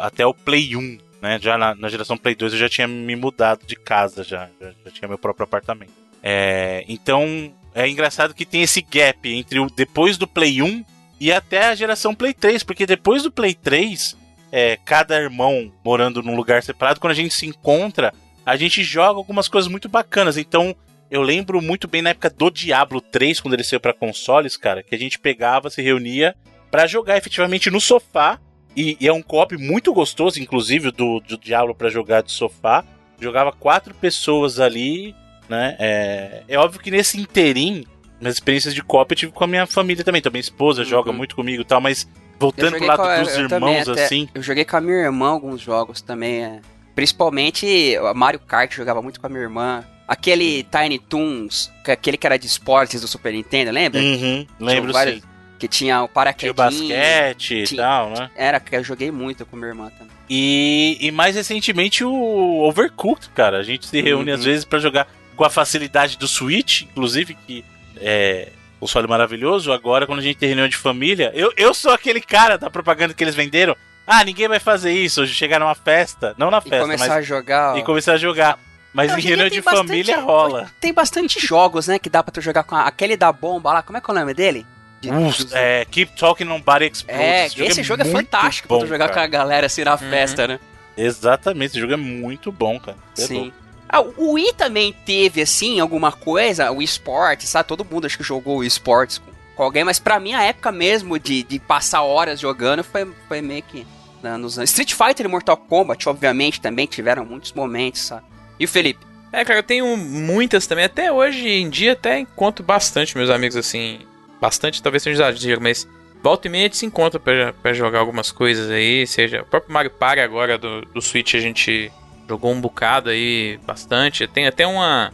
até o Play 1 né? Já na, na, geração Play 2 eu já tinha me mudado de casa, já, já, já tinha meu próprio apartamento. É, então é engraçado que tem esse gap entre o depois do Play 1 e até a geração Play 3, porque depois do Play 3, é, cada irmão morando num lugar separado, quando a gente se encontra, a gente joga algumas coisas muito bacanas. Então eu lembro muito bem na época do Diablo 3, quando ele saiu para consoles, cara, que a gente pegava, se reunia para jogar efetivamente no sofá e, e, é um co muito gostoso, inclusive, do, do Diablo para jogar de sofá. Jogava quatro pessoas ali, né? É, é óbvio que nesse interim, nas experiências de co eu tive com a minha família também. Também esposa uhum. joga muito comigo e tal, mas voltando pro lado dos irmãos, também, até, assim. Eu joguei com a minha irmã alguns jogos também, é. Principalmente Mario Kart, jogava muito com a minha irmã. Aquele Tiny Toons, aquele que era de esportes do Super Nintendo, lembra? Uhum, lembro vários, sim que tinha o paraquedinho. Tinha o basquete tinha, e tal, né? Era, que eu joguei muito com minha irmã também. E, e mais recentemente o Overcooked, cara. A gente se reúne uhum. às vezes para jogar com a facilidade do Switch, inclusive, que é o console maravilhoso. Agora, quando a gente tem reunião de família, eu, eu sou aquele cara da propaganda que eles venderam. Ah, ninguém vai fazer isso. Chegar numa festa, não na festa, e começar mas, a jogar. E começar a jogar. Mas em reunião de bastante, família rola. Tem bastante jogos, né, que dá pra tu jogar com a, aquele da bomba lá. Como é que é o nome dele? De, é, Keep Talking Nobody Explodes. É, esse jogo, esse é, jogo é, fantástico bom, pra jogar cara. com a galera assim na uhum. festa, né? Exatamente, esse jogo é muito bom, cara. É Sim. Ah, o Wii também teve, assim, alguma coisa, o esporte, sabe? Todo mundo acho que jogou o esportes com, com, alguém, mas pra mim a época mesmo de, de passar horas jogando foi, foi meio que né, nos anos. Street Fighter e Mortal Kombat, obviamente, também tiveram muitos momentos, sabe? E o Felipe? É, cara, eu tenho muitas também. Até hoje em dia, até encontro bastante meus amigos assim bastante, talvez seja exagero, mas volta e meia a gente se encontra para jogar algumas coisas aí, seja o próprio Mario Party agora do, do Switch a gente jogou um bocado aí, bastante. Tem até uma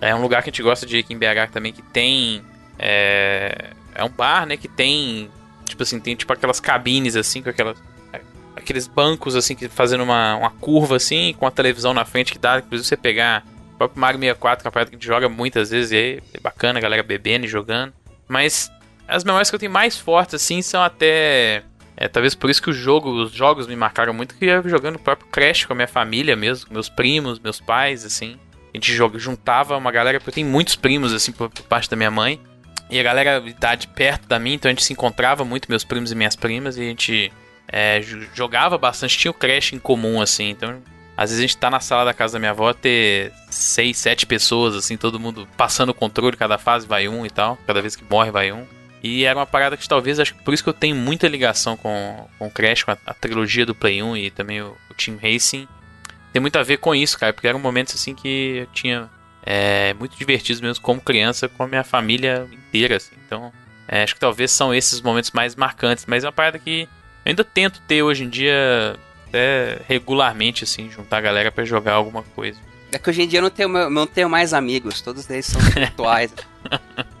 é um lugar que a gente gosta de ir aqui em BH também que tem é, é um bar, né, que tem tipo assim, tem tipo aquelas cabines assim com aquelas aqueles bancos assim que fazendo uma, uma curva assim com a televisão na frente que dá inclusive você pegar o próprio Mario 64, que é uma que a gente joga muitas vezes, e é bacana, a galera bebendo e jogando. Mas as memórias que eu tenho mais fortes, assim, são até. É, talvez por isso que o jogo, os jogos me marcaram muito, que eu jogando o próprio Crash com a minha família mesmo, meus primos, meus pais, assim. A gente joga, juntava uma galera, porque eu tenho muitos primos, assim, por, por parte da minha mãe. E a galera de idade perto da minha, então a gente se encontrava muito, meus primos e minhas primas, e a gente é, jogava bastante, tinha o Crash em comum, assim, então às vezes a gente tá na sala da casa da minha avó, ter seis, sete pessoas, assim, todo mundo passando o controle, cada fase vai um e tal. Cada vez que morre vai um. E era uma parada que talvez, acho que por isso que eu tenho muita ligação com, com o Crash, com a, a trilogia do Play 1 e também o, o, Team Racing. Tem muito a ver com isso, cara, porque eram momentos assim que eu tinha é, muito divertidos mesmo como criança com a minha família inteira, assim. Então, é, acho que talvez são esses momentos mais marcantes, mas é uma parada que eu ainda tento ter hoje em dia até regularmente, assim, juntar a galera para jogar alguma coisa. É que hoje em dia eu não tenho, não tenho mais amigos, todos eles são virtuais.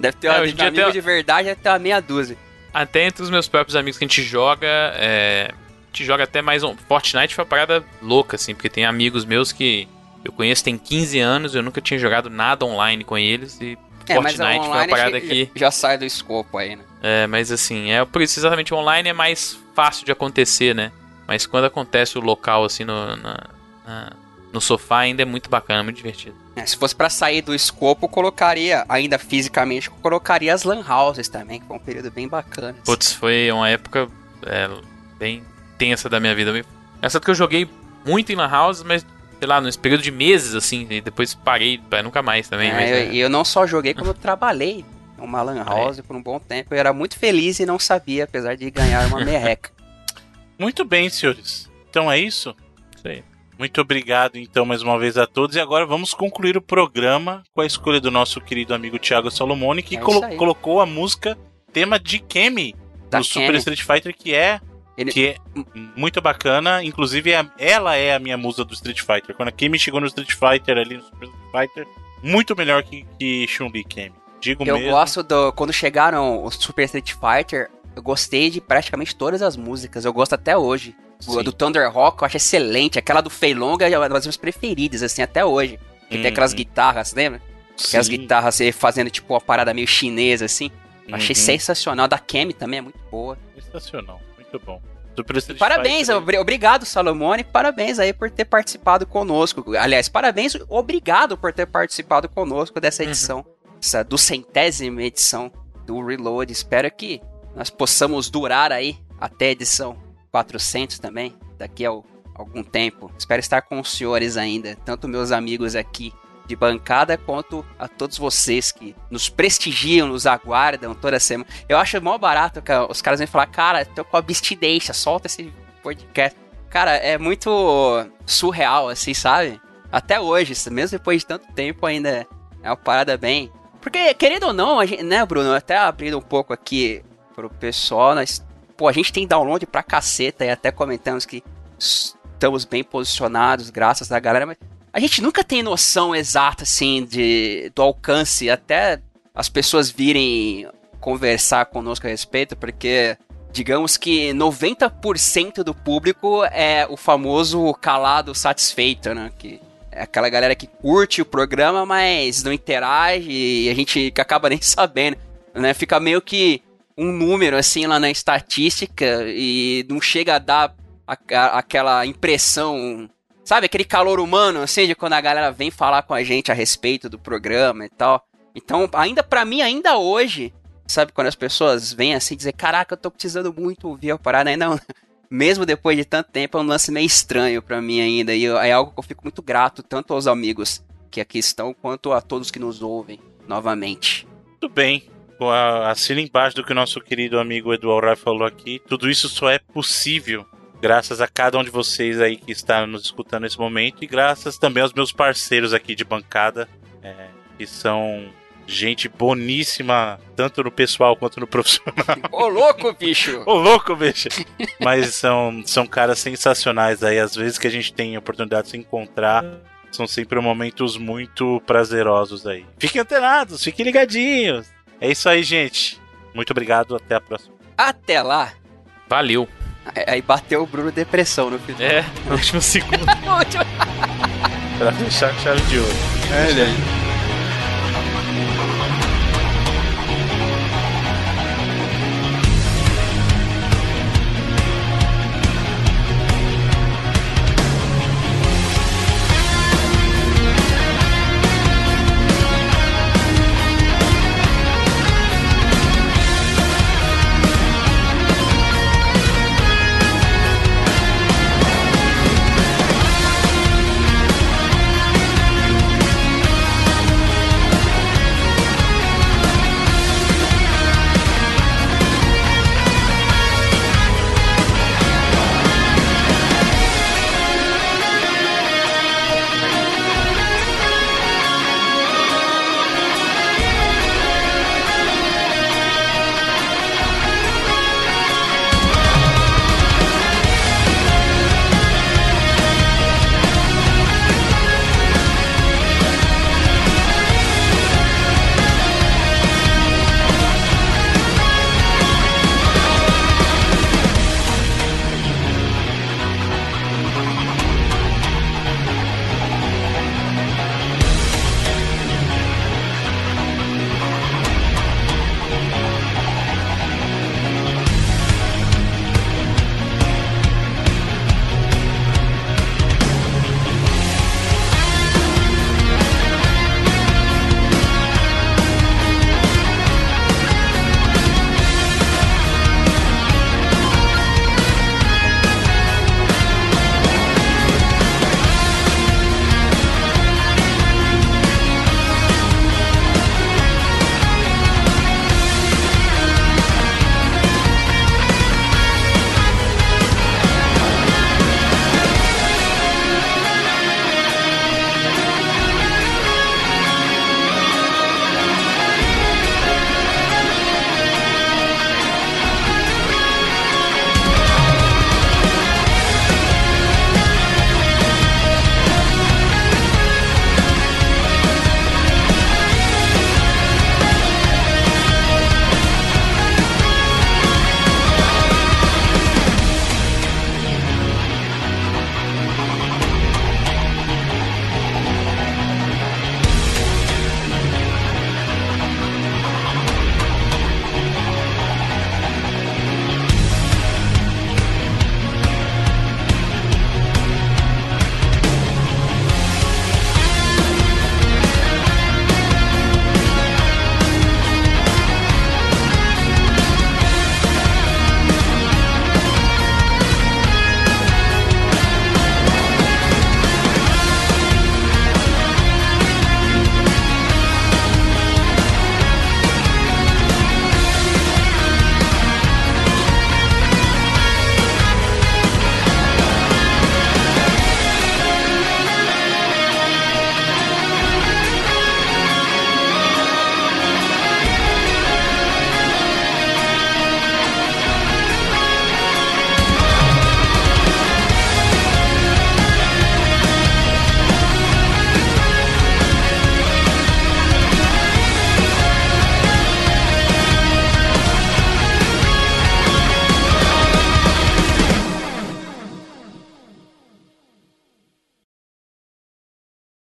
deve ter, é, uma, de amigo de verdade, deve ter uma meia dúzia. Até entre os meus próprios amigos que a gente joga, é, a gente joga até mais um. Fortnite foi uma parada louca, assim, porque tem amigos meus que eu conheço tem 15 anos, eu nunca tinha jogado nada online com eles e é, Fortnite foi uma parada que. Já sai do escopo aí, né? É, mas assim, é por isso exatamente online é mais fácil de acontecer, né? Mas quando acontece o local assim no, na, na, no sofá ainda é muito bacana, muito divertido. É, se fosse para sair do escopo, colocaria, ainda fisicamente, colocaria as lan houses também, que foi um período bem bacana. Assim. Putz, foi uma época é, bem tensa da minha vida. Essa que eu joguei muito em lan houses, mas sei lá, nesse período de meses, assim, e depois parei pra nunca mais também. É, mas, eu, é. eu não só joguei, como eu trabalhei em uma lan house é. por um bom tempo. Eu era muito feliz e não sabia, apesar de ganhar uma merreca. Muito bem, senhores. Então é isso? Isso aí. Muito obrigado, então, mais uma vez a todos. E agora vamos concluir o programa com a escolha do nosso querido amigo Thiago Salomone, que É colo- aí. colocou a música tema de Kemi Da do Super Kemi. Street Fighter, que é, Ele- que é muito bacana. Inclusive, é- ela é a minha musa do Street Fighter. Quando a Kemi chegou no Street Fighter, ali no Super Street Fighter, muito melhor que, que Chun-Li Kemi. Digo Eu mesmo. gosto do. Quando chegaram os Super Street Fighter, eu gostei de praticamente todas as músicas. Eu gosto até hoje. O Sim. do Thunder Rock eu acho excelente. Aquela do Fei Longa é uma das minhas preferidas, assim, até hoje. Que tem aquelas Uhum. guitarras, lembra? Aquelas Sim. guitarras assim, fazendo tipo uma parada meio chinesa, assim. Eu Achei Uhum. sensacional. Da Kemi também é muito boa. Sensacional, muito bom. Parabéns, Fighter, obrigado, Salomone. Parabéns aí por ter participado conosco. Aliás, parabéns, obrigado por ter participado conosco dessa edição, essa do centésima edição do Reload. Espero que nós possamos durar aí até a edição 400 também, daqui a algum tempo. Espero estar com os senhores ainda, tanto meus amigos aqui de bancada quanto a todos vocês que nos prestigiam, nos aguardam toda semana. Eu acho mó barato que os caras vêm falar, cara, tô com abstinência, solta esse podcast. Cara, é muito surreal, assim, sabe? Até hoje, mesmo depois de tanto tempo, ainda é uma parada bem. Porque, querendo ou não, gente, né, Bruno? Até abrindo um pouco aqui pro pessoal, nós. Pô, a gente tem download pra caceta e até comentamos que estamos bem posicionados, graças à galera, mas a gente nunca tem noção exata, assim, de, do alcance, até as pessoas virem conversar conosco a respeito, porque digamos que 90% do público é o famoso calado satisfeito, né? Que é aquela galera que curte o programa, mas não interage e a gente acaba nem sabendo, né? Fica meio que um número assim lá na estatística e não chega a dar a- a- aquela impressão, sabe, aquele calor humano assim de quando a galera vem falar com a gente a respeito do programa e tal. Então, ainda pra mim ainda hoje, sabe, quando as pessoas vêm assim dizer, caraca, eu tô precisando muito ouvir a parada, ainda mesmo depois de tanto tempo, é um lance meio estranho pra mim ainda. E é algo que eu fico muito grato, tanto aos amigos que aqui estão, quanto a todos que nos ouvem novamente. Muito bem. Assina embaixo do que o nosso querido amigo Eduardo Rai falou aqui. Tudo isso só é possível graças a cada um de vocês aí que está nos escutando nesse momento e graças também aos meus parceiros aqui de bancada, é, que são gente boníssima, tanto no pessoal quanto no profissional. Ô louco, bicho! Ô, louco, bicho! Mas são, são caras sensacionais aí. Às vezes que a gente tem a oportunidade de se encontrar, são sempre momentos muito prazerosos aí. Fiquem antenados, fiquem ligadinhos. É isso aí, gente. Muito obrigado, até a próxima. Até lá! Valeu. Aí bateu o Bruno depressão no final. É, no último segundo. Pra fechar com chave de ouro. É,